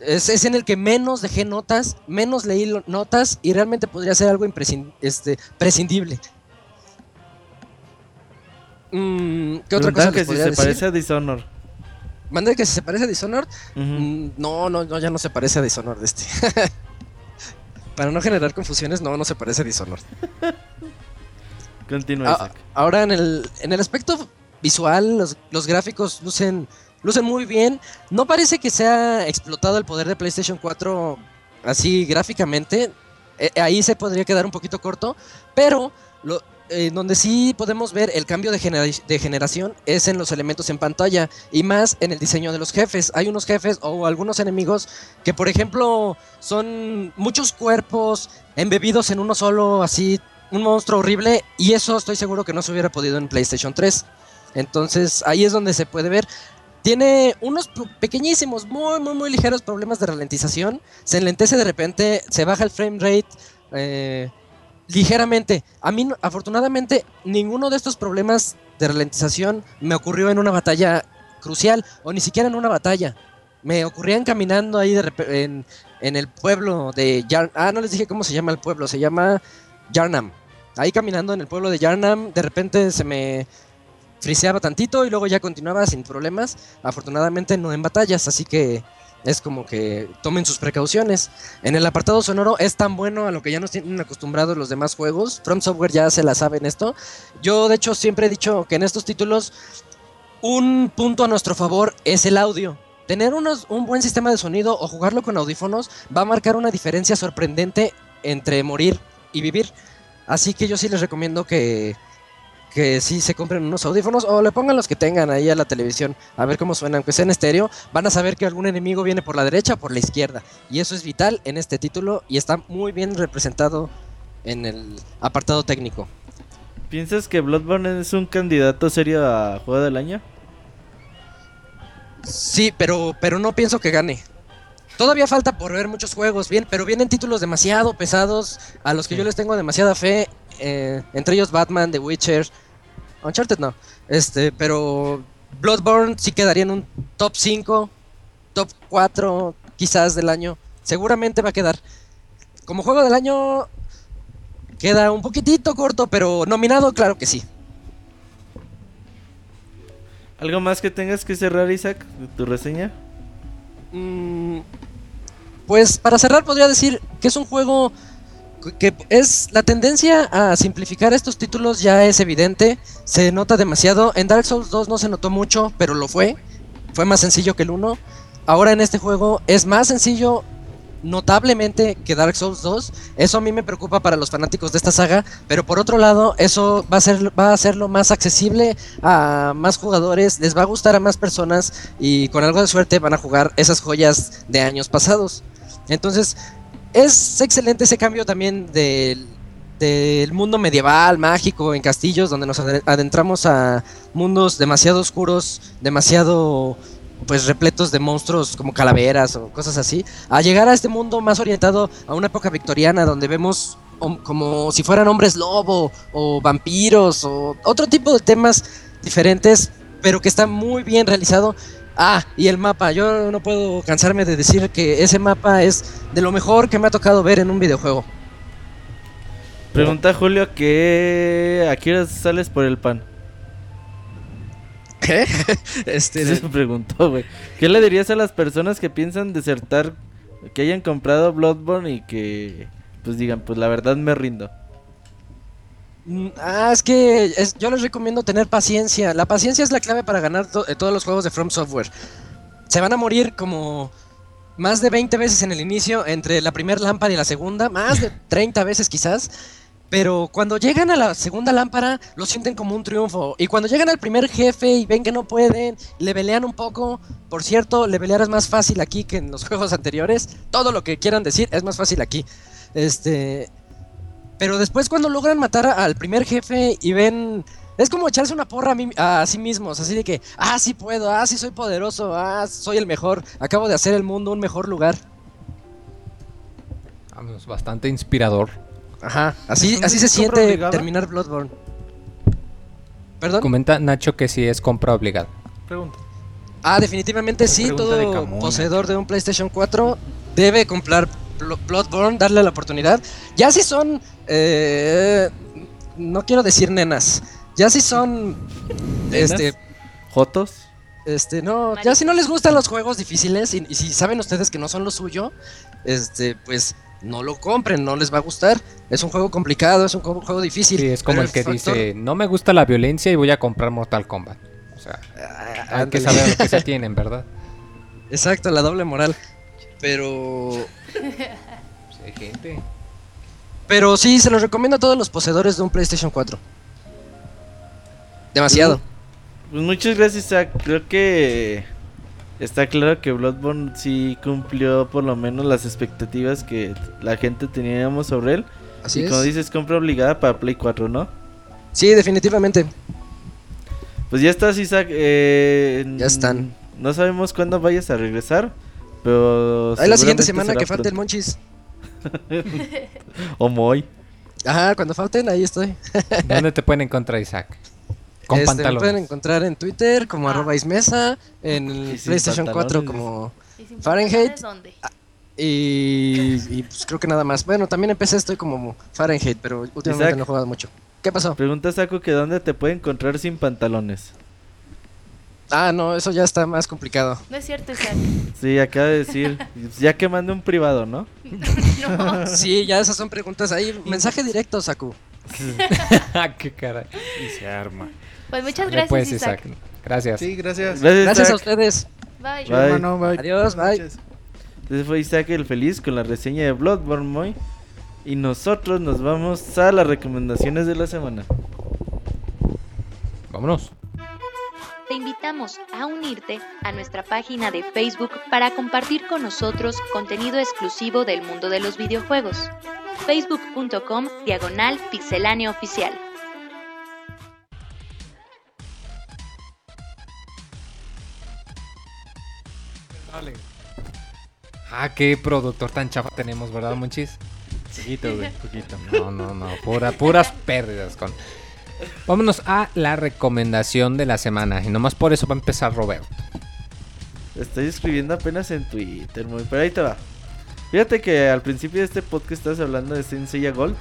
Es, es en el que menos dejé notas, menos leí lo- notas y realmente podría ser algo este, prescindible. Mm, ¿Qué otra cosa que les si se decir? parece a Dishonor. ¿Mande que si se parece a Dishonored? Mm, no, no, no, ya no se parece a Dishonored este. Para no generar confusiones, no, no se parece a Dishonored. Continúa, Ah, Isaac. ahora en el, en el aspecto visual, los, los gráficos lucen, lucen muy bien. No parece que sea explotado el poder de PlayStation 4 así gráficamente. Eh, ahí se podría quedar un poquito corto, pero lo, eh, donde sí podemos ver el cambio de, de generación es en los elementos en pantalla y más en el diseño de los jefes. Hay unos jefes o algunos enemigos que, por ejemplo, son muchos cuerpos embebidos en uno solo, así un monstruo horrible y eso estoy seguro que no se hubiera podido en PlayStation 3. Entonces ahí es donde se puede ver. Tiene unos pequeñísimos, muy, muy, muy ligeros problemas de ralentización. Se enlentece de repente, se baja el frame rate eh, ligeramente. A mí, afortunadamente, ninguno de estos problemas de ralentización me ocurrió en una batalla crucial o ni siquiera en una batalla. Me ocurrían caminando ahí de en, en el pueblo de Yarn. Ah, no les dije cómo se llama el pueblo, se llama Yarnam. Ahí caminando en el pueblo de Yarnam, de repente se me friseaba tantito y luego ya continuaba sin problemas. Afortunadamente no en batallas, así que es como que tomen sus precauciones. En el apartado sonoro es tan bueno a lo que ya nos tienen acostumbrados los demás juegos. From Software ya se la sabe en esto. Yo de hecho siempre he dicho que en estos títulos un punto a nuestro favor es el audio. Tener unos- un buen sistema de sonido o jugarlo con audífonos va a marcar una diferencia sorprendente entre morir y vivir. Así que yo sí les recomiendo que, que sí se compren unos audífonos o le pongan los que tengan ahí a la televisión a ver cómo suena, aunque sea en estéreo, van a saber que algún enemigo viene por la derecha o por la izquierda. Y eso es vital en este título y está muy bien representado en el apartado técnico. ¿Piensas que Bloodborne es un candidato serio a juego del año? Sí, pero, pero no pienso que gane. Todavía falta por ver muchos juegos, bien, pero vienen títulos demasiado pesados a los que yo les tengo demasiada fe, eh, entre ellos Batman, The Witcher, Uncharted no, este, pero Bloodborne sí quedaría en un top 5, top 4 quizás del año, seguramente va a quedar. Como juego del año queda un poquitito corto, pero nominado claro que sí. ¿Algo más que tengas que cerrar, Isaac, de tu reseña? Mm, Pues para cerrar podría decir que es un juego que es la tendencia a simplificar estos títulos ya es evidente, se nota demasiado. En Dark Souls 2 no se notó mucho, pero lo fue. fue más sencillo que el 1. Ahora en este juego es más sencillo notablemente que Dark Souls 2. Eso a mí me preocupa para los fanáticos de esta saga, pero por otro lado, eso va a ser va a hacerlo más accesible a más jugadores, les va a gustar a más personas y con algo de suerte van a jugar esas joyas de años pasados. Entonces, es excelente ese cambio también del del mundo medieval, mágico, en castillos, donde nos ade- adentramos a mundos demasiado oscuros, demasiado pues repletos de monstruos como calaveras o cosas así, a llegar a este mundo más orientado a una época victoriana donde vemos como si fueran hombres lobo o vampiros o otro tipo de temas diferentes, pero que está muy bien realizado. Ah, y el mapa, yo no puedo cansarme de decir que ese mapa es de lo mejor que me ha tocado ver en un videojuego. Pregunta Julio que a qué hora sales por el pan. ¿Qué? Este, Se preguntó, güey. ¿Qué le dirías a las personas que piensan desertar, que hayan comprado Bloodborne y que pues digan, pues la verdad me rindo? Mm, Ah, es que es- yo les recomiendo tener paciencia. La paciencia es la clave para ganar to- eh, todos los juegos de From Software. Se van a morir como más de 20 veces en el inicio, entre la primera lámpara y la segunda, más de 30 veces quizás. Pero cuando llegan a la segunda lámpara, lo sienten como un triunfo. Y cuando llegan al primer jefe y ven que no pueden, levelean un poco. Por cierto, levelear es más fácil aquí que en los juegos anteriores. Todo lo que quieran decir es más fácil aquí. Este. Pero después cuando logran matar al primer jefe y ven... Es como echarse una porra a, mí- a sí mismos, así de que, ah, sí puedo, ah, sí soy poderoso, ah, soy el mejor, acabo de hacer el mundo un mejor lugar. Vamos, bastante inspirador. Ajá, así, ¿Es así se siente obligada? terminar Bloodborne. ¿Perdón? Comenta Nacho que sí es compra obligada. Pregunta. Ah, definitivamente sí, de todo poseedor de un PlayStation 4 debe comprar Blo- Bloodborne, darle la oportunidad. Ya si son, eh, no quiero decir nenas, ya si son, este, ¿Jotos? este, no, ya si no les gustan los juegos difíciles y, y si saben ustedes que no son lo suyo, este, pues no lo compren, no les va a gustar. Es un juego complicado, es un juego, juego difícil. Sí, es como el que factor- dice, no me gusta la violencia y voy a comprar Mortal Kombat. O sea, Ah, hay que saber lo que se tienen, ¿verdad? Exacto, la doble moral. Pero Pues hay gente. Pero sí, se los recomiendo a todos los poseedores de un PlayStation 4. Demasiado. Pues muchas gracias, Isaac. Creo que está claro que Bloodborne sí cumplió por lo menos las expectativas que la gente teníamos sobre él. Así y es. como dices, compra obligada para Play 4, ¿no? Sí, definitivamente. Pues ya estás, Isaac. eh, Ya están. No sabemos cuándo vayas a regresar, pero... Ahí la siguiente semana que falte el. Monchis. O Moy. Ajá, cuando falten, ahí estoy. ¿Dónde te pueden encontrar, Isaac? Con Este, me pantalones. pueden encontrar en Twitter como Ah. arroba ismesa, en el PlayStation 4 pantalones. como... Y Fahrenheit. ¿dónde? Y, y, pues creo que nada más. Bueno, también empecé estoy como Fahrenheit, pero últimamente Isaac. no he jugado mucho. ¿Qué pasó? Pregunta Saco que dónde te puede encontrar sin pantalones. Ah, no, eso ya está más complicado. No es cierto, Isaac. Sí, acaba de decir. ya que mande un privado, ¿no? No. Sí, ya esas son preguntas ahí. Mensaje directo, Saku. Qué caray. Y se arma. Pues muchas Dale, gracias, pues, Isaac. gracias. Sí, gracias. Gracias, Gracias a Isaac. ustedes. Bye. Bye. hermano, bye. Adiós, bye. Entonces fue Isaac el feliz con la reseña de Bloodborne Moy. Y nosotros nos vamos a las recomendaciones de la semana. Vámonos. Te invitamos a unirte a nuestra página de Facebook para compartir con nosotros contenido exclusivo del mundo de los videojuegos. facebook.com diagonal pixelánea oficial. Ah, qué productor tan chafa tenemos, ¿verdad, Monchis? Poquito, güey, poquito. No, no, no, pura, puras pérdidas con. Vámonos a la recomendación de la semana. Y nomás por eso va a empezar Roberto. Estoy escribiendo apenas en Twitter, Moy, pero ahí te va. Fíjate que al principio de este podcast estás hablando de Saint Seiya Gold,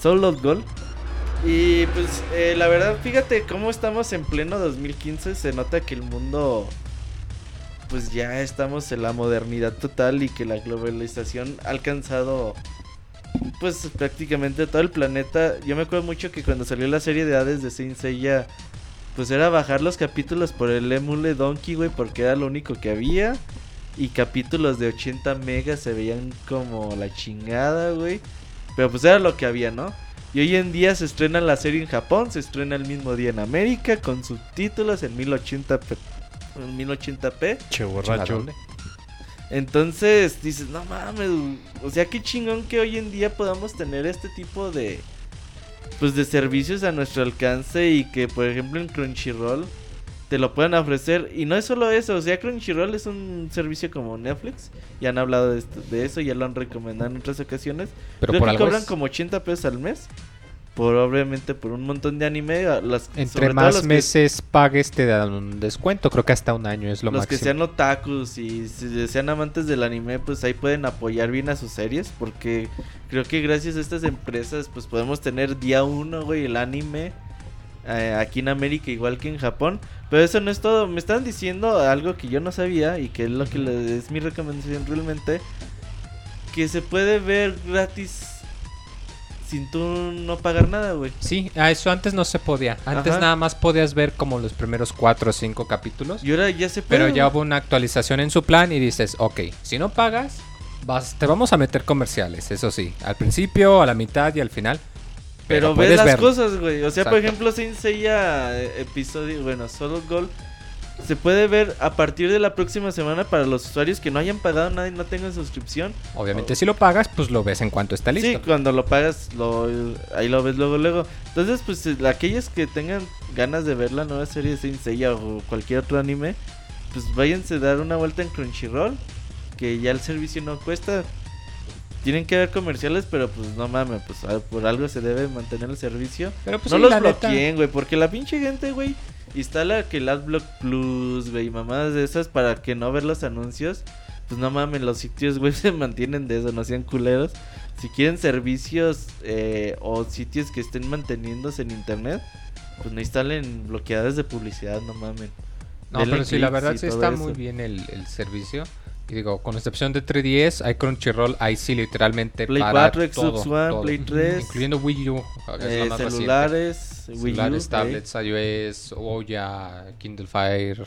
Soul of Gold. Y pues eh, la verdad, fíjate cómo estamos en pleno 2015. Se nota que el mundo, pues ya estamos en la modernidad total y que la globalización ha alcanzado, pues prácticamente todo el planeta. Yo me acuerdo mucho que cuando salió la serie de Hades de Saint Seiya, pues era bajar los capítulos por el emule Donkey, güey, porque era lo único que había. Y capítulos de 80 megas se veían como la chingada, güey. Pero pues era lo que había, ¿no? Y hoy en día se estrena la serie en Japón, se estrena el mismo día en América con subtítulos en 1080p. En 1080p. Che borracho. Entonces dices, no mames, o sea, qué chingón que hoy en día podamos tener este tipo de pues de servicios a nuestro alcance y que por ejemplo en Crunchyroll te lo puedan ofrecer y no es solo eso, o sea, Crunchyroll es un servicio como Netflix, ya han hablado de, esto- de eso, ya lo han recomendado en otras ocasiones. Pero Creo por que algo cobran es- como 80 pesos al mes. Por obviamente por un montón de anime, las Entre más los que- meses pagues te dan un descuento. Creo que hasta un año es lo los que máximo. sean otakus y si sean amantes del anime, pues ahí pueden apoyar bien a sus series. Porque creo que gracias a estas empresas, pues podemos tener día uno, güey, el anime. eh, aquí en América, igual que en Japón. Pero eso no es todo. Me están diciendo algo que yo no sabía y que es lo que le- es mi recomendación realmente. Que se puede ver gratis sin tú no pagar nada, güey. Sí, a eso antes no se podía. Antes Ajá. nada más podías ver como los primeros cuatro o cinco capítulos. Y ahora ya se puede. Pero ya hubo una actualización en su plan y dices, ok, si no pagas, vas, te vamos a meter comerciales, eso sí. Al principio, a la mitad y al final. Pero, ves las cosas, güey. O sea, por ejemplo, Saint Seiya eh, episodio, bueno, Solo Gold se puede ver a partir de la próxima semana para los usuarios que no hayan pagado nada y no tengan suscripción. Obviamente si lo pagas, pues lo ves en cuanto está listo. Sí, cuando lo pagas, lo, ahí lo ves luego, luego. Entonces, pues eh, aquellos que tengan ganas de ver la nueva serie de Saint Seiya o cualquier otro anime, pues váyanse a dar una vuelta en Crunchyroll, que ya el servicio no cuesta. Tienen que ver comerciales, pero pues no mames, pues por algo se debe mantener el servicio. Pero pues no los bloqueen, güey, porque la pinche gente, güey, instala que el Adblock Plus, güey, y mamadas de esas para que no ver los anuncios. Pues no mames, los sitios, güey, se mantienen de eso, no sean culeros. Si quieren servicios eh, o sitios que estén manteniéndose en internet, pues no instalen bloqueadas de publicidad, no mamen. No, Denle pero sí, la clics verdad sí está eso. muy bien el, el servicio. Y digo, con excepción de 3DS, hay Crunchyroll, ahí sí literalmente Play para 4, Xbox todo, One, todo. Play 3, Incluyendo Wii U, la eh, más reciente. Celulares, Wii U, Celulares, eh. tablets, iOS, Ouya, Kindle Fire,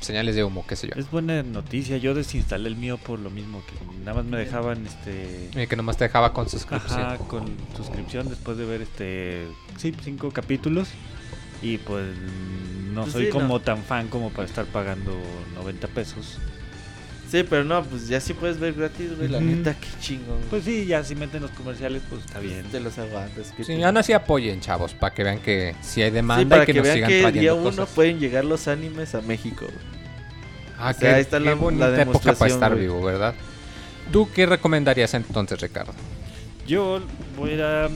señales de humo, qué sé yo. Es buena noticia. Yo desinstalé el mío por lo mismo que nada más me dejaban este Eh, que nomás te dejaba con suscripción. Ajá, con suscripción después de ver este sí, cinco capítulos y pues no Pues soy sí, como no. tan fan como para estar pagando 90 pesos. Sí, pero no, pues ya sí puedes ver gratis, güey, la neta, qué chingón. Pues sí, ya si meten los comerciales pues está bien. Te los aguantas. que Sí, aún así apoyen, chavos, para que vean que si hay Sí, demanda para y que, que, nos vean sigan que día trayendo uno cosas. pueden llegar los animes a México. güey. Ah, o sea, qué, ahí está qué la- la bonita época para estar güey. vivo, ¿verdad? ¿Tú qué recomendarías entonces, Ricardo? Yo voy a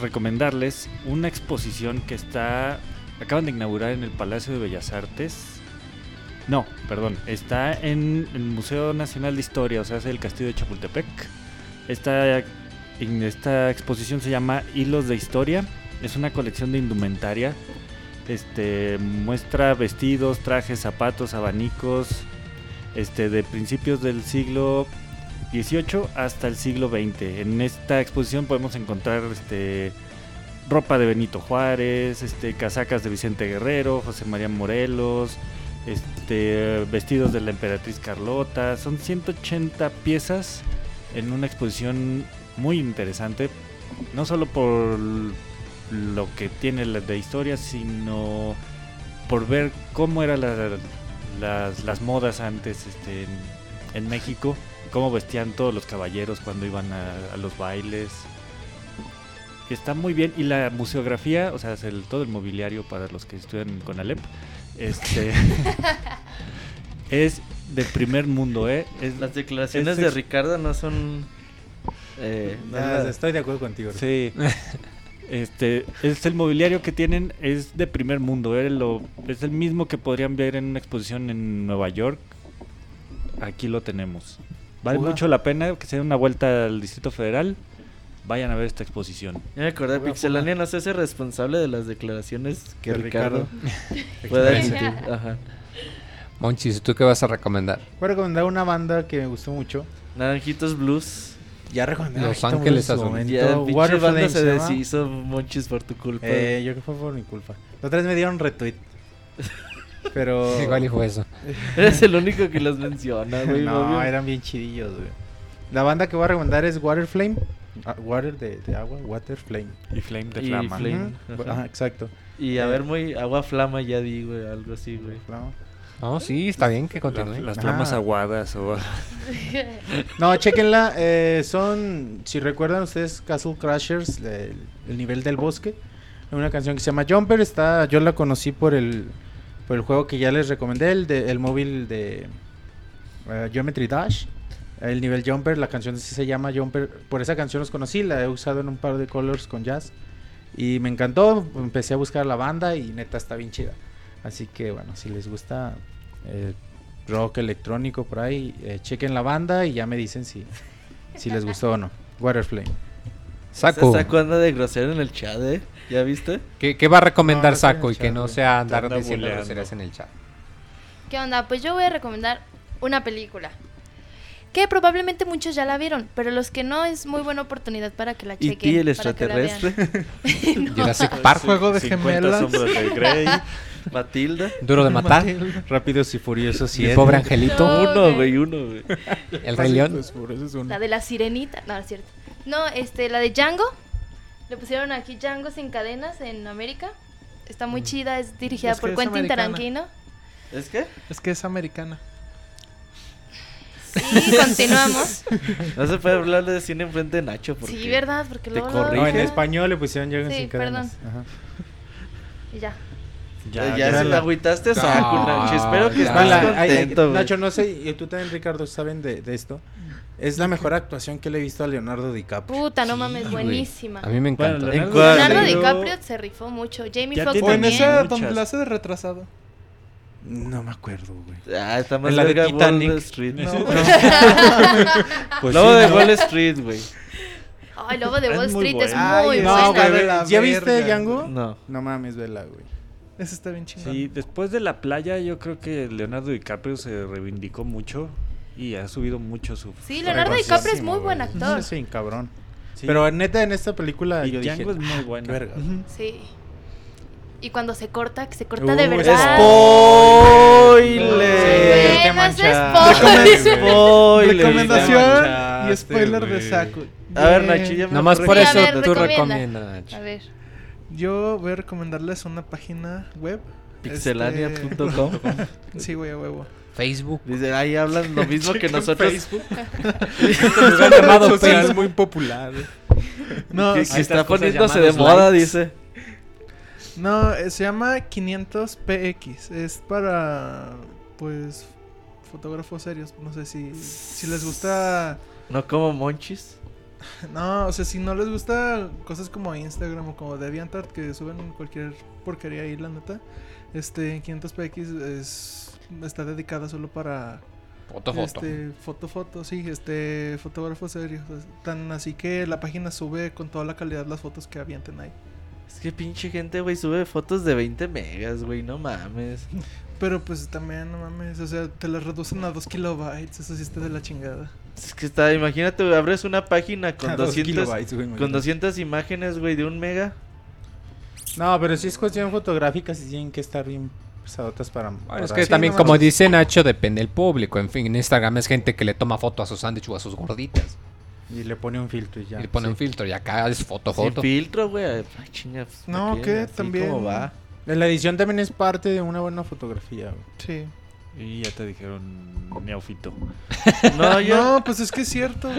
recomendarles una exposición que está acaban de inaugurar en el Palacio de Bellas Artes. No, perdón, está en el Museo Nacional de Historia, o sea, es el Castillo de Chapultepec. Esta, esta exposición se llama Hilos de Historia. Es una colección de indumentaria. Este muestra vestidos, trajes, zapatos, abanicos, este de principios del siglo 18 hasta el siglo XX. En esta exposición podemos encontrar este ropa de Benito Juárez, este casacas de Vicente Guerrero, José María Morelos, este vestidos de la emperatriz Carlota. Son 180 piezas en una exposición muy interesante, no solo por lo que tiene de historia, sino por ver cómo eran la- las, las modas antes este, en, en México, cómo vestían todos los caballeros cuando iban a, a los bailes. Está muy bien. Y la museografía, o sea, el- todo el mobiliario para los que estudian con Alep, este, es de primer mundo, ¿eh? Es, Las declaraciones es- de Ricardo no son. Eh, nada. estoy de acuerdo contigo. Sí. Este, es el mobiliario que tienen es de primer mundo, ¿eh? Lo- es el mismo que podrían ver en una exposición en Nueva York. Aquí lo tenemos. Vale Uga. mucho la pena que se den una vuelta al Distrito Federal. Vayan a ver esta exposición. Ya me acordé, Pixelania no se hace responsable de las declaraciones que De Ricardo, Ricardo. pueda emitir. Ajá. Monchis, ¿tú qué vas a recomendar? Voy a recomendar una banda que me gustó mucho. Naranjitos Blues. Ya recomendé. Los Ángeles Azules. momento. Ya, Water se deshizo, Monchis, por tu culpa. Eh, yo creo que fue por mi culpa. Otra vez me dieron retweet. Pero. Igual fue eso. Eres el único que los menciona, güey. no, obvio. eran bien chidillos, güey. La banda que voy a recomendar es Water Flame. Ah, water de, de agua, Water Flame. Y Flame de Y Flama. Flame. Ujú. Ajá. Ajá, exacto. Y a ver, muy agua flama ya di, güey, algo así, güey. No. No, sí, está bien que La- continúe. las Ajá. flamas aguadas o... No, chequenla. eh, son, si recuerdan ustedes, Castle Crashers, el, el nivel del bosque. Una canción que se llama Jumper. Está, yo la conocí por el, por el juego que ya les recomendé, el, de, el móvil de eh, Geometry Dash. El nivel Jumper, la canción sí se llama Jumper. Por esa canción los conocí, la he usado en un par de colors con jazz. Y me encantó. Empecé a buscar la banda y neta está bien chida. Así que bueno, si les gusta eh, rock electrónico por ahí, eh, chequen la banda y ya me dicen si, si les gustó o no. Waterflame. Saco. Saco anda de grosero en el chat, ¿eh? ¿Ya viste? ¿Qué, qué va a recomendar No, Saco y que no sea andar anda diciendo groserías en el chat? ¿Qué onda? Pues yo voy a recomendar una película. Que probablemente muchos ya la vieron, pero los que no es muy buena oportunidad para que la ¿Y chequen. ti, el para que la vean. extraterrestre? Jurassic Park, Juego de 50 gemelas. sombras de Grey. Matilda. Duro de matar. Rápidos y Furiosos Mi 7. pobre angelito. No, Uno, güey. uno, güey. El Rey León. La de la sirenita. No, es cierto. No, este, la de Django. Le pusieron aquí Django sin cadenas en América. Está muy chida, es dirigida Es por Quentin. Tarantino. ¿Es que? Es que es americana. Y continuamos. No se puede hablar de cine enfrente de Nacho. Porque Sí, ¿verdad? Porque te luego... corrige. No, en español le pusieron Llegan Sí, sin cadenas. perdón. Ajá. Y ya. Ya, Ya, se la- agüitaste a Saku, No, Nacho. Espero que estés No, la- contento. Nacho, no sé, y tú también, Ricardo, saben de, de esto. Es la mejor actuación que le he visto a Leonardo DiCaprio. Puta, no Sí, mames, güey. buenísima. A mí me encanta. Bueno, ¿En Leonardo cuál? Leonardo DiCaprio se rifó mucho. Jamie Foxx tiene O en también. esa la hace de retrasado. No me acuerdo, güey. Ah, está más En la de Titanic. Wall Street. No, No, Pues Lobo sí, de ¿no? Wall Street, güey. Ay, Lobo de Es Wall muy Street es muy No, buena. güey. ¿Ya viste. Django? No. No mames, vela, güey. Ese está bien chingón. Sí, después de la playa yo creo que Leonardo DiCaprio se reivindicó mucho y ha subido mucho su... Sí, Leonardo DiCaprio es muy buen actor. Sí, cabrón. Sí. Pero neta, en esta película Y yo dije... Django es muy "Ah, buena". verga". Sí. Y cuando se corta, que se corta Uh, de verdad. ¡Spoiler! Güey, no es Spoiler. Spoiler. Recomendación y spoiler de saco. A ver. Nacho, ya me Nada más corregí. por Sí, a eso ver, tú recomienda. recomiendas, Nacho. A ver. Yo voy a recomendarles una página web. Pixelania.com. Este, Sí, güey, a huevo. Facebook. Dice, ahí hablan lo mismo que nosotros. lugar llamado social Facebook. muy popular. No, Que, sí, que está poniéndose de moda, likes. dice. No eh, se llama 500px. Es para, pues, fotógrafos serios. No sé si, si les gusta. No como monchis. No, o sea, si no les gusta cosas como Instagram o como DeviantArt que suben cualquier porquería ahí, la neta. Este 500px es está dedicada solo para Foto, foto. Este, foto, foto, sí, este, fotógrafos serios. es Tan así que la página sube con toda la calidad las fotos que avienten ahí. Es que pinche gente, güey, sube fotos de 20 megas, güey, no mames. Pero pues también, no mames, o sea, te las reducen a 2 kilobytes, eso sí está de la chingada. Es que está, imagínate, abres una página con A dos 200, kilobytes, güey, con imagínate. 200 imágenes, güey, de un mega. No, pero si es cuestión fotográfica, sí tienen que estar bien pesadotas para... Bueno, para- es que Sí, también, no como dice Nacho, depende del público. En fin, en Instagram es gente que le toma foto a sus sándwich o a sus gorditas. Y le pone un filtro y ya. y le pone sí. un filtro. Y acá es foto, Sin foto. filtro, güey. Ay, chinga. pues, ¿para No, qué? ¿qué? Así También- como va. La edición también es parte de una buena fotografía, güey. Sí. Y ya te dijeron neófito. No, yo. No, pues es que es cierto.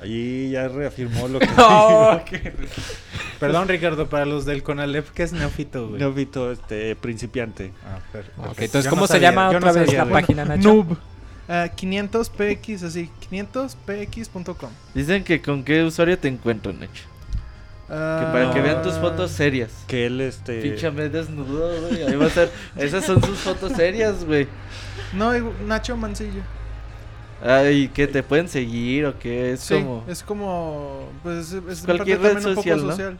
Ahí ya reafirmó lo que... Perdón, Ricardo, para los del Conalep, ¿qué es neófito, güey? neófito, este, principiante. Ah, per- Ok, perfecto. entonces, Yo ¿cómo no se sabía, llama yo otra no vez sabía, la güey. página, Nacho? Noob. Ah, 500px, así, 500px.com. Dicen que con qué usuario te encuentran, Nacho. Que Ah, para que vean tus fotos serias. Que él, este... Pinchame desnudo, güey. Ahí va a ser. Esas son sus fotos serias, güey. No, Nacho Mancilla. Ay, que te pueden seguir o qué es Sí, como. es como, pues es, es Cualquier parte red también un poco social, ¿no?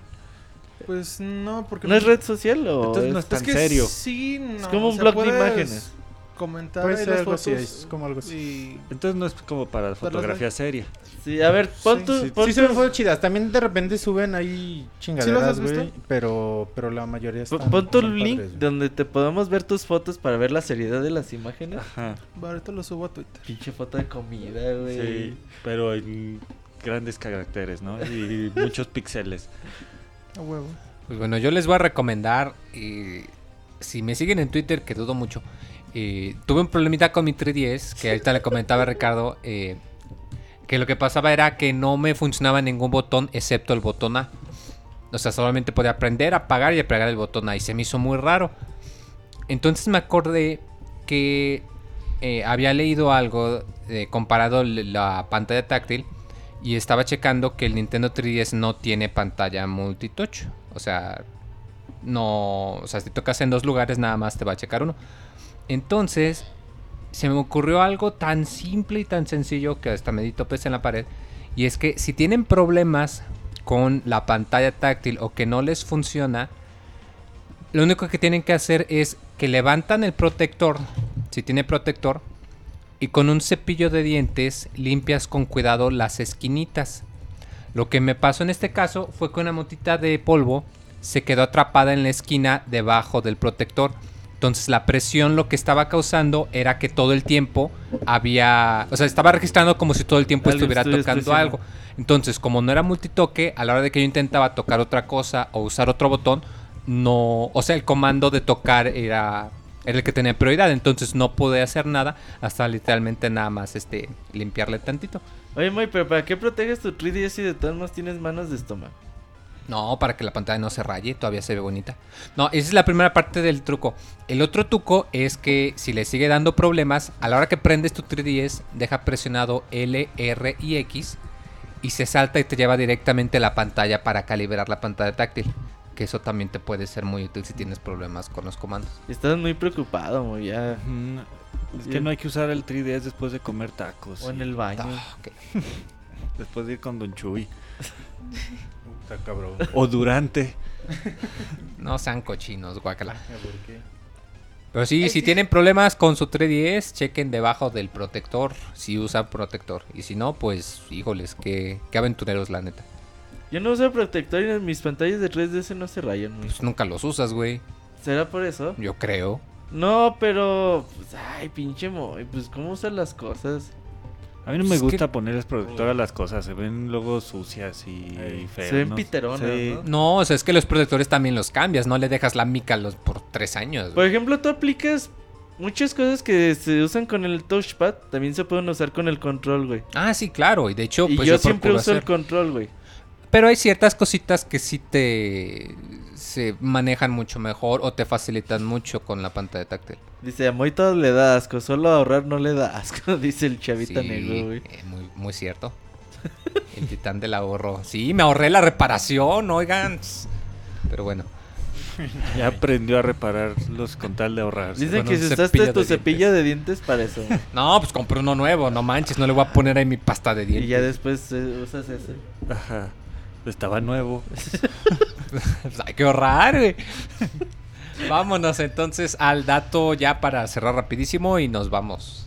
Pues no, porque ¿No es red social o.? Entonces no es- es tan que serio. Sí, no, Es como o un sea, blog de imágenes. Comentar Puede ser las algo así, es como algo así. y Entonces no es como para fotografía seria. Sí, a ver, pon Sí, tu. Sí, pon sí tu- suben fotos chidas. También de repente suben ahí chingaderas, güey. Pero, pero la mayoría pon- están... Pon tu link padres, donde te podamos ver tus fotos para ver la seriedad de las imágenes. Ajá. va, ahorita lo subo a Twitter. Pinche foto de comida, güey. Sí, pero en grandes caracteres, ¿no? Y muchos píxeles. A huevo. Pues bueno, yo les voy a recomendar, eh, si me siguen en Twitter, que dudo mucho, eh, tuve un problemita con mi 3DS, que ahorita le comentaba a Ricardo, eh, que lo que pasaba era que no me funcionaba ningún botón excepto el botón A. O sea, solamente podía prender, apagar y apagar el botón A y se me hizo muy raro. Entonces me acordé que eh, había leído algo eh, comparado la pantalla táctil y estaba checando que el Nintendo 3DS no tiene pantalla multitouch. O sea, no. O sea, si tocas en dos lugares, nada más te va a checar uno. Entonces, se me ocurrió algo tan simple y tan sencillo que hasta me di topes en la pared. Y es que si tienen problemas con la pantalla táctil o que no les funciona, lo único que tienen que hacer es que levantan el protector, si tiene protector, y con un cepillo de dientes limpias con cuidado las esquinitas. Lo que me pasó en este caso fue que una motita de polvo se quedó atrapada en la esquina debajo del protector. Entonces la presión lo que estaba causando era que todo el tiempo había... O sea, estaba registrando como si todo el tiempo estuviera tocando algo. Entonces, como no era multitoque, a la hora de que yo intentaba tocar otra cosa o usar otro botón, no... O sea, el comando de tocar era, era el que tenía prioridad. Entonces no pude hacer nada hasta literalmente nada más este limpiarle tantito. Oye, Moy, pero ¿para qué proteges tu 3DS si de todas maneras tienes manos de estómago? No, para que la pantalla no se raye, todavía se ve bonita. No, esa es la primera parte del truco. El otro truco es que si le sigue dando problemas, a la hora que prendes tu 3DS, deja presionado L, R y X y se salta y te lleva directamente a la pantalla para calibrar la pantalla táctil. Que eso también te puede ser muy útil si tienes problemas con los comandos. Estás muy preocupado, ya. Es que no hay que usar el 3DS después de comer tacos. O en el baño. Ah. Después de ir con Don Chuy. Está cabrón. O durante. No sean cochinos, guacala. ¿Por qué? Pero sí, si tienen problemas con su 3DS, chequen debajo del protector si usan protector. Y si no, pues, híjoles, qué, qué aventureros, la neta. Yo no uso protector y mis pantallas de 3DS no se rayan. Pues nunca los usas, güey. ¿Será por eso? Yo creo. No, pero. Pues, ay, pinche Moy, pues ¿cómo usas las cosas? A mí no me Es que- gusta ponerles protector a las cosas. Se ven luego sucias y feas. Se ven ¿no? piteronas, Sí. ¿no? No, o sea, es que los protectores también los cambias. No le dejas la mica los por tres años. Por ejemplo, tú aplicas muchas cosas que se usan con el touchpad, también se pueden usar con el control, güey. Ah, sí, claro. Y de hecho, y pues yo, yo, siempre uso el control, güey. Pero hay ciertas cositas que sí te se manejan mucho mejor o te facilitan mucho con la pantalla táctil. Dice, a Moy todo le da asco, solo ahorrar no le da asco, dice el chavita Sí, negro, güey. eh, muy, muy cierto. El titán del ahorro. Sí, me ahorré la reparación, oigan. Pero bueno. Ya aprendió a repararlos con tal de ahorrar. Dicen que si usaste tu de cepillo de dientes para eso. No, pues compré uno nuevo, no manches, no le voy a poner ahí mi pasta de y dientes. ya después eh, usas ese. Ajá. Estaba nuevo. Hay que ahorrar, güey. Vámonos entonces al dato ya para cerrar rapidísimo y nos vamos.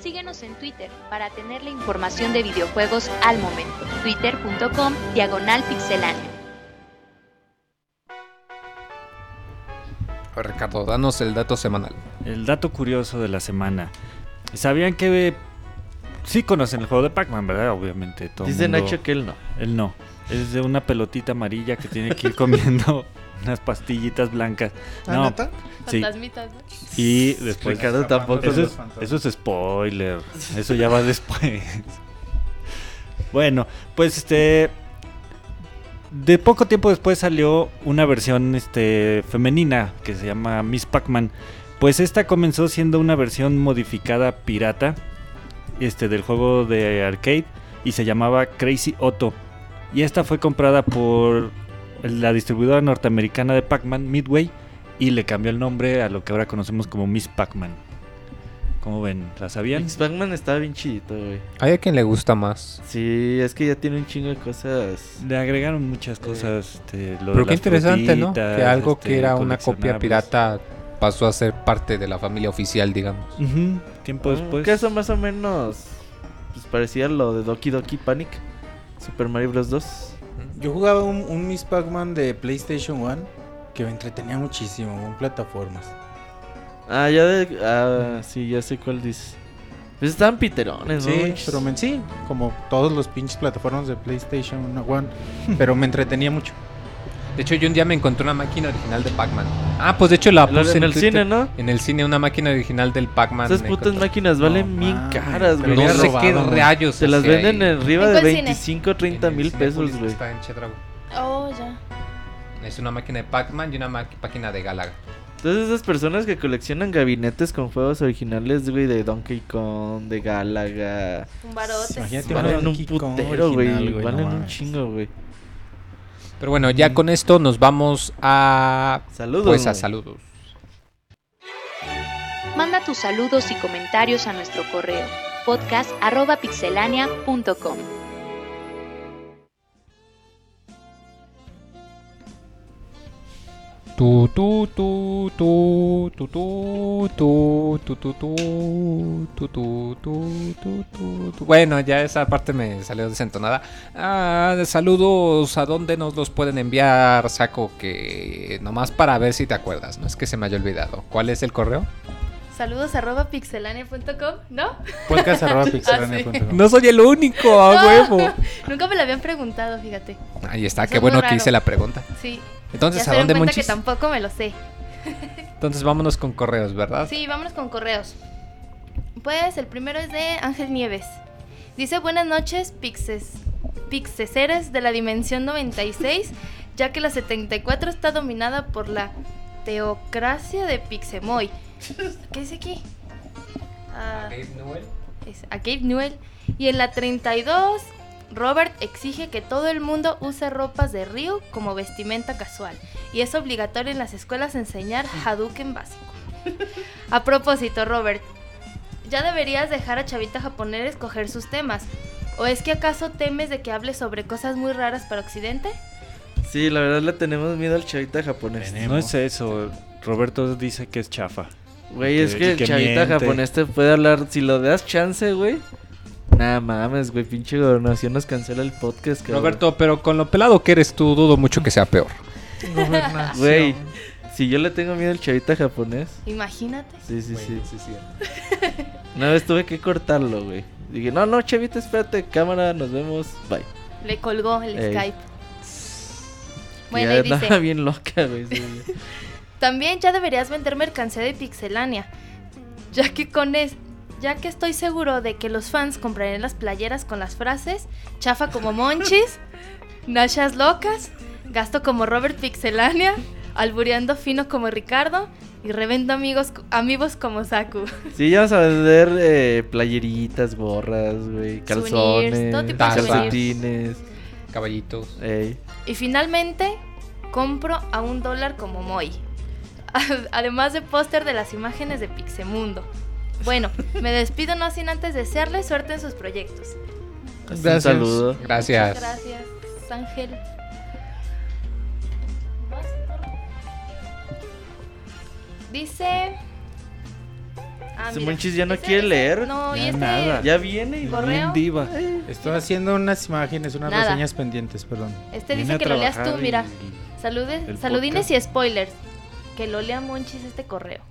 Síguenos en Twitter para tener la información de videojuegos al momento. Twitter.com Diagonal Pixeláneo. Ricardo, danos el dato semanal. El dato curioso de la semana. ¿Sabían que sí conocen el juego de Pac-Man, verdad? Obviamente. Todo Dice mundo- Nacho que él no. Él no. Es de una pelotita amarilla que tiene que ir comiendo unas pastillitas blancas. ¿Ah, No, neta? sí. Fantasmitas, ¿no? Y después... Ricardo tampoco. Eso lo- es, eso es spoiler. Eso ya va después. Bueno, pues este. De poco tiempo después salió una versión este, femenina que se llama Miss Pac-Man. Pues esta comenzó siendo una versión modificada pirata este, del juego de arcade y se llamaba Crazy Otto. Y esta fue comprada por la distribuidora norteamericana de Pac-Man, Midway, y le cambió el nombre a lo que ahora conocemos como Miss Pac-Man. ¿Cómo ven? ¿La sabían? Mix Pac-Man estaba bien chidito, güey. Hay a quien le gusta más. Sí, es que ya tiene un chingo de cosas. Le agregaron muchas cosas. este, lo de Pero qué interesante, ¿no? Que algo este, que era una copia pirata pasó a ser parte de la familia oficial, digamos. Tiempo Mm, después. Que eso más o menos pues, parecía lo de Doki Doki Panic. Super Mario Bros. 2. Yo jugaba un, un Miss Pac-Man de PlayStation 1 que me entretenía muchísimo en plataformas. Ah, ya de. Ah, sí, ya sé cuál dices. Pues estaban piterones, ¿no? Sí, pero me, sí, como todos los pinches plataformas de PlayStation 1, pero me entretenía mucho. De hecho, yo un día me encontré una máquina original de Pac-Man. Ah, pues de hecho la En el- puse en el Twitter. cine, ¿no? En el cine, una máquina original del Pac-Man. Esas putas encontré. máquinas valen No bien caras, güey. No sé qué rayos. Se las venden ahí. arriba ¿En de cuál cine? 25, 30 En el mil pesos, güey. Está en Chedraui. Oh, ya. Es una máquina de Pac-Man y una máquina de Galaga. Entonces esas personas que coleccionan gabinetes con juegos originales, güey, de Donkey Kong, de Galaga, Un barote. Imagínate valen un putero, güey, valen no un chingo, güey. Pero bueno, ya con esto nos vamos a... Saludos. Pues a saludos. Manda tus saludos y comentarios a nuestro correo podcast@pixelania.com. Tu, tu, tu, tu, tu, tu, tu, tu, tu, tu, tu, tu, tu, tu, tu. Bueno, ya esa parte me salió desentonada. Ah, saludos, ¿a dónde nos los pueden enviar, Saco? Que nomás para ver si te acuerdas, no es que se me haya olvidado. ¿Cuál es el correo? Saludos arroba pixelania.com, ¿no? Podcast arroba Ah, pixelania.com. No soy el único, a huevo. Nunca me lo habían preguntado, fíjate. Ahí está, Eso qué es bueno que hice la pregunta. Sí. Entonces, ya ¿a se dónde, cuenta que Monchis? tampoco me lo sé. Entonces, vámonos con correos, ¿verdad? Sí, vámonos con correos. Pues el primero es de Ángel Nieves. Dice buenas noches, pixes, pixeseres de la dimensión 96, ya que la 74 está dominada por la teocracia de Pixemoy. ¿Qué dice aquí? Ah, es a Gabe Newell. Y en la 32, Robert exige que todo el mundo use ropas de Ryu como vestimenta casual. Y es obligatorio en las escuelas enseñar Hadouken básico. A propósito, Robert, ya deberías dejar a Chavita japonés escoger sus temas. ¿O es que acaso temes de que hable sobre cosas muy raras para Occidente? Sí, la verdad le tenemos miedo al chavita japonés. No es eso. Roberto dice que es chafa. Güey, es que el chavita miente. japonés te puede hablar. Si lo das chance, güey. Nada mames, güey. Pinche gobernación nos cancela el podcast, cabrón. Roberto, pero con lo pelado que eres tú, dudo mucho que sea peor. Güey, si yo le tengo miedo al chavita japonés. Imagínate. Sí, sí, sí. sí, sí. Una vez tuve que cortarlo, güey. Dije, no, no, chavita, espérate, cámara, nos vemos, bye. Le colgó el Ey. Skype. Bueno, ya y dice... bien loca, güey. sí, güey. También ya deberías vender mercancía de Pixelania, ya que con es, ya que estoy seguro de que los fans comprarán las playeras con las frases chafa como Monchis, Nashas locas, gasto como Robert Pixelania, albureando fino como Ricardo y revendo amigos amigos como Saku. Sí, ya vamos a vender eh, playeritas, gorras, güey, calzones, calcetines. Caballitos. Ey. Y finalmente compro a un dólar como Moy. Además de póster de las imágenes de Pixemundo. Bueno, me despido no sin antes desearles suerte en sus proyectos. Un saludo. Gracias. Muchas gracias, Ángel. Dice. Ah, mira, ya no ese- quiere leer. No, y Ya este. nada. Ya viene y. Bien diva. Estoy haciendo unas imágenes, unas Nada. reseñas pendientes, perdón. Este Viene dice que lo leas tú, mira. y- Saludes, saludines podcast. y spoilers. Que lo lea Monchis este correo.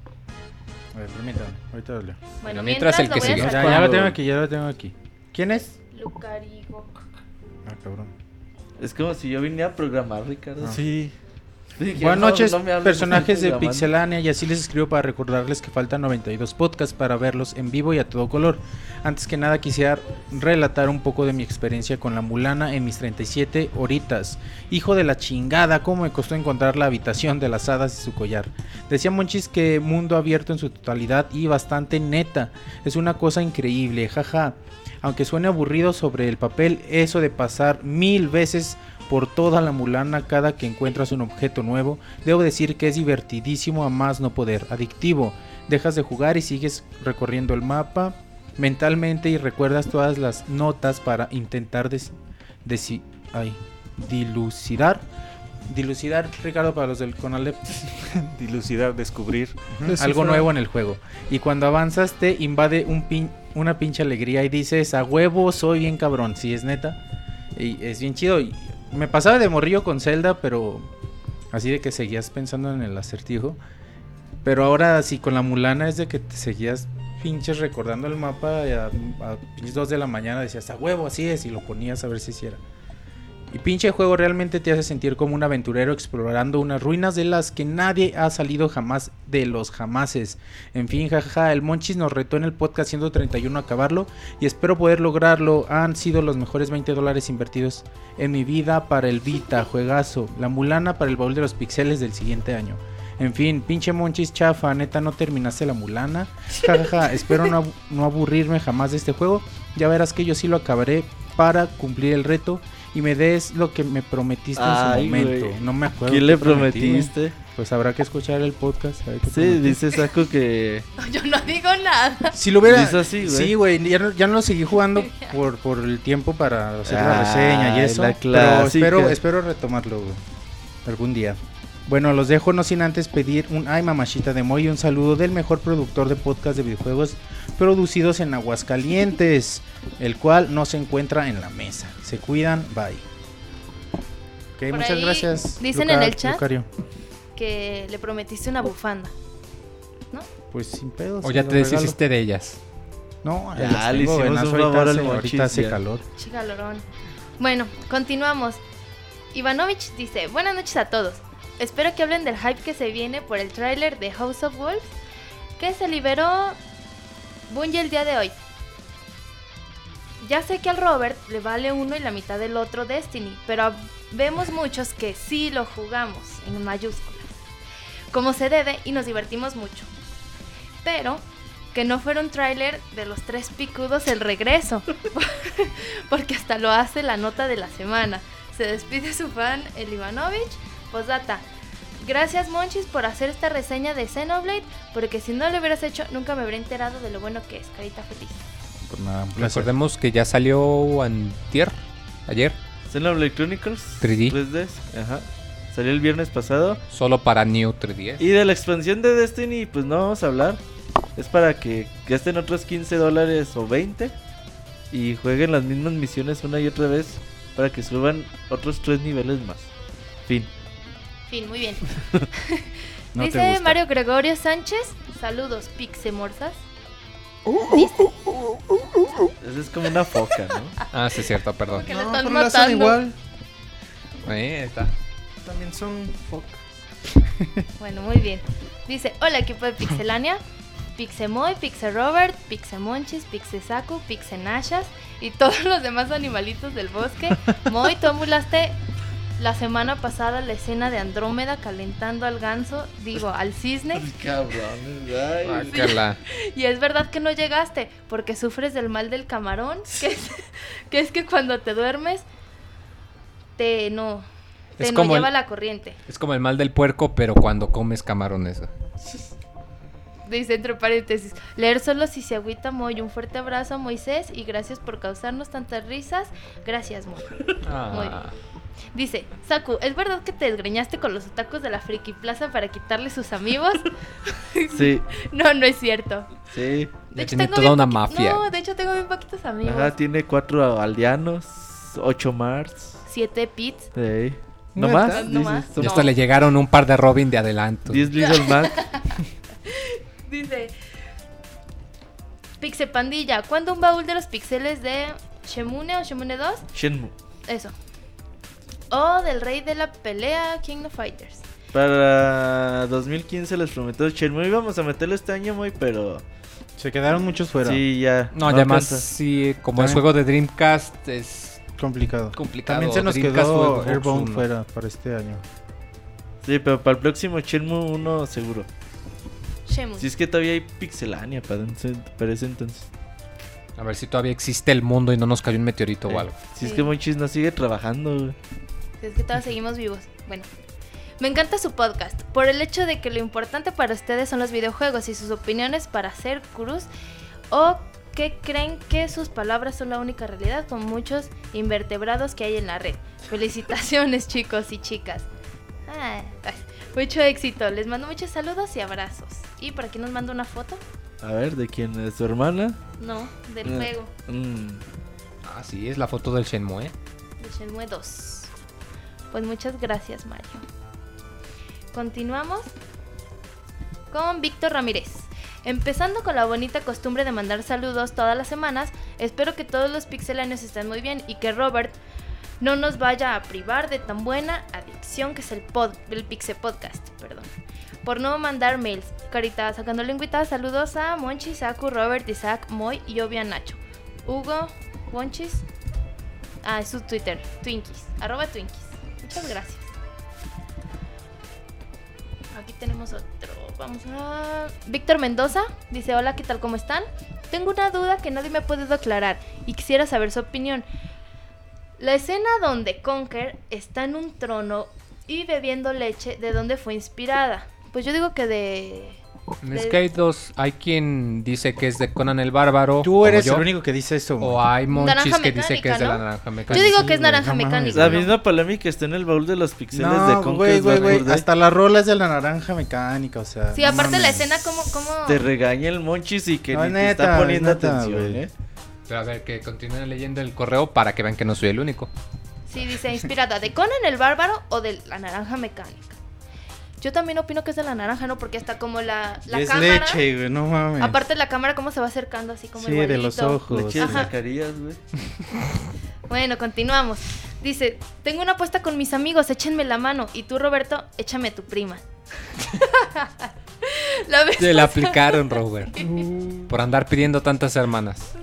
A ver, permítame, ahorita lo leo. Bueno, mientras mientras, el que sigue. Ya, ya lo tengo aquí, ya lo tengo aquí. ¿Quién es? Lucarigo. Ah, cabrón. Es como si yo viniera a programar, Ricardo. Sí. Buenas no, noches, no personajes de. Pixelania, y así les escribo para recordarles que faltan 92 podcasts para verlos en vivo y a todo color. Antes que nada quisiera relatar un poco de mi experiencia con la mulana en mis 37 horitas. Hijo de la chingada, cómo me costó encontrar la habitación de las hadas y su collar. Decía Monchis que mundo abierto en su totalidad y bastante neta. Es una cosa increíble, jaja. Aunque suene aburrido sobre el papel, eso de pasar mil veces por toda la mulana cada que encuentras un objeto nuevo, debo decir que es divertidísimo a más no poder, adictivo. Dejas de jugar y sigues recorriendo el mapa mentalmente y recuerdas todas las notas para intentar des- ay, dilucidar dilucidar, Ricardo, para los del Conalep. Dilucidar, descubrir. Algo nuevo en el juego. Y cuando avanzas te invade un pin- una pinche alegría y dices, a huevo soy bien cabrón. Si es neta. Y es bien chido. Y me pasaba de morrillo con Zelda, pero así de que seguías pensando en el acertijo. Pero ahora sí, con la mulana es de que te seguías pinches recordando el mapa a, a pinches 2 de la mañana decías, a huevo, así es, y lo ponías a ver si hiciera. Y pinche juego realmente te hace sentir como un aventurero explorando unas ruinas de las que nadie ha salido jamás de los jamases. En fin, jajaja, el Monchis nos retó en el podcast 131 a acabarlo y espero poder lograrlo. Han sido los mejores 20 dólares invertidos en mi vida para el Vita, juegazo. La mulana para el baúl de los pixeles del siguiente año. En fin, pinche Monchis chafa, neta no terminaste la mulana. Jajaja, espero no, no aburrirme jamás de este juego. Ya verás que yo sí lo acabaré para cumplir el reto y me des lo que me prometiste en su momento. No me acuerdo. ¿Qué le prometí, prometiste? Pues habrá que escuchar el podcast. a ver qué Sí, prometí. dice Saco que. Yo no digo nada. Si lo hubiera. Dice así, güey. Sí, güey. Ya, no- ya no lo seguí jugando por, por el tiempo para hacer la reseña y eso. la Pero espero, espero retomarlo, güey. Algún día. Bueno, los dejo no sin antes pedir un ay mamachita de Moy y un saludo del mejor productor de podcast de videojuegos producidos en Aguascalientes, el cual no se encuentra en la mesa. Se cuidan, bye. Ok, Por muchas ahí gracias. dicen en el chat. Lucario. Que le prometiste una bufanda. Pues sin pedos. O ya te regalo. deshiciste de ellas. No, Ya, las le tengo, hicimos un ahorita favor al hace- Monchis, Ahorita hace ya. calor. Chigalorón. Bueno, continuamos. Ivanovich dice, buenas noches a todos. Espero que hablen del hype que se viene por el tráiler de House of Wolves que se liberó Bungie el día de hoy. Ya sé que al Robert le vale uno y la mitad del otro Destiny, pero vemos muchos que sí lo jugamos en mayúsculas. Como se debe y nos divertimos mucho. Pero que no fuera un tráiler de los tres picudos el regreso, porque hasta lo hace la nota de la semana. Se despide su fan, el Ivanovich. Posdata. Gracias Monchis por hacer esta reseña de Xenoblade, porque si no lo hubieras hecho nunca me habría enterado de lo bueno que es. Carita feliz. Por nada, un placer. Recordemos que ya salió antier, ayer, Xenoblade Chronicles 3D. 3D. Ajá. Salió el viernes pasado. solo para New 3DS. Y de la expansión de Destiny, pues no vamos a hablar. Es para que gasten otros 15 dólares o 20 y jueguen las mismas misiones una y otra vez para que suban otros 3 niveles más. Fin. Fin, muy bien. No Dice. Mario Gregorio Sánchez. Saludos, Pixemorsas. Esa es como una foca, ¿no? Ah, sí, es cierto, perdón. Que le No, están pero las son matando. igual. Ahí está. También son fuck. Bueno, muy bien. Dice, hola equipo de Pixelania. Pixemoy, Pixerobert, Pixemonchis, Pixesaku, Pixenashas y todos los demás animalitos del bosque. Moy, tú emulaste la semana pasada la escena de Andrómeda calentando al ganso, digo, al cisne. Cabrones, ay. Guácala. Y es verdad que no llegaste porque sufres del mal del camarón, que es que, es que cuando te duermes te no te Es no como lleva el- la corriente. Es como el mal del puerco, pero cuando comes camarones. Dice entre paréntesis, leer solo si se agüita Moy. Un fuerte abrazo a Moisés y gracias por causarnos tantas risas. Gracias, Moy. Muy bien. Dice, Saku, ¿es verdad que te desgreñaste con los tacos de la Friki Plaza para quitarle sus amigos? Sí, no, no es cierto. sí. Ya hecho, tiene tengo toda una mafia. No, de hecho tengo bien poquitos amigos. Ajá, tiene 4 aldeanos, 8 Mars. Siete pits. Sí. ¿No ¿No más? No más. Dices, Y hasta le llegaron un par de Robin de adelanto. 10 Little Mac. Dice, Pixe Pandilla, ¿cuándo un baúl de los pixeles de Shemune o Shemune 2? Shenmue. Eso. O del rey de la pelea, King of Fighters. Para 2015 les prometo Shenmue. Íbamos a meterlo este año muy, pero Se quedaron muchos fuera. sí, ya. No, además, alcanza. sí, como es También- juego de Dreamcast, es Complicado. complicado. También se nos Dreamcast quedó Airbound fuera para este año. Sí, pero para el próximo Shenmue 1 seguro. Shemune. Si es que todavía hay pixelania para, ese- para ese entonces. A ver si todavía existe el mundo y no nos cayó un meteorito Eh, o algo. Si es que Monchis no sigue trabajando, güey. Es que todavía seguimos vivos. Bueno. Me encanta su podcast, por el hecho de que lo importante para ustedes son los videojuegos y sus opiniones para ser cruz o que creen que sus palabras son la única realidad con muchos invertebrados que hay en la red. Felicitaciones chicos y chicas. Ah, ay, mucho éxito. Les mando muchos saludos y abrazos. ¿Y por aquí nos manda una foto? A ver, ¿de quién es su hermana? No, del Ah. juego. Mm, Ah, sí, es la foto del Shenmue. de Shenmue 2. Pues muchas gracias, Mario. Continuamos con Víctor Ramírez. Empezando con la bonita costumbre de mandar saludos todas las semanas, espero que todos los pixelanes estén muy bien y que Robert no nos vaya a privar de tan buena adicción que es el, pod, el Pixel Podcast. Perdón. Por no mandar mails. Carita sacando lengüita, saludos a Monchi, Saku, Robert, Isaac, Moy y obvia Nacho. Hugo, Monchis, Ah, es su Twitter, Twinkies, arroba Twinkies. Muchas gracias. Aquí tenemos otro. Vamos a. Víctor Mendoza dice: Hola, ¿qué tal? ¿Cómo están? Tengo una duda que nadie me ha podido aclarar y quisiera saber su opinión. La escena donde Conker está en un trono y bebiendo leche, ¿de dónde fue inspirada? Pues yo digo que de. En de- Skate 2 hay quien dice que es de Conan el Bárbaro. Tú como eres yo, el único que dice eso. O hay monchis que dice que es de la naranja Yo mecánica. digo sí, que es naranja mecánica. La misma polémica está en el baúl de los pixeles de Conquest güey, güey, güey. Bad Fur Day. Hasta la rola es de la naranja mecánica, o sea. Sí, no aparte la escena, ¿cómo.? cómo... Te regaña el Monchis y que No, ni te está poniendo neta, atención, güey. ¿eh? Pero a ver, que continúen leyendo el correo para que vean que no soy el único. Sí, dice inspirada de Conan el Bárbaro o de la naranja mecánica. Yo también opino que es de la naranja, ¿no? Porque hasta como la, es cámara. leche, güey, no mames. Aparte la cámara cómo se va acercando así como Sí, de los ojos. Leche de güey. Bueno, continuamos. Dice, tengo una apuesta con mis amigos, échenme la mano. Y tú, Roberto, échame tu prima. la Se la aplicaron, Robert. Por andar pidiendo tantas hermanas.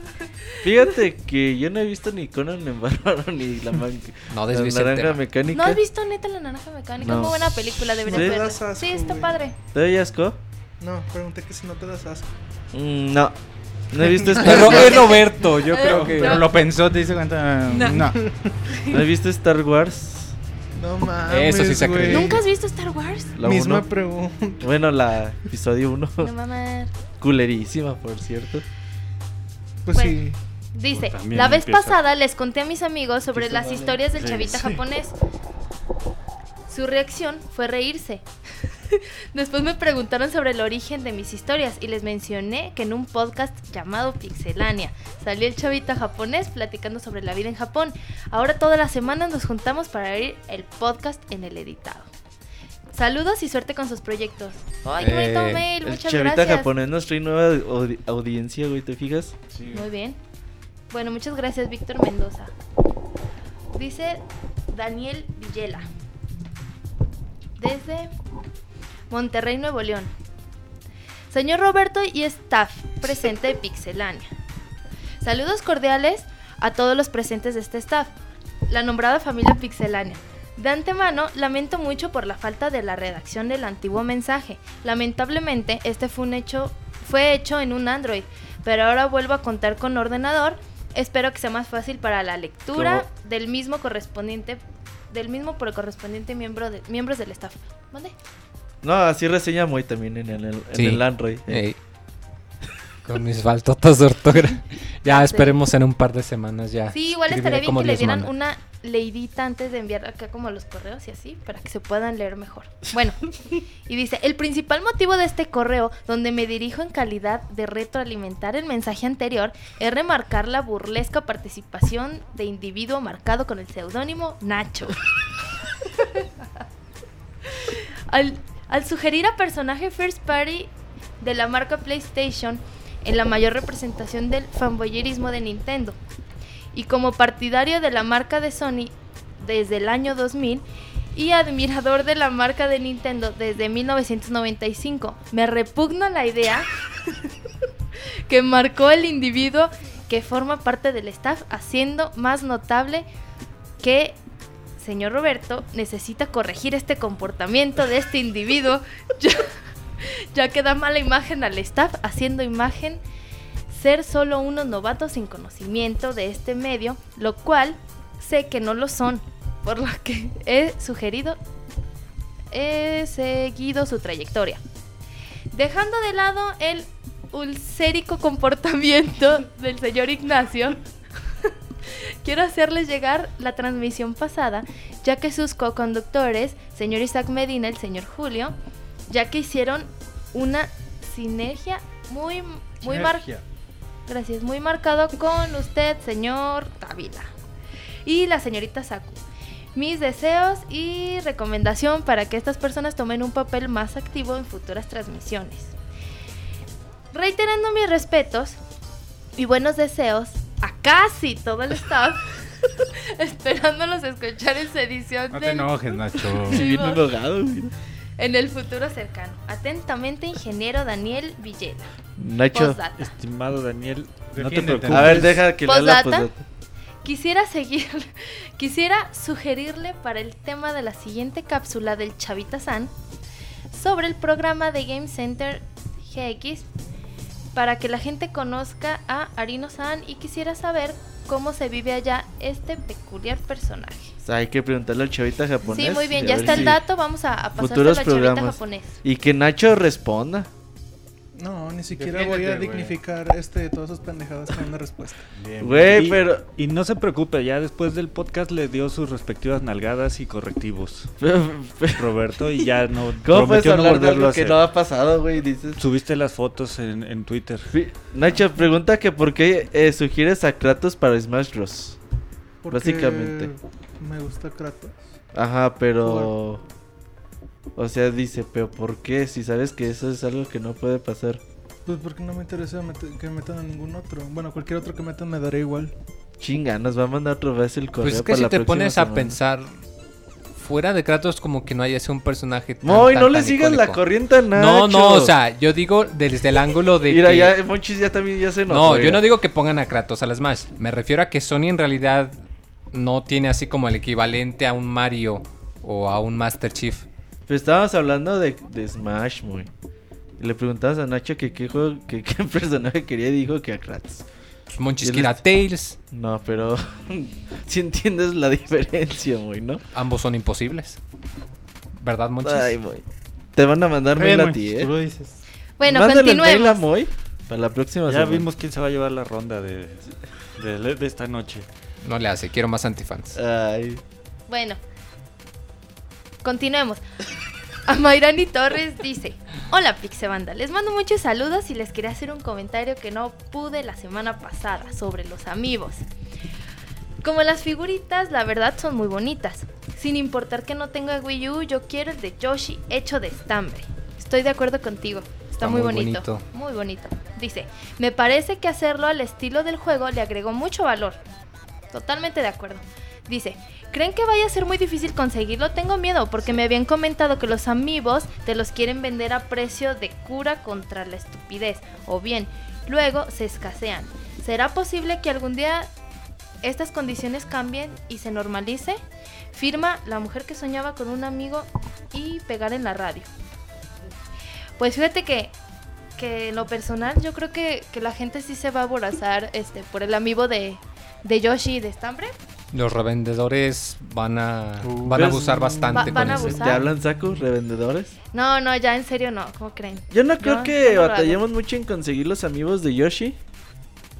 Fíjate que yo no he visto ni Conan en Bárbaro ni la, man- No la naranja mecánica. ¿No has visto neta la naranja mecánica? No. Es muy buena película, deberías Sí. verla. Das asco, Sí, está güey. padre. ¿Te doy asco? No, pregunté que si no te das asco. Mm, no. No he visto Star es Wars. Roberto, yo creo Eh, que. Pero lo pensó, te dice cuenta. No. No. No he visto Star Wars. No mames. Eso sí se güey. cree. ¿Nunca has visto Star Wars? La Misma uno. pregunta. Bueno, la episodio 1. No mames. Culerísima, por cierto. Pues Bueno. sí. Dice, Pues la vez empieza. pasada les conté a mis amigos sobre Sí, las vale. historias del Sí, chavita sí. japonés. Su reacción fue reírse. Después me preguntaron sobre el origen de mis historias y les mencioné que en un podcast llamado Pixelania salió el chavita japonés platicando sobre la vida en Japón. Ahora todas las semanas nos juntamos para oír el podcast en el editado. Saludos y suerte con sus proyectos. ¡Ay, qué bonito Eh, mail! El Muchas chavita gracias. japonés nos trae nueva audi- audiencia, güey, ¿te fijas? Muy bien. Bueno, muchas gracias, Víctor Mendoza. Dice Daniel Villela. Desde Monterrey, Nuevo León. Señor Roberto y staff presente de Pixelania. Saludos cordiales a todos los presentes de este staff. La nombrada familia Pixelania. De antemano, lamento mucho por la falta de la redacción del antiguo mensaje. Lamentablemente, este fue un hecho, fue hecho en un Android, pero ahora vuelvo a contar con ordenador. Espero que sea más fácil para la lectura del mismo correspondiente, del mismo por el correspondiente miembro de, miembros del staff. ¿Dónde? No, así reseña muy también en el, en Sí. el Android. eh. Con mis faltotas de ortografía. Ya esperemos en un par de semanas ya. Sí, igual estaría bien que le dieran manda. una leidita antes de enviar acá como los correos y así, para que se puedan leer mejor. Bueno, y dice, el principal motivo de este correo, donde me dirijo en calidad de retroalimentar el mensaje anterior, es remarcar la burlesca participación de individuo marcado con el seudónimo Nacho. al, al sugerir a personaje First Party de la marca PlayStation en la mayor representación del fanboyerismo de Nintendo. Y como partidario de la marca de Sony desde el año 2000 y admirador de la marca de Nintendo desde 1995, me repugna la idea que marcó el individuo que forma parte del staff, haciendo más notable que señor Roberto necesita corregir este comportamiento de este individuo, ya, que da mala imagen al staff, haciendo imagen ser solo unos novatos sin conocimiento de este medio, lo cual sé que no lo son, por lo que he sugerido, he seguido su trayectoria. Dejando de lado el ulcérico comportamiento del señor Ignacio, quiero hacerles llegar la transmisión pasada, ya que sus co-conductores, señor Isaac Medina y el señor Julio, ya que hicieron una sinergia muy, muy mar- Sinergia. Gracias, muy marcado con usted, señor Tavila. Y la señorita Saku. Mis deseos y recomendación para que estas personas tomen un papel más activo en futuras transmisiones. Reiterando mis respetos y buenos deseos a casi todo el staff, esperándolos escuchar en su edición No te del- enojes, Nacho. Sí, Bien enojado. En el futuro cercano. Atentamente, ingeniero Daniel Villela. Nacho. Postdata. Estimado Daniel, no te preocupes. A ver, deja que lea la postdata. Quisiera seguir, quisiera sugerirle para el tema de la siguiente cápsula del Chavita San sobre el programa de Game Center GX para que la gente conozca a Arino San y quisiera saber cómo se vive allá este peculiar personaje. O sea, hay que preguntarle al chavita japonés. Sí, muy bien, ya está el dato, vamos a, a pasar al Chavita japonés. Y que Nacho responda. No, ni siquiera voy a dignificar este, todas sus pendejadas con una respuesta. Bien. Güey, Y- pero. Y no se preocupe, ya después del podcast le dio sus respectivas nalgadas y correctivos. Roberto y ya no ¿Cómo puedes prometió no de volverlo a algo que no ha pasado, güey? Dices. Subiste las fotos en, en Twitter. Nacho, pregunta que por qué eh, sugieres a Kratos para Smash Bros. Porque Básicamente. Me gusta Kratos. Ajá, pero. O sea, dice, pero ¿por qué? Si sabes que eso es algo que no puede pasar. Pues porque no me interesa mete- que metan a ningún otro. Bueno, cualquier otro que metan me dará igual. Chinga, nos va a mandar otra vez el correo. Pues es que para si la te pones a pensar, fuera de Kratos como que no haya sido un personaje tan, No, y tan, no le tan sigas la corriente a Nacho. No, no, o sea, yo digo desde el ángulo de Mira, que... ya Monchis ya también ya se enojó. No, yo no digo que pongan a Kratos a las más. Me refiero a que Sony en realidad no tiene así como el equivalente a un Mario o a un Master Chief. Pero estábamos hablando de, de Smash, muy. Y le preguntabas a Nacho que qué juego, que qué personaje quería y dijo que a Kratos. Pues Monchis es- Tails. No, pero si entiendes la diferencia, muy, ¿no? Ambos son imposibles. ¿Verdad, Monchis? Ay, muy. Te van a mandar mail a ti, tú ¿eh? lo dices. Bueno, Mándale el mail a continuemos. Moy para la próxima Ya semana. vimos quién se va a llevar la ronda de, de, de esta noche. No le hace, quiero más antifans. Ay, Bueno, continuemos. Amairani Torres dice: Hola Pixebanda, les mando muchos saludos y les quería hacer un comentario que no pude la semana pasada sobre los amigos. Como las figuritas, la verdad son muy bonitas. Sin importar que no tenga Wii U, yo quiero el de Yoshi hecho de estambre. Estoy de acuerdo contigo. Está, Está muy, muy bonito. bonito. Muy bonito. Dice, me parece que hacerlo al estilo del juego le agregó mucho valor. Totalmente de acuerdo. Dice, ¿creen que vaya a ser muy difícil conseguirlo? Tengo miedo porque me habían comentado que los amigos te los quieren vender a precio de cura contra la estupidez. O bien, luego se escasean. ¿Será posible que algún día estas condiciones cambien y se normalice? Firma la mujer que soñaba con un amigo y pegar en la radio. Pues fíjate que, que en lo personal yo creo que, que la gente sí se va a aborazar este, por el amigo de, de Yoshi y de Stambre. Los revendedores van a, Uh, van a abusar bastante va- van con a eso. abusar. ¿te hablan saco, revendedores? No, no, ya en serio no, ¿cómo creen? Yo no creo No, que batallemos mucho en conseguir los amigos de Yoshi.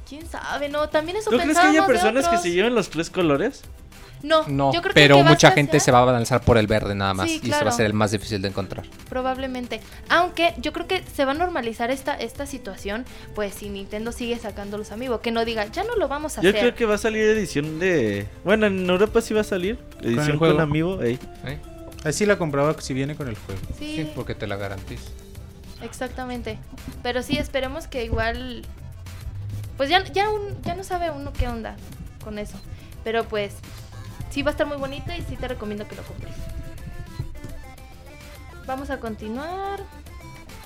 ¿Quién sabe? No, también eso ¿Tú crees que haya personas que se lleven los tres colores? No, No, yo creo pero que mucha gente se va a lanzar por el verde nada más. Sí, Y ese va claro. a ser el más difícil de encontrar. Probablemente. Aunque yo creo que se va a normalizar esta, esta situación, pues si Nintendo sigue sacando los amigos, que no diga, ya no lo vamos a Yo hacer. creo que va a salir edición de... Bueno, en Europa sí va a salir. Edición con, juego. amigo. ey. ¿eh? Así la compraba si viene con el juego. Sí, Sí, porque te la garantizo. exactamente. Pero sí, esperemos que igual... Pues ya, ya, un- ya no sabe uno qué onda con eso. Pero pues sí va a estar muy bonito y sí te recomiendo que lo compres. Vamos a continuar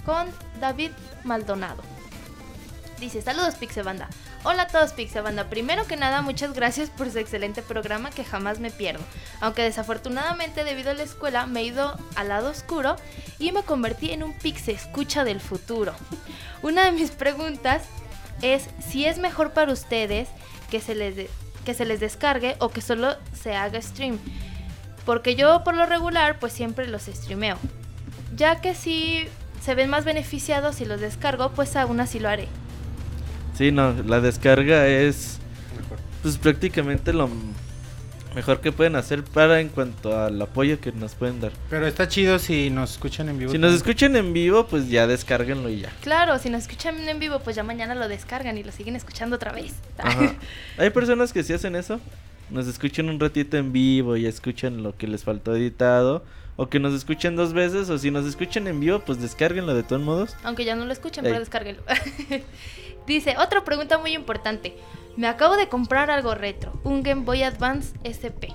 con David Maldonado. Dice, saludos Pixebanda. Hola a todos Pixebanda. Primero que nada, muchas gracias por su excelente programa que jamás me pierdo. Aunque desafortunadamente debido a la escuela me he ido al lado oscuro y me convertí en un Pixe escucha del futuro. Una de mis preguntas es si es mejor para ustedes que se les, que se les descargue o que solo se haga stream. Porque yo por lo regular pues siempre los streameo. Ya que si se ven más beneficiados si los descargo, pues aún así lo haré. Sí, no, la descarga es pues prácticamente lo mejor que pueden hacer para en cuanto al apoyo que nos pueden dar. Pero está chido si nos escuchan en vivo. Si nos escuchan en vivo, pues ya descárguenlo y ya. Claro, si nos escuchan en vivo, pues ya mañana lo descargan y lo siguen escuchando otra vez. Ajá. Hay personas que sí hacen eso. Nos escuchan un ratito en vivo y escuchan lo que les faltó editado. O que nos escuchen dos veces. O si nos escuchan en vivo, pues descárguenlo de todos modos. Aunque ya no lo escuchen, Ey. pero descárguenlo. Dice, otra pregunta muy importante. Me acabo de comprar algo retro, un Game Boy Advance SP.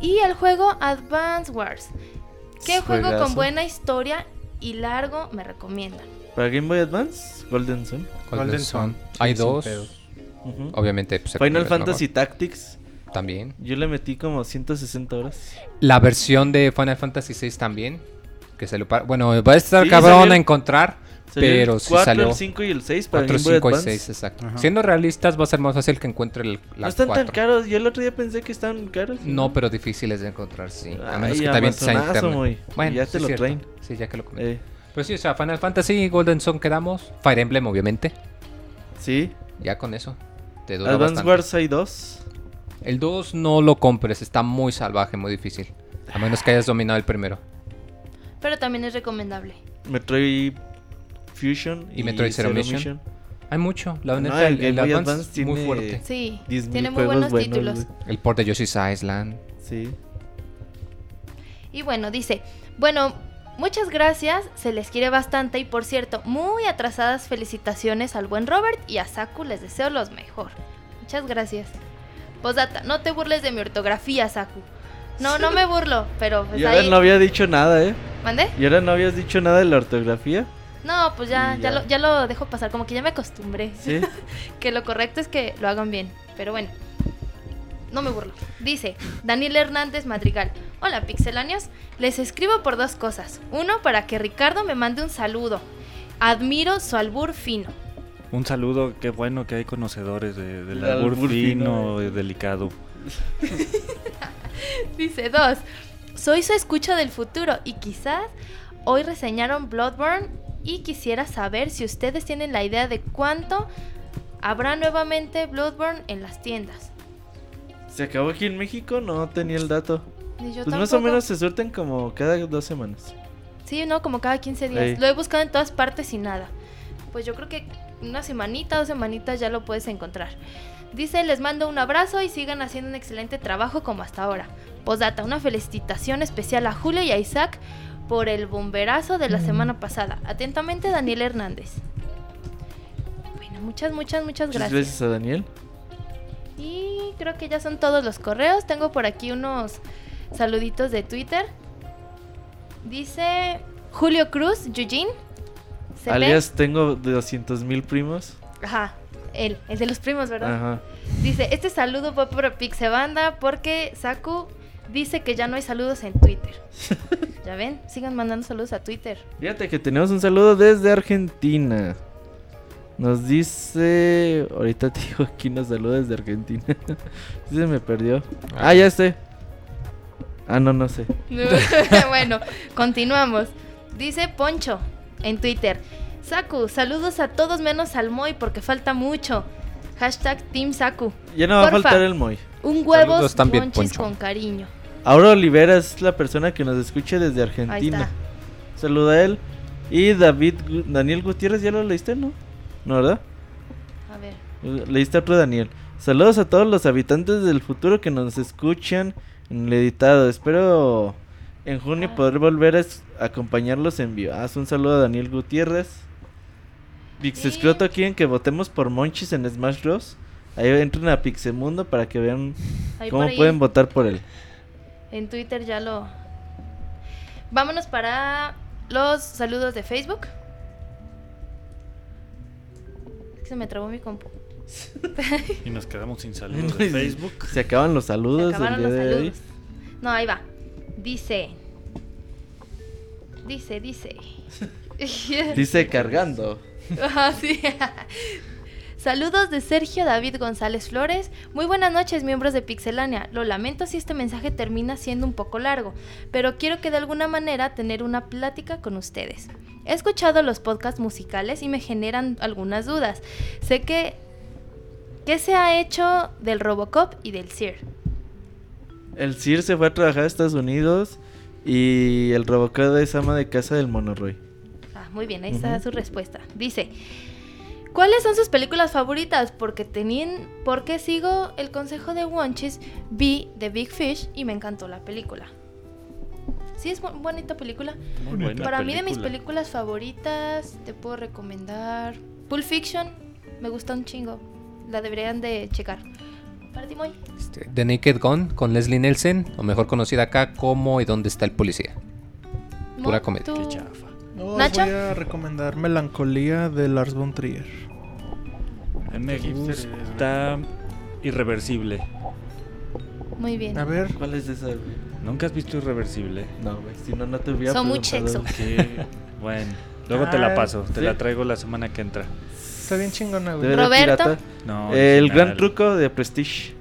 Y el juego Advance Wars. ¿Qué juego con buena historia y largo me recomiendan? Para Game Boy Advance, Golden Sun. Golden Golden Sun. Hay dos. Obviamente. pues, Final Fantasy mejor. Tactics. También. Yo le metí como 160 horas. La versión de Final Fantasy VI también. Que salió para... Bueno, va a estar Sí, cabrón salió- a encontrar. Pero sí 4, salió. el 5 y el 6 para 4, Game Boy 5 y Advance. 6, exacto. Ajá. Siendo realistas, va a ser más fácil que encuentre el, la No están tan 4. caros. Yo el otro día pensé que estaban caros. No, pero difíciles de encontrar, sí. A Ay, menos que también sea internet. muy. Bueno, Ya sí te es lo cierto. traen. Sí, ya que lo comenté. Eh, Pero sí, o sea, Final Fantasy, Golden Sun quedamos. Fire Emblem, obviamente. sí. Ya con eso. Te dura Advance bastante. Wars hay dos. El 2 no lo compres, está muy salvaje, muy difícil. A menos que hayas dominado el primero. Pero también es recomendable. Metroid Fusion Y Metroid Zero Mission. Hay mucho. La No, neta, el el, el Advance, Advance es muy tiene- fuerte. Sí, 10.000 tiene muy buenos buenos, títulos. El port de Yoshi's Island. Sí. Y bueno, dice, bueno, muchas gracias, se les quiere bastante y por cierto, muy atrasadas felicitaciones al buen Robert y a Saku, les deseo los mejor. Muchas gracias. Posdata, no te burles de mi ortografía, Saku. No, no me burlo, pero pues y ahora ahí... no había dicho nada, ¿eh? ¿Mande? Y ahora no habías dicho nada de la ortografía. No, pues ya, ya. ya. lo, ya lo dejo pasar, como que ya me acostumbré. Sí. que lo correcto es que lo hagan bien. Pero bueno, no me burlo. Dice Daniel Hernández Madrigal. Hola pixelanios, les escribo por dos cosas. Uno, para que Ricardo me mande un saludo. Admiro su albur fino. Un saludo, qué bueno que hay conocedores de- del El albur albur fino, fino, y delicado. Dice dos, soy su escucha del futuro y quizás hoy reseñaron Bloodborne y quisiera saber si ustedes tienen la idea de cuánto habrá nuevamente Bloodborne en las tiendas. ¿Se acabó aquí en México? No tenía el dato. Pues más o menos se sueltan como cada dos semanas. Sí, no, como cada 15 días. Ey. Lo he buscado en todas partes y nada. Pues yo creo que una semanita, dos semanitas ya lo puedes encontrar. Dice, les mando un abrazo y sigan haciendo un excelente trabajo como hasta ahora. Postdata, una felicitación especial a Julio y a Isaac por el bomberazo de la semana pasada. Atentamente, Daniel Hernández. Bueno, muchas, muchas, muchas Muchas gracias. gracias a Daniel. Y creo que ya son todos los correos. Tengo por aquí unos saluditos de Twitter. Dice Julio Cruz, Eugene. Alias tengo 200 mil primos. Ajá, él, el de los primos, ¿verdad? Ajá. Dice, este saludo va para Pixebanda porque Saku dice que ya no hay saludos en Twitter. ya ven, sigan mandando saludos a Twitter. Fíjate que tenemos un saludo desde Argentina. Nos dice. Ahorita te digo quién nos saluda desde Argentina. Sí se me perdió. Ah, ya sé. Ah, no, no sé. bueno, continuamos. Dice Poncho en Twitter. Saku, saludos a todos menos al Moy porque falta mucho. Hashtag Team Saku. Ya no va a faltar el Moy. Un huevos Poncho. con cariño. Aura Olivera es la persona que nos escucha desde Argentina. Saluda a él. Y David, Daniel Gutiérrez, ¿ya lo leíste, no? ¿No, verdad? A ver. Leíste otro Daniel. Saludos a todos los habitantes del futuro que nos escuchan en el editado. Espero en junio Ah. poder volver a acompañarlos en vivo. Haz un saludo a Daniel Gutiérrez. Pixescroto quieren que votemos por Monchis en Smash Bros. Ahí entren a Pixemundo para que vean Ahí cómo pueden votar por él. En Twitter ya lo. Vámonos para los saludos de Facebook. Es que Se me trabó mi compu. Y nos quedamos sin saludos de Facebook. Se acaban los Se saludos acabaron del los día de hoy. saludos. No, ahí va. Dice. Dice, dice. Dice cargando. Ajá, sí. Saludos de Sergio David González Flores. Muy buenas noches, miembros de Pixelania. Lo lamento si este mensaje termina siendo un poco largo, pero quiero que de alguna manera tener una plática con ustedes. He escuchado los podcasts musicales y me generan algunas dudas. Sé que ¿Qué se ha hecho del Robocop y del Sear? El Sir se fue a trabajar a Estados Unidos y el Robocop es ama de casa del Monoroy. Ah, muy bien, ahí está su respuesta. Dice, ¿cuáles son sus películas favoritas? Porque tenían, porque sigo el consejo de Wonchis, vi The Big Fish y me encantó la película. Sí, es bu- bonita película. Buena Para mí de mis película. películas favoritas te puedo recomendar Pulp Fiction, me gusta un chingo. La deberían de checar. Para ti, Moy. Este, The Naked Gun con Leslie Nielsen, o mejor conocida acá como ¿Y dónde está el policía? Pura comedia. tú- Qué chafa. No, ¿Nacho? voy a recomendar Melancolía de Lars von Trier. Me gusta Irreversible. Muy bien. A ver, ¿Cuál es esa? ¿Nunca has visto Irreversible? No, güey, si no, no te hubiera Son muy güey. Qué bueno. Luego te la Ah, paso, te sí. la traigo la semana que entra. está bien chingona, güey. Roberto. pirata. No, el gran truco de Prestige.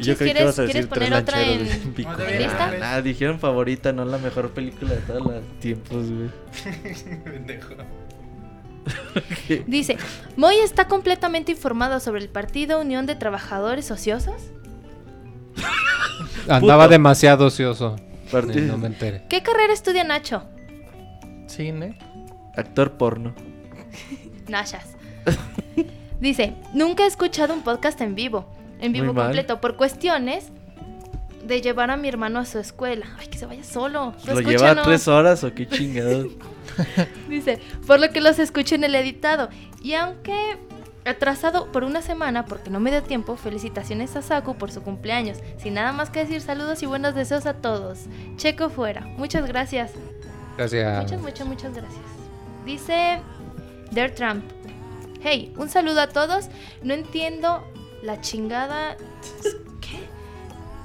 Yo que ¿quieres, a ¿quieres poner otra en. Ah, en lista? Nada, dijeron favorita, no la mejor película de todos los tiempos, güey. Dice, Moy está completamente informado sobre el Partido Unión de Trabajadores Ociosos. Andaba Puto. demasiado ocioso. No me enteré. ¿Qué carrera estudia Nacho? Cine. Actor porno. Nachas. Dice, nunca he escuchado un podcast en vivo, en vivo Muy mal. completo, por cuestiones de llevar a mi hermano a su escuela. Ay, que se vaya solo. ¿Lo lleva tres horas o qué chingados? Dice, por lo que los escucho en el editado. Y aunque atrasado por una semana porque no me dio tiempo, felicitaciones a Saku por su cumpleaños. Sin nada más que decir, saludos y buenos deseos a todos. Checo fuera. Muchas gracias. Gracias. Muchas, muchas, muchas gracias. Dice Der Trump. Hey, un saludo a todos. No entiendo la chingada. ¿Qué?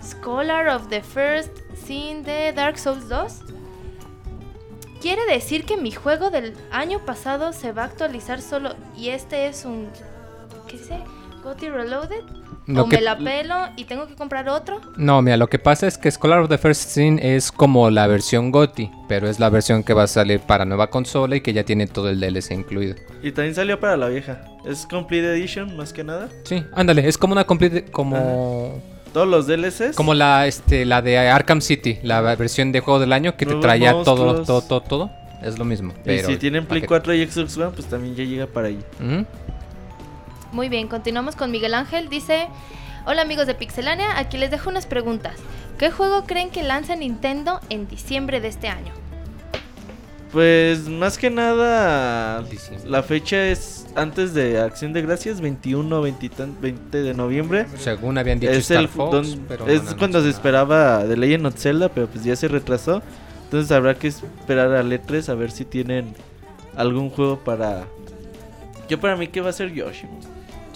Scholar of the First Sin de Dark Souls 2. Quiere decir que mi juego del año pasado se va a actualizar solo y este es un. ¿Qué dice? ¿Gotti Reloaded? Lo ¿O que- me la pelo y tengo que comprar otro? No, mira, lo que pasa es que Scholar of the First Sin es como la versión GOTY, pero es la versión que va a salir para nueva consola y que ya tiene todo el DLC incluido. Y también salió para la vieja. Es Complete Edition, más que nada. Sí, ándale, es como una complete, como Todos los DLCs. como la este la de Arkham City, la versión de juego del año que te traía todo monstruos. todo todo todo, es lo mismo, Y pero si tienen Play paquete. 4 y Xbox One, pues también ya llega para ahí. Ujú. Muy bien, continuamos con Miguel Ángel. Dice: Hola amigos de Pixelania, aquí les dejo unas preguntas. ¿Qué juego creen que lance Nintendo en diciembre de este año? Pues más que nada, la fecha es antes de Acción de Gracias, 21 20, 20 de noviembre. Según habían dicho Es, Star el, Fox, don- pero no es cuando se esperaba de Legend of Zelda, pero pues ya se retrasó. Entonces habrá que esperar a E3 a ver si tienen algún juego para... Yo para mí que va a ser Yoshi.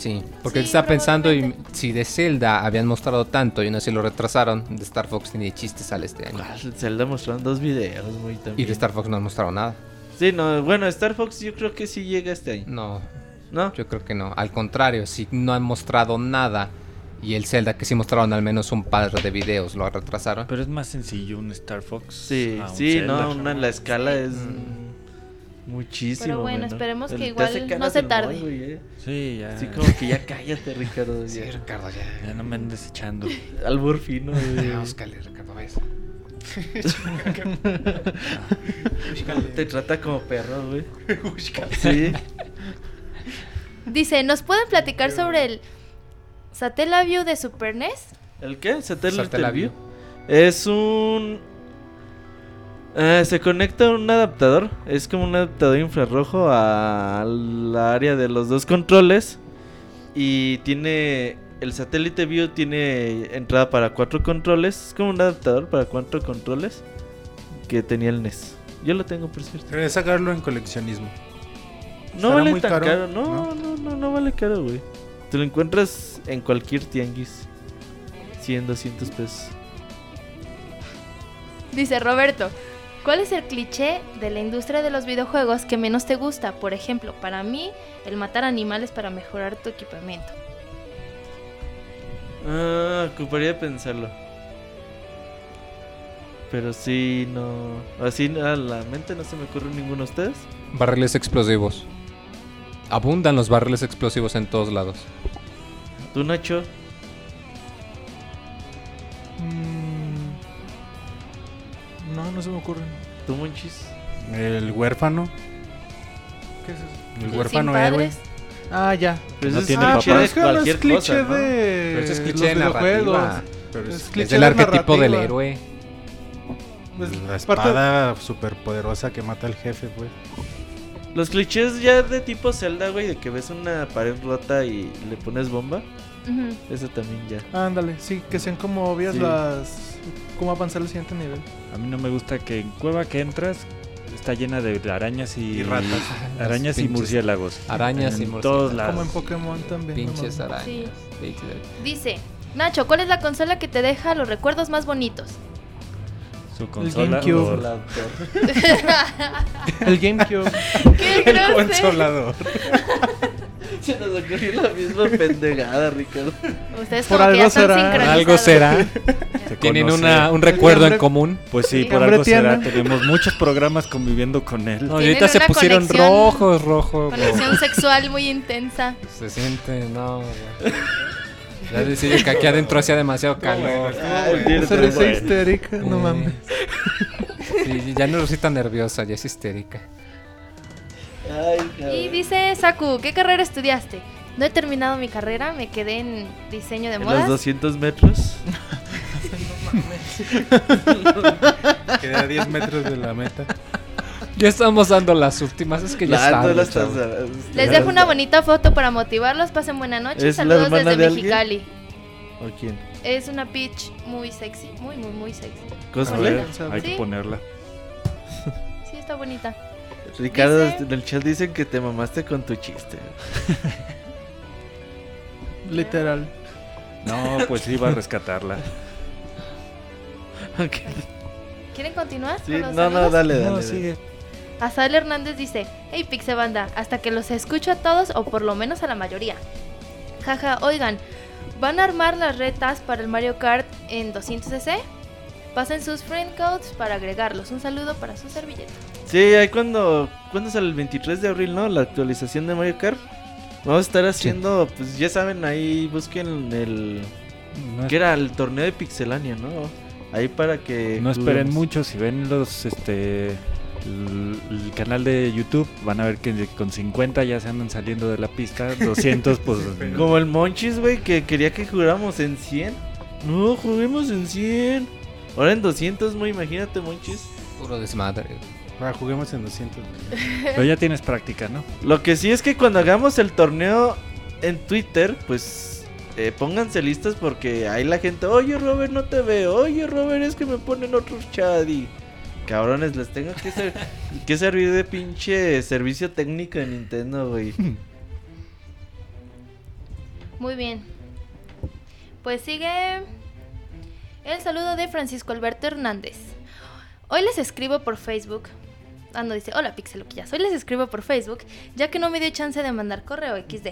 Sí, porque Sí, estaba pensando y si de Zelda habían mostrado tanto y aún así lo retrasaron, de Star Fox ni de chiste sale este año. Zelda mostraron dos videos muy Y también. de Star Fox no han mostrado nada. Sí, no, bueno, Star Fox yo creo que sí llega este año. No, ¿No? Yo creo que no. Al contrario, si no han mostrado nada y el Zelda que sí mostraron al menos un par de videos lo retrasaron. Pero es más sencillo un Star Fox. Sí, a un sí, Zelda. no, una, la escala es Mm. Muchísimo. Pero bueno, esperemos que igual no se tarde. Eh. Sí, ya. Así como que ya cállate, Ricardo. Sí, ya. Ricardo, ya. Ya no me andes echando. Albur fino. güey. Ya, búscale, Ricardo, ves. Te trata como perro, güey. Sí. Dice: ¿Nos pueden platicar sobre el Satellaview de Super NES? ¿El qué? Satellaview. View. Es un. Eh, se conecta a un adaptador. Es como un adaptador infrarrojo a la área de los dos controles. Y tiene. El satélite view tiene entrada para cuatro controles. Es como un adaptador para cuatro controles. Que tenía el NES. Yo lo tengo, por cierto. Debería sacarlo en coleccionismo. No ¿Estará vale muy tan caro. caro? No, no, no, no, vale caro, güey. Te lo encuentras en cualquier tianguis. 100, 200 pesos. Dice Roberto: ¿Cuál es el cliché de la industria de los videojuegos que menos te gusta? Por ejemplo, para mí, el matar animales para mejorar tu equipamiento. Ah, ocuparía pensarlo. Pero sí, no. Así a la mente no se me ocurre ninguno de ustedes. Barriles explosivos. Abundan los barriles explosivos en todos lados. ¿Tú, Nacho? Mm, no, no se me ocurre. ¿Tú, Monchis? El huérfano. ¿Qué es eso? El huérfano héroe. Ah, ya. Pues No es tiene ah, pero de es que no es cualquier cliché cosa, ¿no? de. Pero eso es cliché de narrativa. Pero es, Es Es cliché el de arquetipo del narrativa. héroe. Pues, la espada superpoderosa que mata al jefe, pues. Los clichés ya de tipo Zelda, güey, de que ves una pared rota y le pones bomba. Ujú. Eso también ya. Ándale, sí, que sean como obvias Sí. las. cómo avanzar al siguiente nivel. A mí no me gusta que en cueva que entras está llena de arañas y, Y ratas. Arañas y murciélagos. Arañas y murciélagos. todos lados. Como en Pokémon también. Pinches arañas. Sí. Dice, Nacho, ¿cuál es la consola que te deja los recuerdos más bonitos? Su consola. GameCube. o- El GameCube. ¡Qué El consolador. Se nos ocurrió la misma pendejada, Ricardo. Ustedes Por como que ya algo están será. Algo será. se Tienen una, un recuerdo en común. Pues sí, Sí, por algo será. Tenemos muchos programas conviviendo con él. No, ahorita se pusieron rojos, rojos. Conexión sexual muy intensa. Se siente, no. Ya decir que aquí adentro hacía demasiado calor. Se histérica, no mames. Sí, ya no resulta nerviosa, ya es histérica. Y dice Saku, ¿qué carrera estudiaste? No he terminado mi carrera, me quedé en diseño de En los modas. 200 metros. Quedé a 10 metros de la meta. Ya estamos dando las últimas, es que ya estás- Les dejo una bonita foto para motivarlos, pasen buena noche. ¿Es la Saludos desde de alguien? Mexicali. ¿O quién? Es una pitch muy sexy, muy, muy, muy sexy. ¿Cosplay? ver, hay Sí. que ponerla. Sí, está bonita. Ricardo, Dice- en el chat dicen que te mamaste con tu chiste. Literal. No, pues iba a rescatarla. Ok. ¿Quieren continuar? Sí, con los no, no, saludos? dale, dale. No, dale. sigue. Azael Hernández dice, hey Pixebanda, hasta que los escucho a todos o por lo menos a la mayoría. Jaja, oigan, ¿van a armar las retas para el Mario Kart en 200cc? Pasen sus friend codes para agregarlos. Un saludo para su servilleta. Sí, ahí cuando, cuando sale el 23 de abril, ¿no? La actualización de Mario Kart. Vamos a estar haciendo, pues ya saben, ahí busquen el... No, que era el torneo de Pixelania, ¿no? Ahí para que... no esperen juguemos. mucho. Si ven los este el, el canal de YouTube, van a ver que con 50 ya se andan saliendo de la pista. 200, pues. Como el Monchis, güey, que quería que jugáramos en 100. No, juguemos en 100. Ahora en 200, muy imagínate, Monchis. Puro desmadre. Ahora juguemos en 200. Pero ya tienes práctica, ¿no? Lo que sí es que cuando hagamos el torneo en Twitter, pues eh, pónganse listos porque ahí la gente, oye Robert, no te veo, oye Robert, es que me ponen otros chat y cabrones, les tengo que, ser- que servir de pinche servicio técnico de Nintendo, güey. Muy bien. Pues sigue el saludo de Francisco Alberto Hernández. Hoy les escribo por Facebook. Ah, dice, hola Pixeloquillas. Hoy les escribo por Facebook, ya que no me dio chance de mandar correo XD.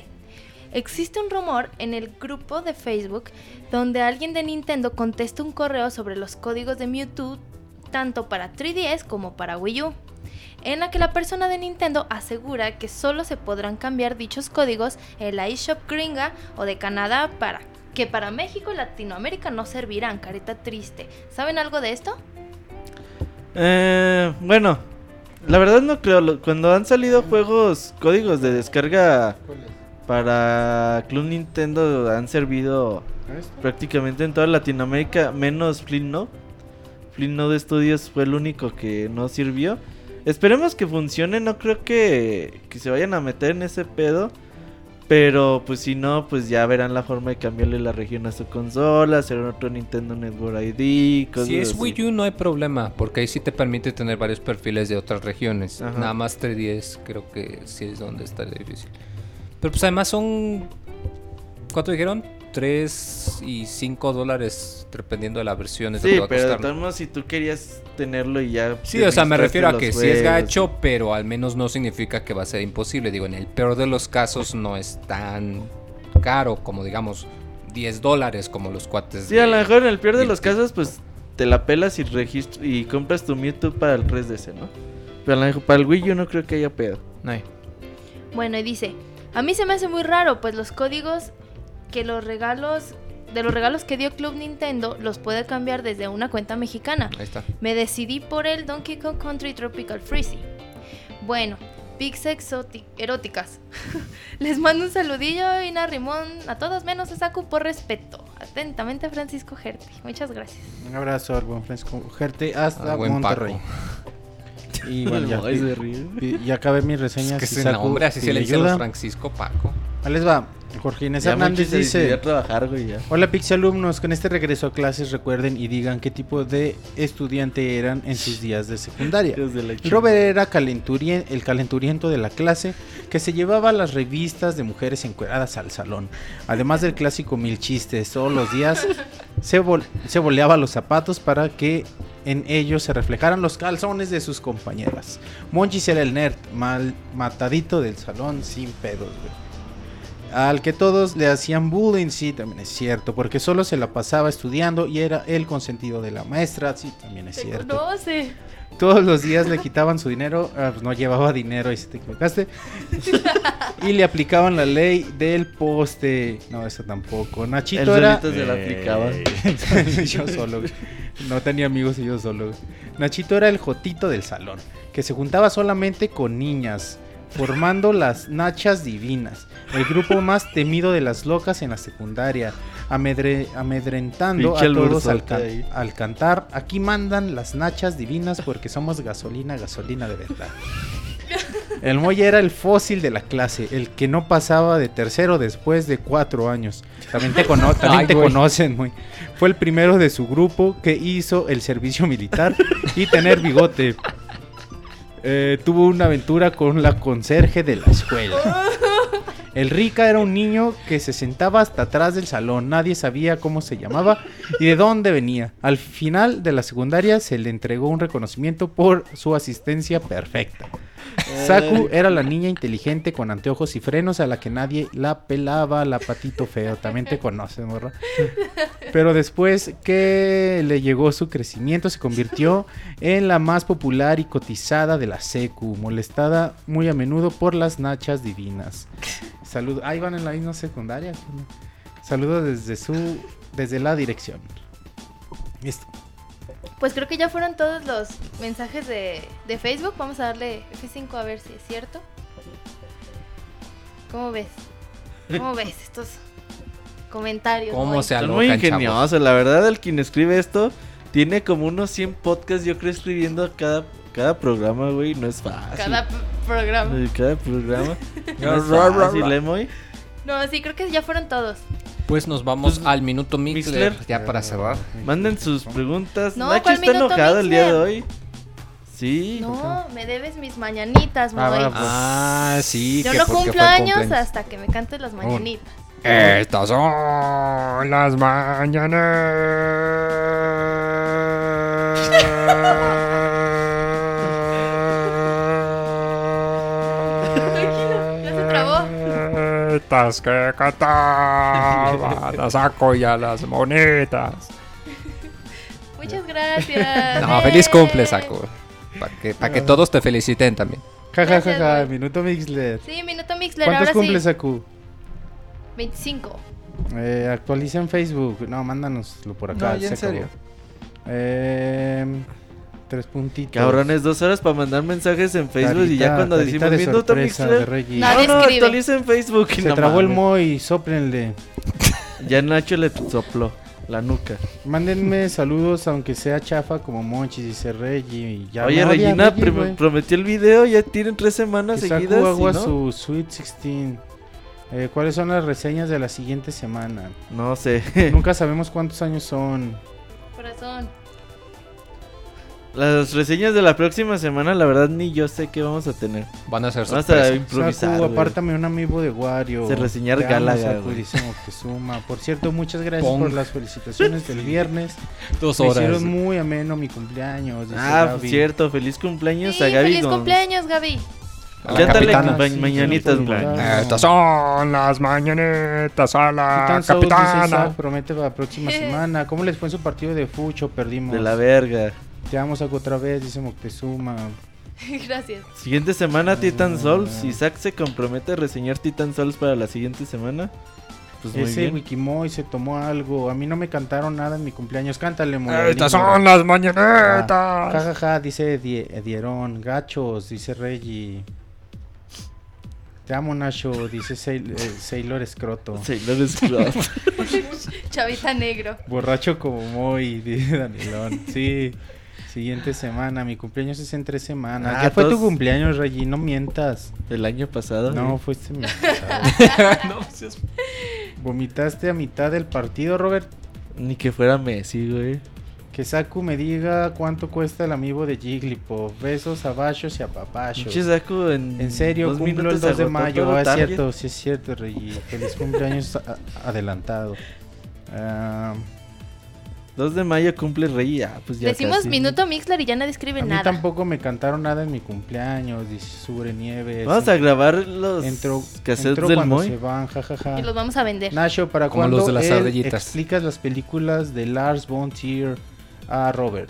Existe un rumor en el grupo de Facebook donde alguien de Nintendo contesta un correo sobre los códigos de Mewtwo tanto para 3DS como para Wii U, en la que la persona de Nintendo asegura que solo se podrán cambiar dichos códigos en la eShop gringa o de Canadá para que para México y Latinoamérica no servirán, carita triste. ¿Saben algo de esto? Eh, bueno, la verdad no creo. Cuando han salido juegos, códigos de descarga para Club Nintendo han servido prácticamente en toda Latinoamérica, menos Flynn Flynn Node Studios fue el único que no sirvió. Esperemos que funcione, no creo que, que se vayan a meter en ese pedo. Pero pues si no, pues ya verán la forma de cambiarle la región a su consola, hacer otro Nintendo Network ID, cosas Si es así. Wii U no hay problema, porque ahí sí te permite tener varios perfiles de otras regiones. Ajá. Nada más 3DS creo que sí es donde está difícil. Pero pues además son... ¿Cuánto dijeron? 3 y 5 dólares dependiendo de la versión. Es lo Sí, que va a pero de costar. todos modos, si tú querías tenerlo y ya. Sí, o sea, me refiero a que sí es gacho, pero al menos no significa que va a ser imposible. Digo, en el peor de los casos no es tan caro como, digamos, 10 dólares como los cuates. Sí, a lo mejor en el peor de los casos, pues te la pelas y registro y compras tu Mewtwo para el 3DS, ¿no? Pero a lo mejor para el Wii yo no creo que haya pedo. No hay. Bueno, y dice, A mí se me hace muy raro, pues los códigos que los regalos de los regalos que dio Club Nintendo los puede cambiar desde una cuenta mexicana. Ahí está. Me decidí por el Donkey Kong Country Tropical Freeze. Bueno, pics eróticas. Les mando un saludillo y una rimón a todos menos a Saku por respeto. Atentamente Francisco Gerti. Muchas gracias. Un abrazo al buen Francisco Gerte hasta buen Monterrey. Paco. Y bueno, ya, ya acabé mis Es reseñas. que nombre así se le dice a Francisco Paco. Ahí les va. Jorge Inés Ya Hernández dice... trabajar, güey, ya. Hola Pixie alumnos, con este regreso a clases recuerden y digan qué tipo de estudiante eran en sus días de secundaria. Robert era calenturien- el calenturiento de la clase que se llevaba las revistas de mujeres encueradas al salón. Además del clásico mil chistes, todos los días se, vol- se boleaba los zapatos para que en ellos se reflejaran los calzones de sus compañeras. Monchis era el nerd mal matadito del salón sin pedos, güey. Al que todos le hacían bullying, sí, también es cierto, porque solo se la pasaba estudiando y era el consentido de la maestra, sí, también es Se cierto. conoce. Todos los días le quitaban su dinero, ah, pues no llevaba dinero, ahí sí te equivocaste. y le aplicaban la ley del poste. No, eso tampoco. El Nachito era. se la aplicaba. yo solo. No tenía amigos y yo solo. Nachito era el jotito del salón, que se juntaba solamente con niñas, formando las nachas divinas, el grupo más temido de las locas en la secundaria, amedre- amedrentando Pinche a todos al, can- cantar. Aquí mandan las nachas divinas porque somos gasolina, gasolina de verdad. El Moy era el fósil de la clase, el que no pasaba de tercero después de cuatro años. También te, cono- también Ay, te conocen, Moy. Fue el primero de su grupo que hizo el servicio militar y tener bigote. Eh, tuvo una aventura con la conserje de la escuela. El Rica era un niño que se sentaba hasta atrás del salón, nadie sabía cómo se llamaba y de dónde venía. Al final de la secundaria se le entregó un reconocimiento por su asistencia perfecta. Saku era la niña inteligente con anteojos y frenos a la que nadie la pelaba, la patito feo, también te conoce, morra. Pero después que le llegó su crecimiento, se convirtió en la más popular y cotizada de la secu, molestada muy a menudo por las nachas divinas. Saludos. Ahí van en la misma secundaria. Saludos desde su desde la dirección. Listo. Pues creo que ya fueron todos los mensajes de, de Facebook. Vamos a darle F5 a ver si es cierto. ¿Cómo ves? ¿Cómo ves estos comentarios? ¿Cómo se muy chavos? ingeniosos, la verdad, el quien escribe esto tiene como unos 100 podcasts, yo creo, escribiendo cada, cada programa, güey, no es fácil. Cada programa. Eh, Cada programa. No es fácil, ¿eh, Moy? No, sí, creo que ya fueron todos. Pues nos vamos Pues, al minuto Mixler, Mixler. ya para cerrar. Manden sus preguntas. No, Nacho ¿cuál está enojado el día de hoy. Sí. No, me debes mis mañanitas, Ah, bueno, Ah, sí, Yo no cumplo años hasta que me cantes las mañanitas. Estas son las mañanas. Que cantaba, las saco ya las monedas. Muchas gracias. No, feliz cumple, saco. Para que, pa' que todos te feliciten también. Ja, ja, ja, ja, minuto Mixler. Sí, minuto Mixler, ¿Cuántos ahora cumples, sí. Saku? 25. Eh, actualiza en Facebook. No, mándanoslo por acá. No, ya en serio. Eh, tres puntitos. Cabrones, dos horas para mandar mensajes en Facebook y ya cuando decimos de sorpresa de Mixler. Nadie No, no, escribe. actualiza en Facebook. y Se no trabó el mames. Moy, sóplenle. Ya Nacho le sopló la nuca. Mándenme saludos, aunque sea chafa, como Monchis, dice Reggie. y Ya Oye, Regina Reggie, güey. prometió el video, ya tienen tres semanas Que seguidas. agua ¿y no? su Sweet 16. Eh, ¿Cuáles son las reseñas de la siguiente semana? no sé. Nunca sabemos cuántos años son. Corazón. Las reseñas de la próxima semana, la verdad, ni yo sé qué vamos a tener. Van a ser Vamos a sorpresas. improvisar. Saku, güey. apártame un amigo de Wario. Se reseñar Te amo, Gálaga, Saku, güey. dice Moctezuma. Por cierto, muchas gracias Pong. por las felicitaciones del viernes. Dos Me horas. hicieron muy ameno mi cumpleaños. dice Ah, Gaby. cierto. Feliz cumpleaños Sí, a Gaby. feliz con- cumpleaños, Gaby. A la Cántale capitana. ma- Sí, mañanitas, sí, güey. claro. Estas son las mañanitas a la Titan Souls, dice capitana. Isaac, promete para la próxima semana. ¿Cómo les fue en su partido de Fucho? Perdimos. De la verga. Te vamos a otra vez, dice Moctezuma. Gracias. Siguiente semana Titan Souls. Isaac se compromete a reseñar Titan Souls para la siguiente semana. Pues Ese. Wikimoy se tomó algo. A mí no me cantaron nada en mi cumpleaños. Cántale, Estas Moralino. son las Ja, mañanetas. ja, ja, dice Die- Dieron. Gachos, dice Reggie. Te amo, Nacho, dice Sail- eh, Sailor Escroto. Sailor Scrooge. Chavita negro. Borracho como Moy, dice Danielón. Sí. Siguiente semana, mi cumpleaños es en tres semanas. Ah, ya fue tu cumpleaños, Reggie, no mientas. El año pasado. No, fue este mes pasado. ¿Vomitaste a mitad del partido, Robert? Ni que fuera Messi, güey. Que Saku me diga cuánto cuesta el amigo de Jigglypuff. Besos a Bachos y a Papachos. Saco en. En serio, dos cumplo el minutos 2 de mayo. Ah, es cierto, sí es cierto, Reggie. Feliz cumpleaños adelantado. Ah, 2 de mayo cumple Rey. Ah, pues ya Decimos casi. minuto Mixler y ya nadie escribe a mí nada. tampoco me cantaron nada en mi cumpleaños. Dice Sobre Nieves. Vamos a grabar los Entró, cassettes entró del cuando Moy. se van, jajaja. Y los vamos a vender. Nacho, ¿para Como los de las ardillitas. explicas las películas de Lars von Trier a Robert?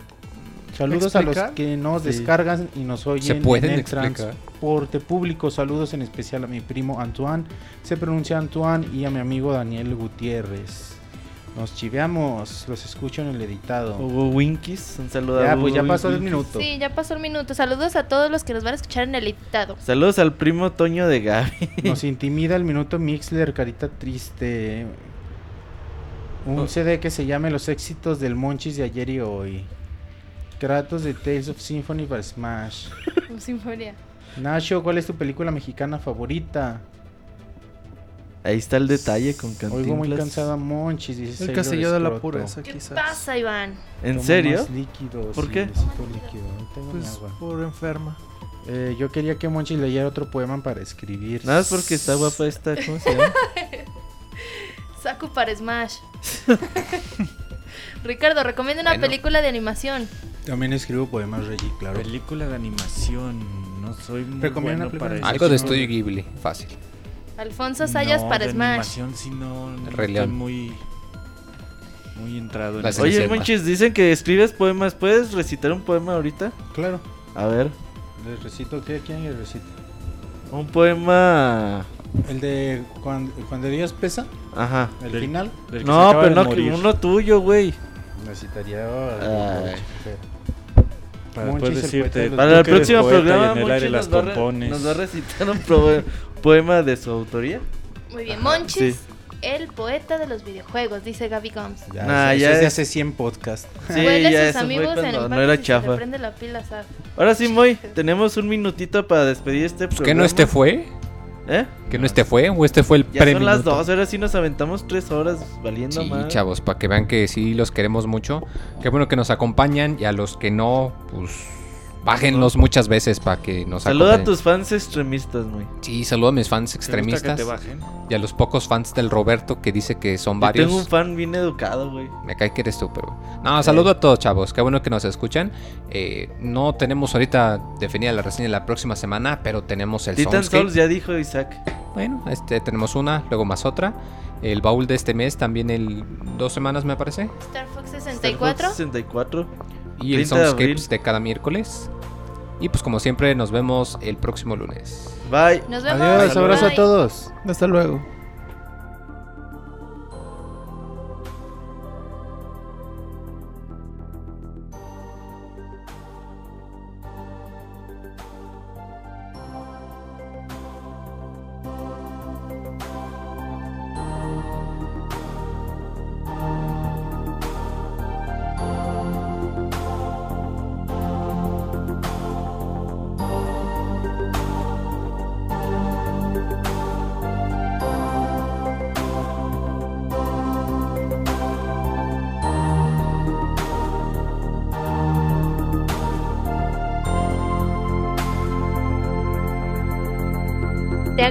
Saludos a los que nos Sí. descargan y nos oyen Se pueden en el explicar. transporte público. Saludos en especial a mi primo Antoine, se pronuncia Antoine, y a mi amigo Daniel Gutiérrez. Nos chiveamos, los escucho en el editado. Hugo Winkies. Un saludo a ya, Hugo pues ya pasó el minuto. Sí, ya pasó el minuto. Saludos a todos los que nos van a escuchar en el editado. Saludos al primo Toño de Gaby. Nos intimida el minuto Mixler, carita triste. Un Oh. CD que se llame Los éxitos del Monchis de ayer y hoy. Kratos de Tales of Symphony para Smash. Sinfonía. Nacho, ¿cuál es tu película mexicana favorita? Ahí está el detalle con Cantinflas. Oigo muy cansada Monchis, dice El castillo de la pureza, ¿Qué quizás. pasa, Iván? ¿En serio? más líquido, ¿Por sí, qué? líquido. Tengo Pues agua. por enferma. Eh, yo quería que Monchis leyera otro poema para escribir. Nada más porque está guapa esta. ¿Cómo se llama? Saku para Smash. Ricardo, recomienda una Bueno. película de animación. También escribo poemas, Reggie, claro. Película de animación. No soy muy Recomienda bueno para eso. Algo de Estudio Ghibli, fácil. Alfonso Sayas no, para de Smash. animación sí no, no Rey estoy León. muy muy entrado en eso. Oye. Monchis, dicen que escribes poemas. ¿Puedes recitar un poema ahorita? Claro. A ver. Les recito, ¿qué? ¿Quién les recito? Un poema. El de cuando, cuando Dios pesa, Ajá. el Del- final. del No, pero no, que morir. uno tuyo, güey. Necesitaría. Ay. Para Monchis, después el decirte, Para el próximo programa, en el aire las nos va, compones. nos va a recitar un poema de su autoría. Muy bien, Monchis, sí. el poeta de los videojuegos, dice Gaby Gomes. Ya, Nah, eso ya es de hace 100 podcasts. Sí, Huele ya a sus eso amigos en empaques no era chafa. prende la pila, ¿sabes? Ahora sí, Moy, tenemos un minutito para despedir este programa. ¿Que no este fue? ¿Eh? ¿Que no este fue? ¿O este fue el Ya son premio? las dos, ahora sí nos aventamos tres horas valiendo Sí, más. chavos, para que vean que sí los queremos mucho. Qué bueno que nos acompañan y a los que no, pues bájenlos muchas veces para que nos Saluda a acompañen. tus fans extremistas, Moy. Sí, saludo a mis fans ¿Te gusta que extremistas te bajen? y a los pocos fans del Roberto que dice que son Yo varios. tengo un fan bien educado, güey. Me cae que eres tú, pero... No, saludo a todos, chavos. Qué bueno que nos escuchan. Eh, no tenemos ahorita definida la reseña la próxima semana, pero tenemos el Titan Soundscape. Souls ya dijo Isaac. Bueno, este, tenemos una, luego más otra. El baúl de este mes también el dos semanas me parece. Star Fox Star 64. Fox 64. Y el 30 de. Soundscapes de cada miércoles. Y pues como siempre nos vemos el próximo lunes. Bye. Nos vemos. Adiós, abrazo a todos. Hasta luego.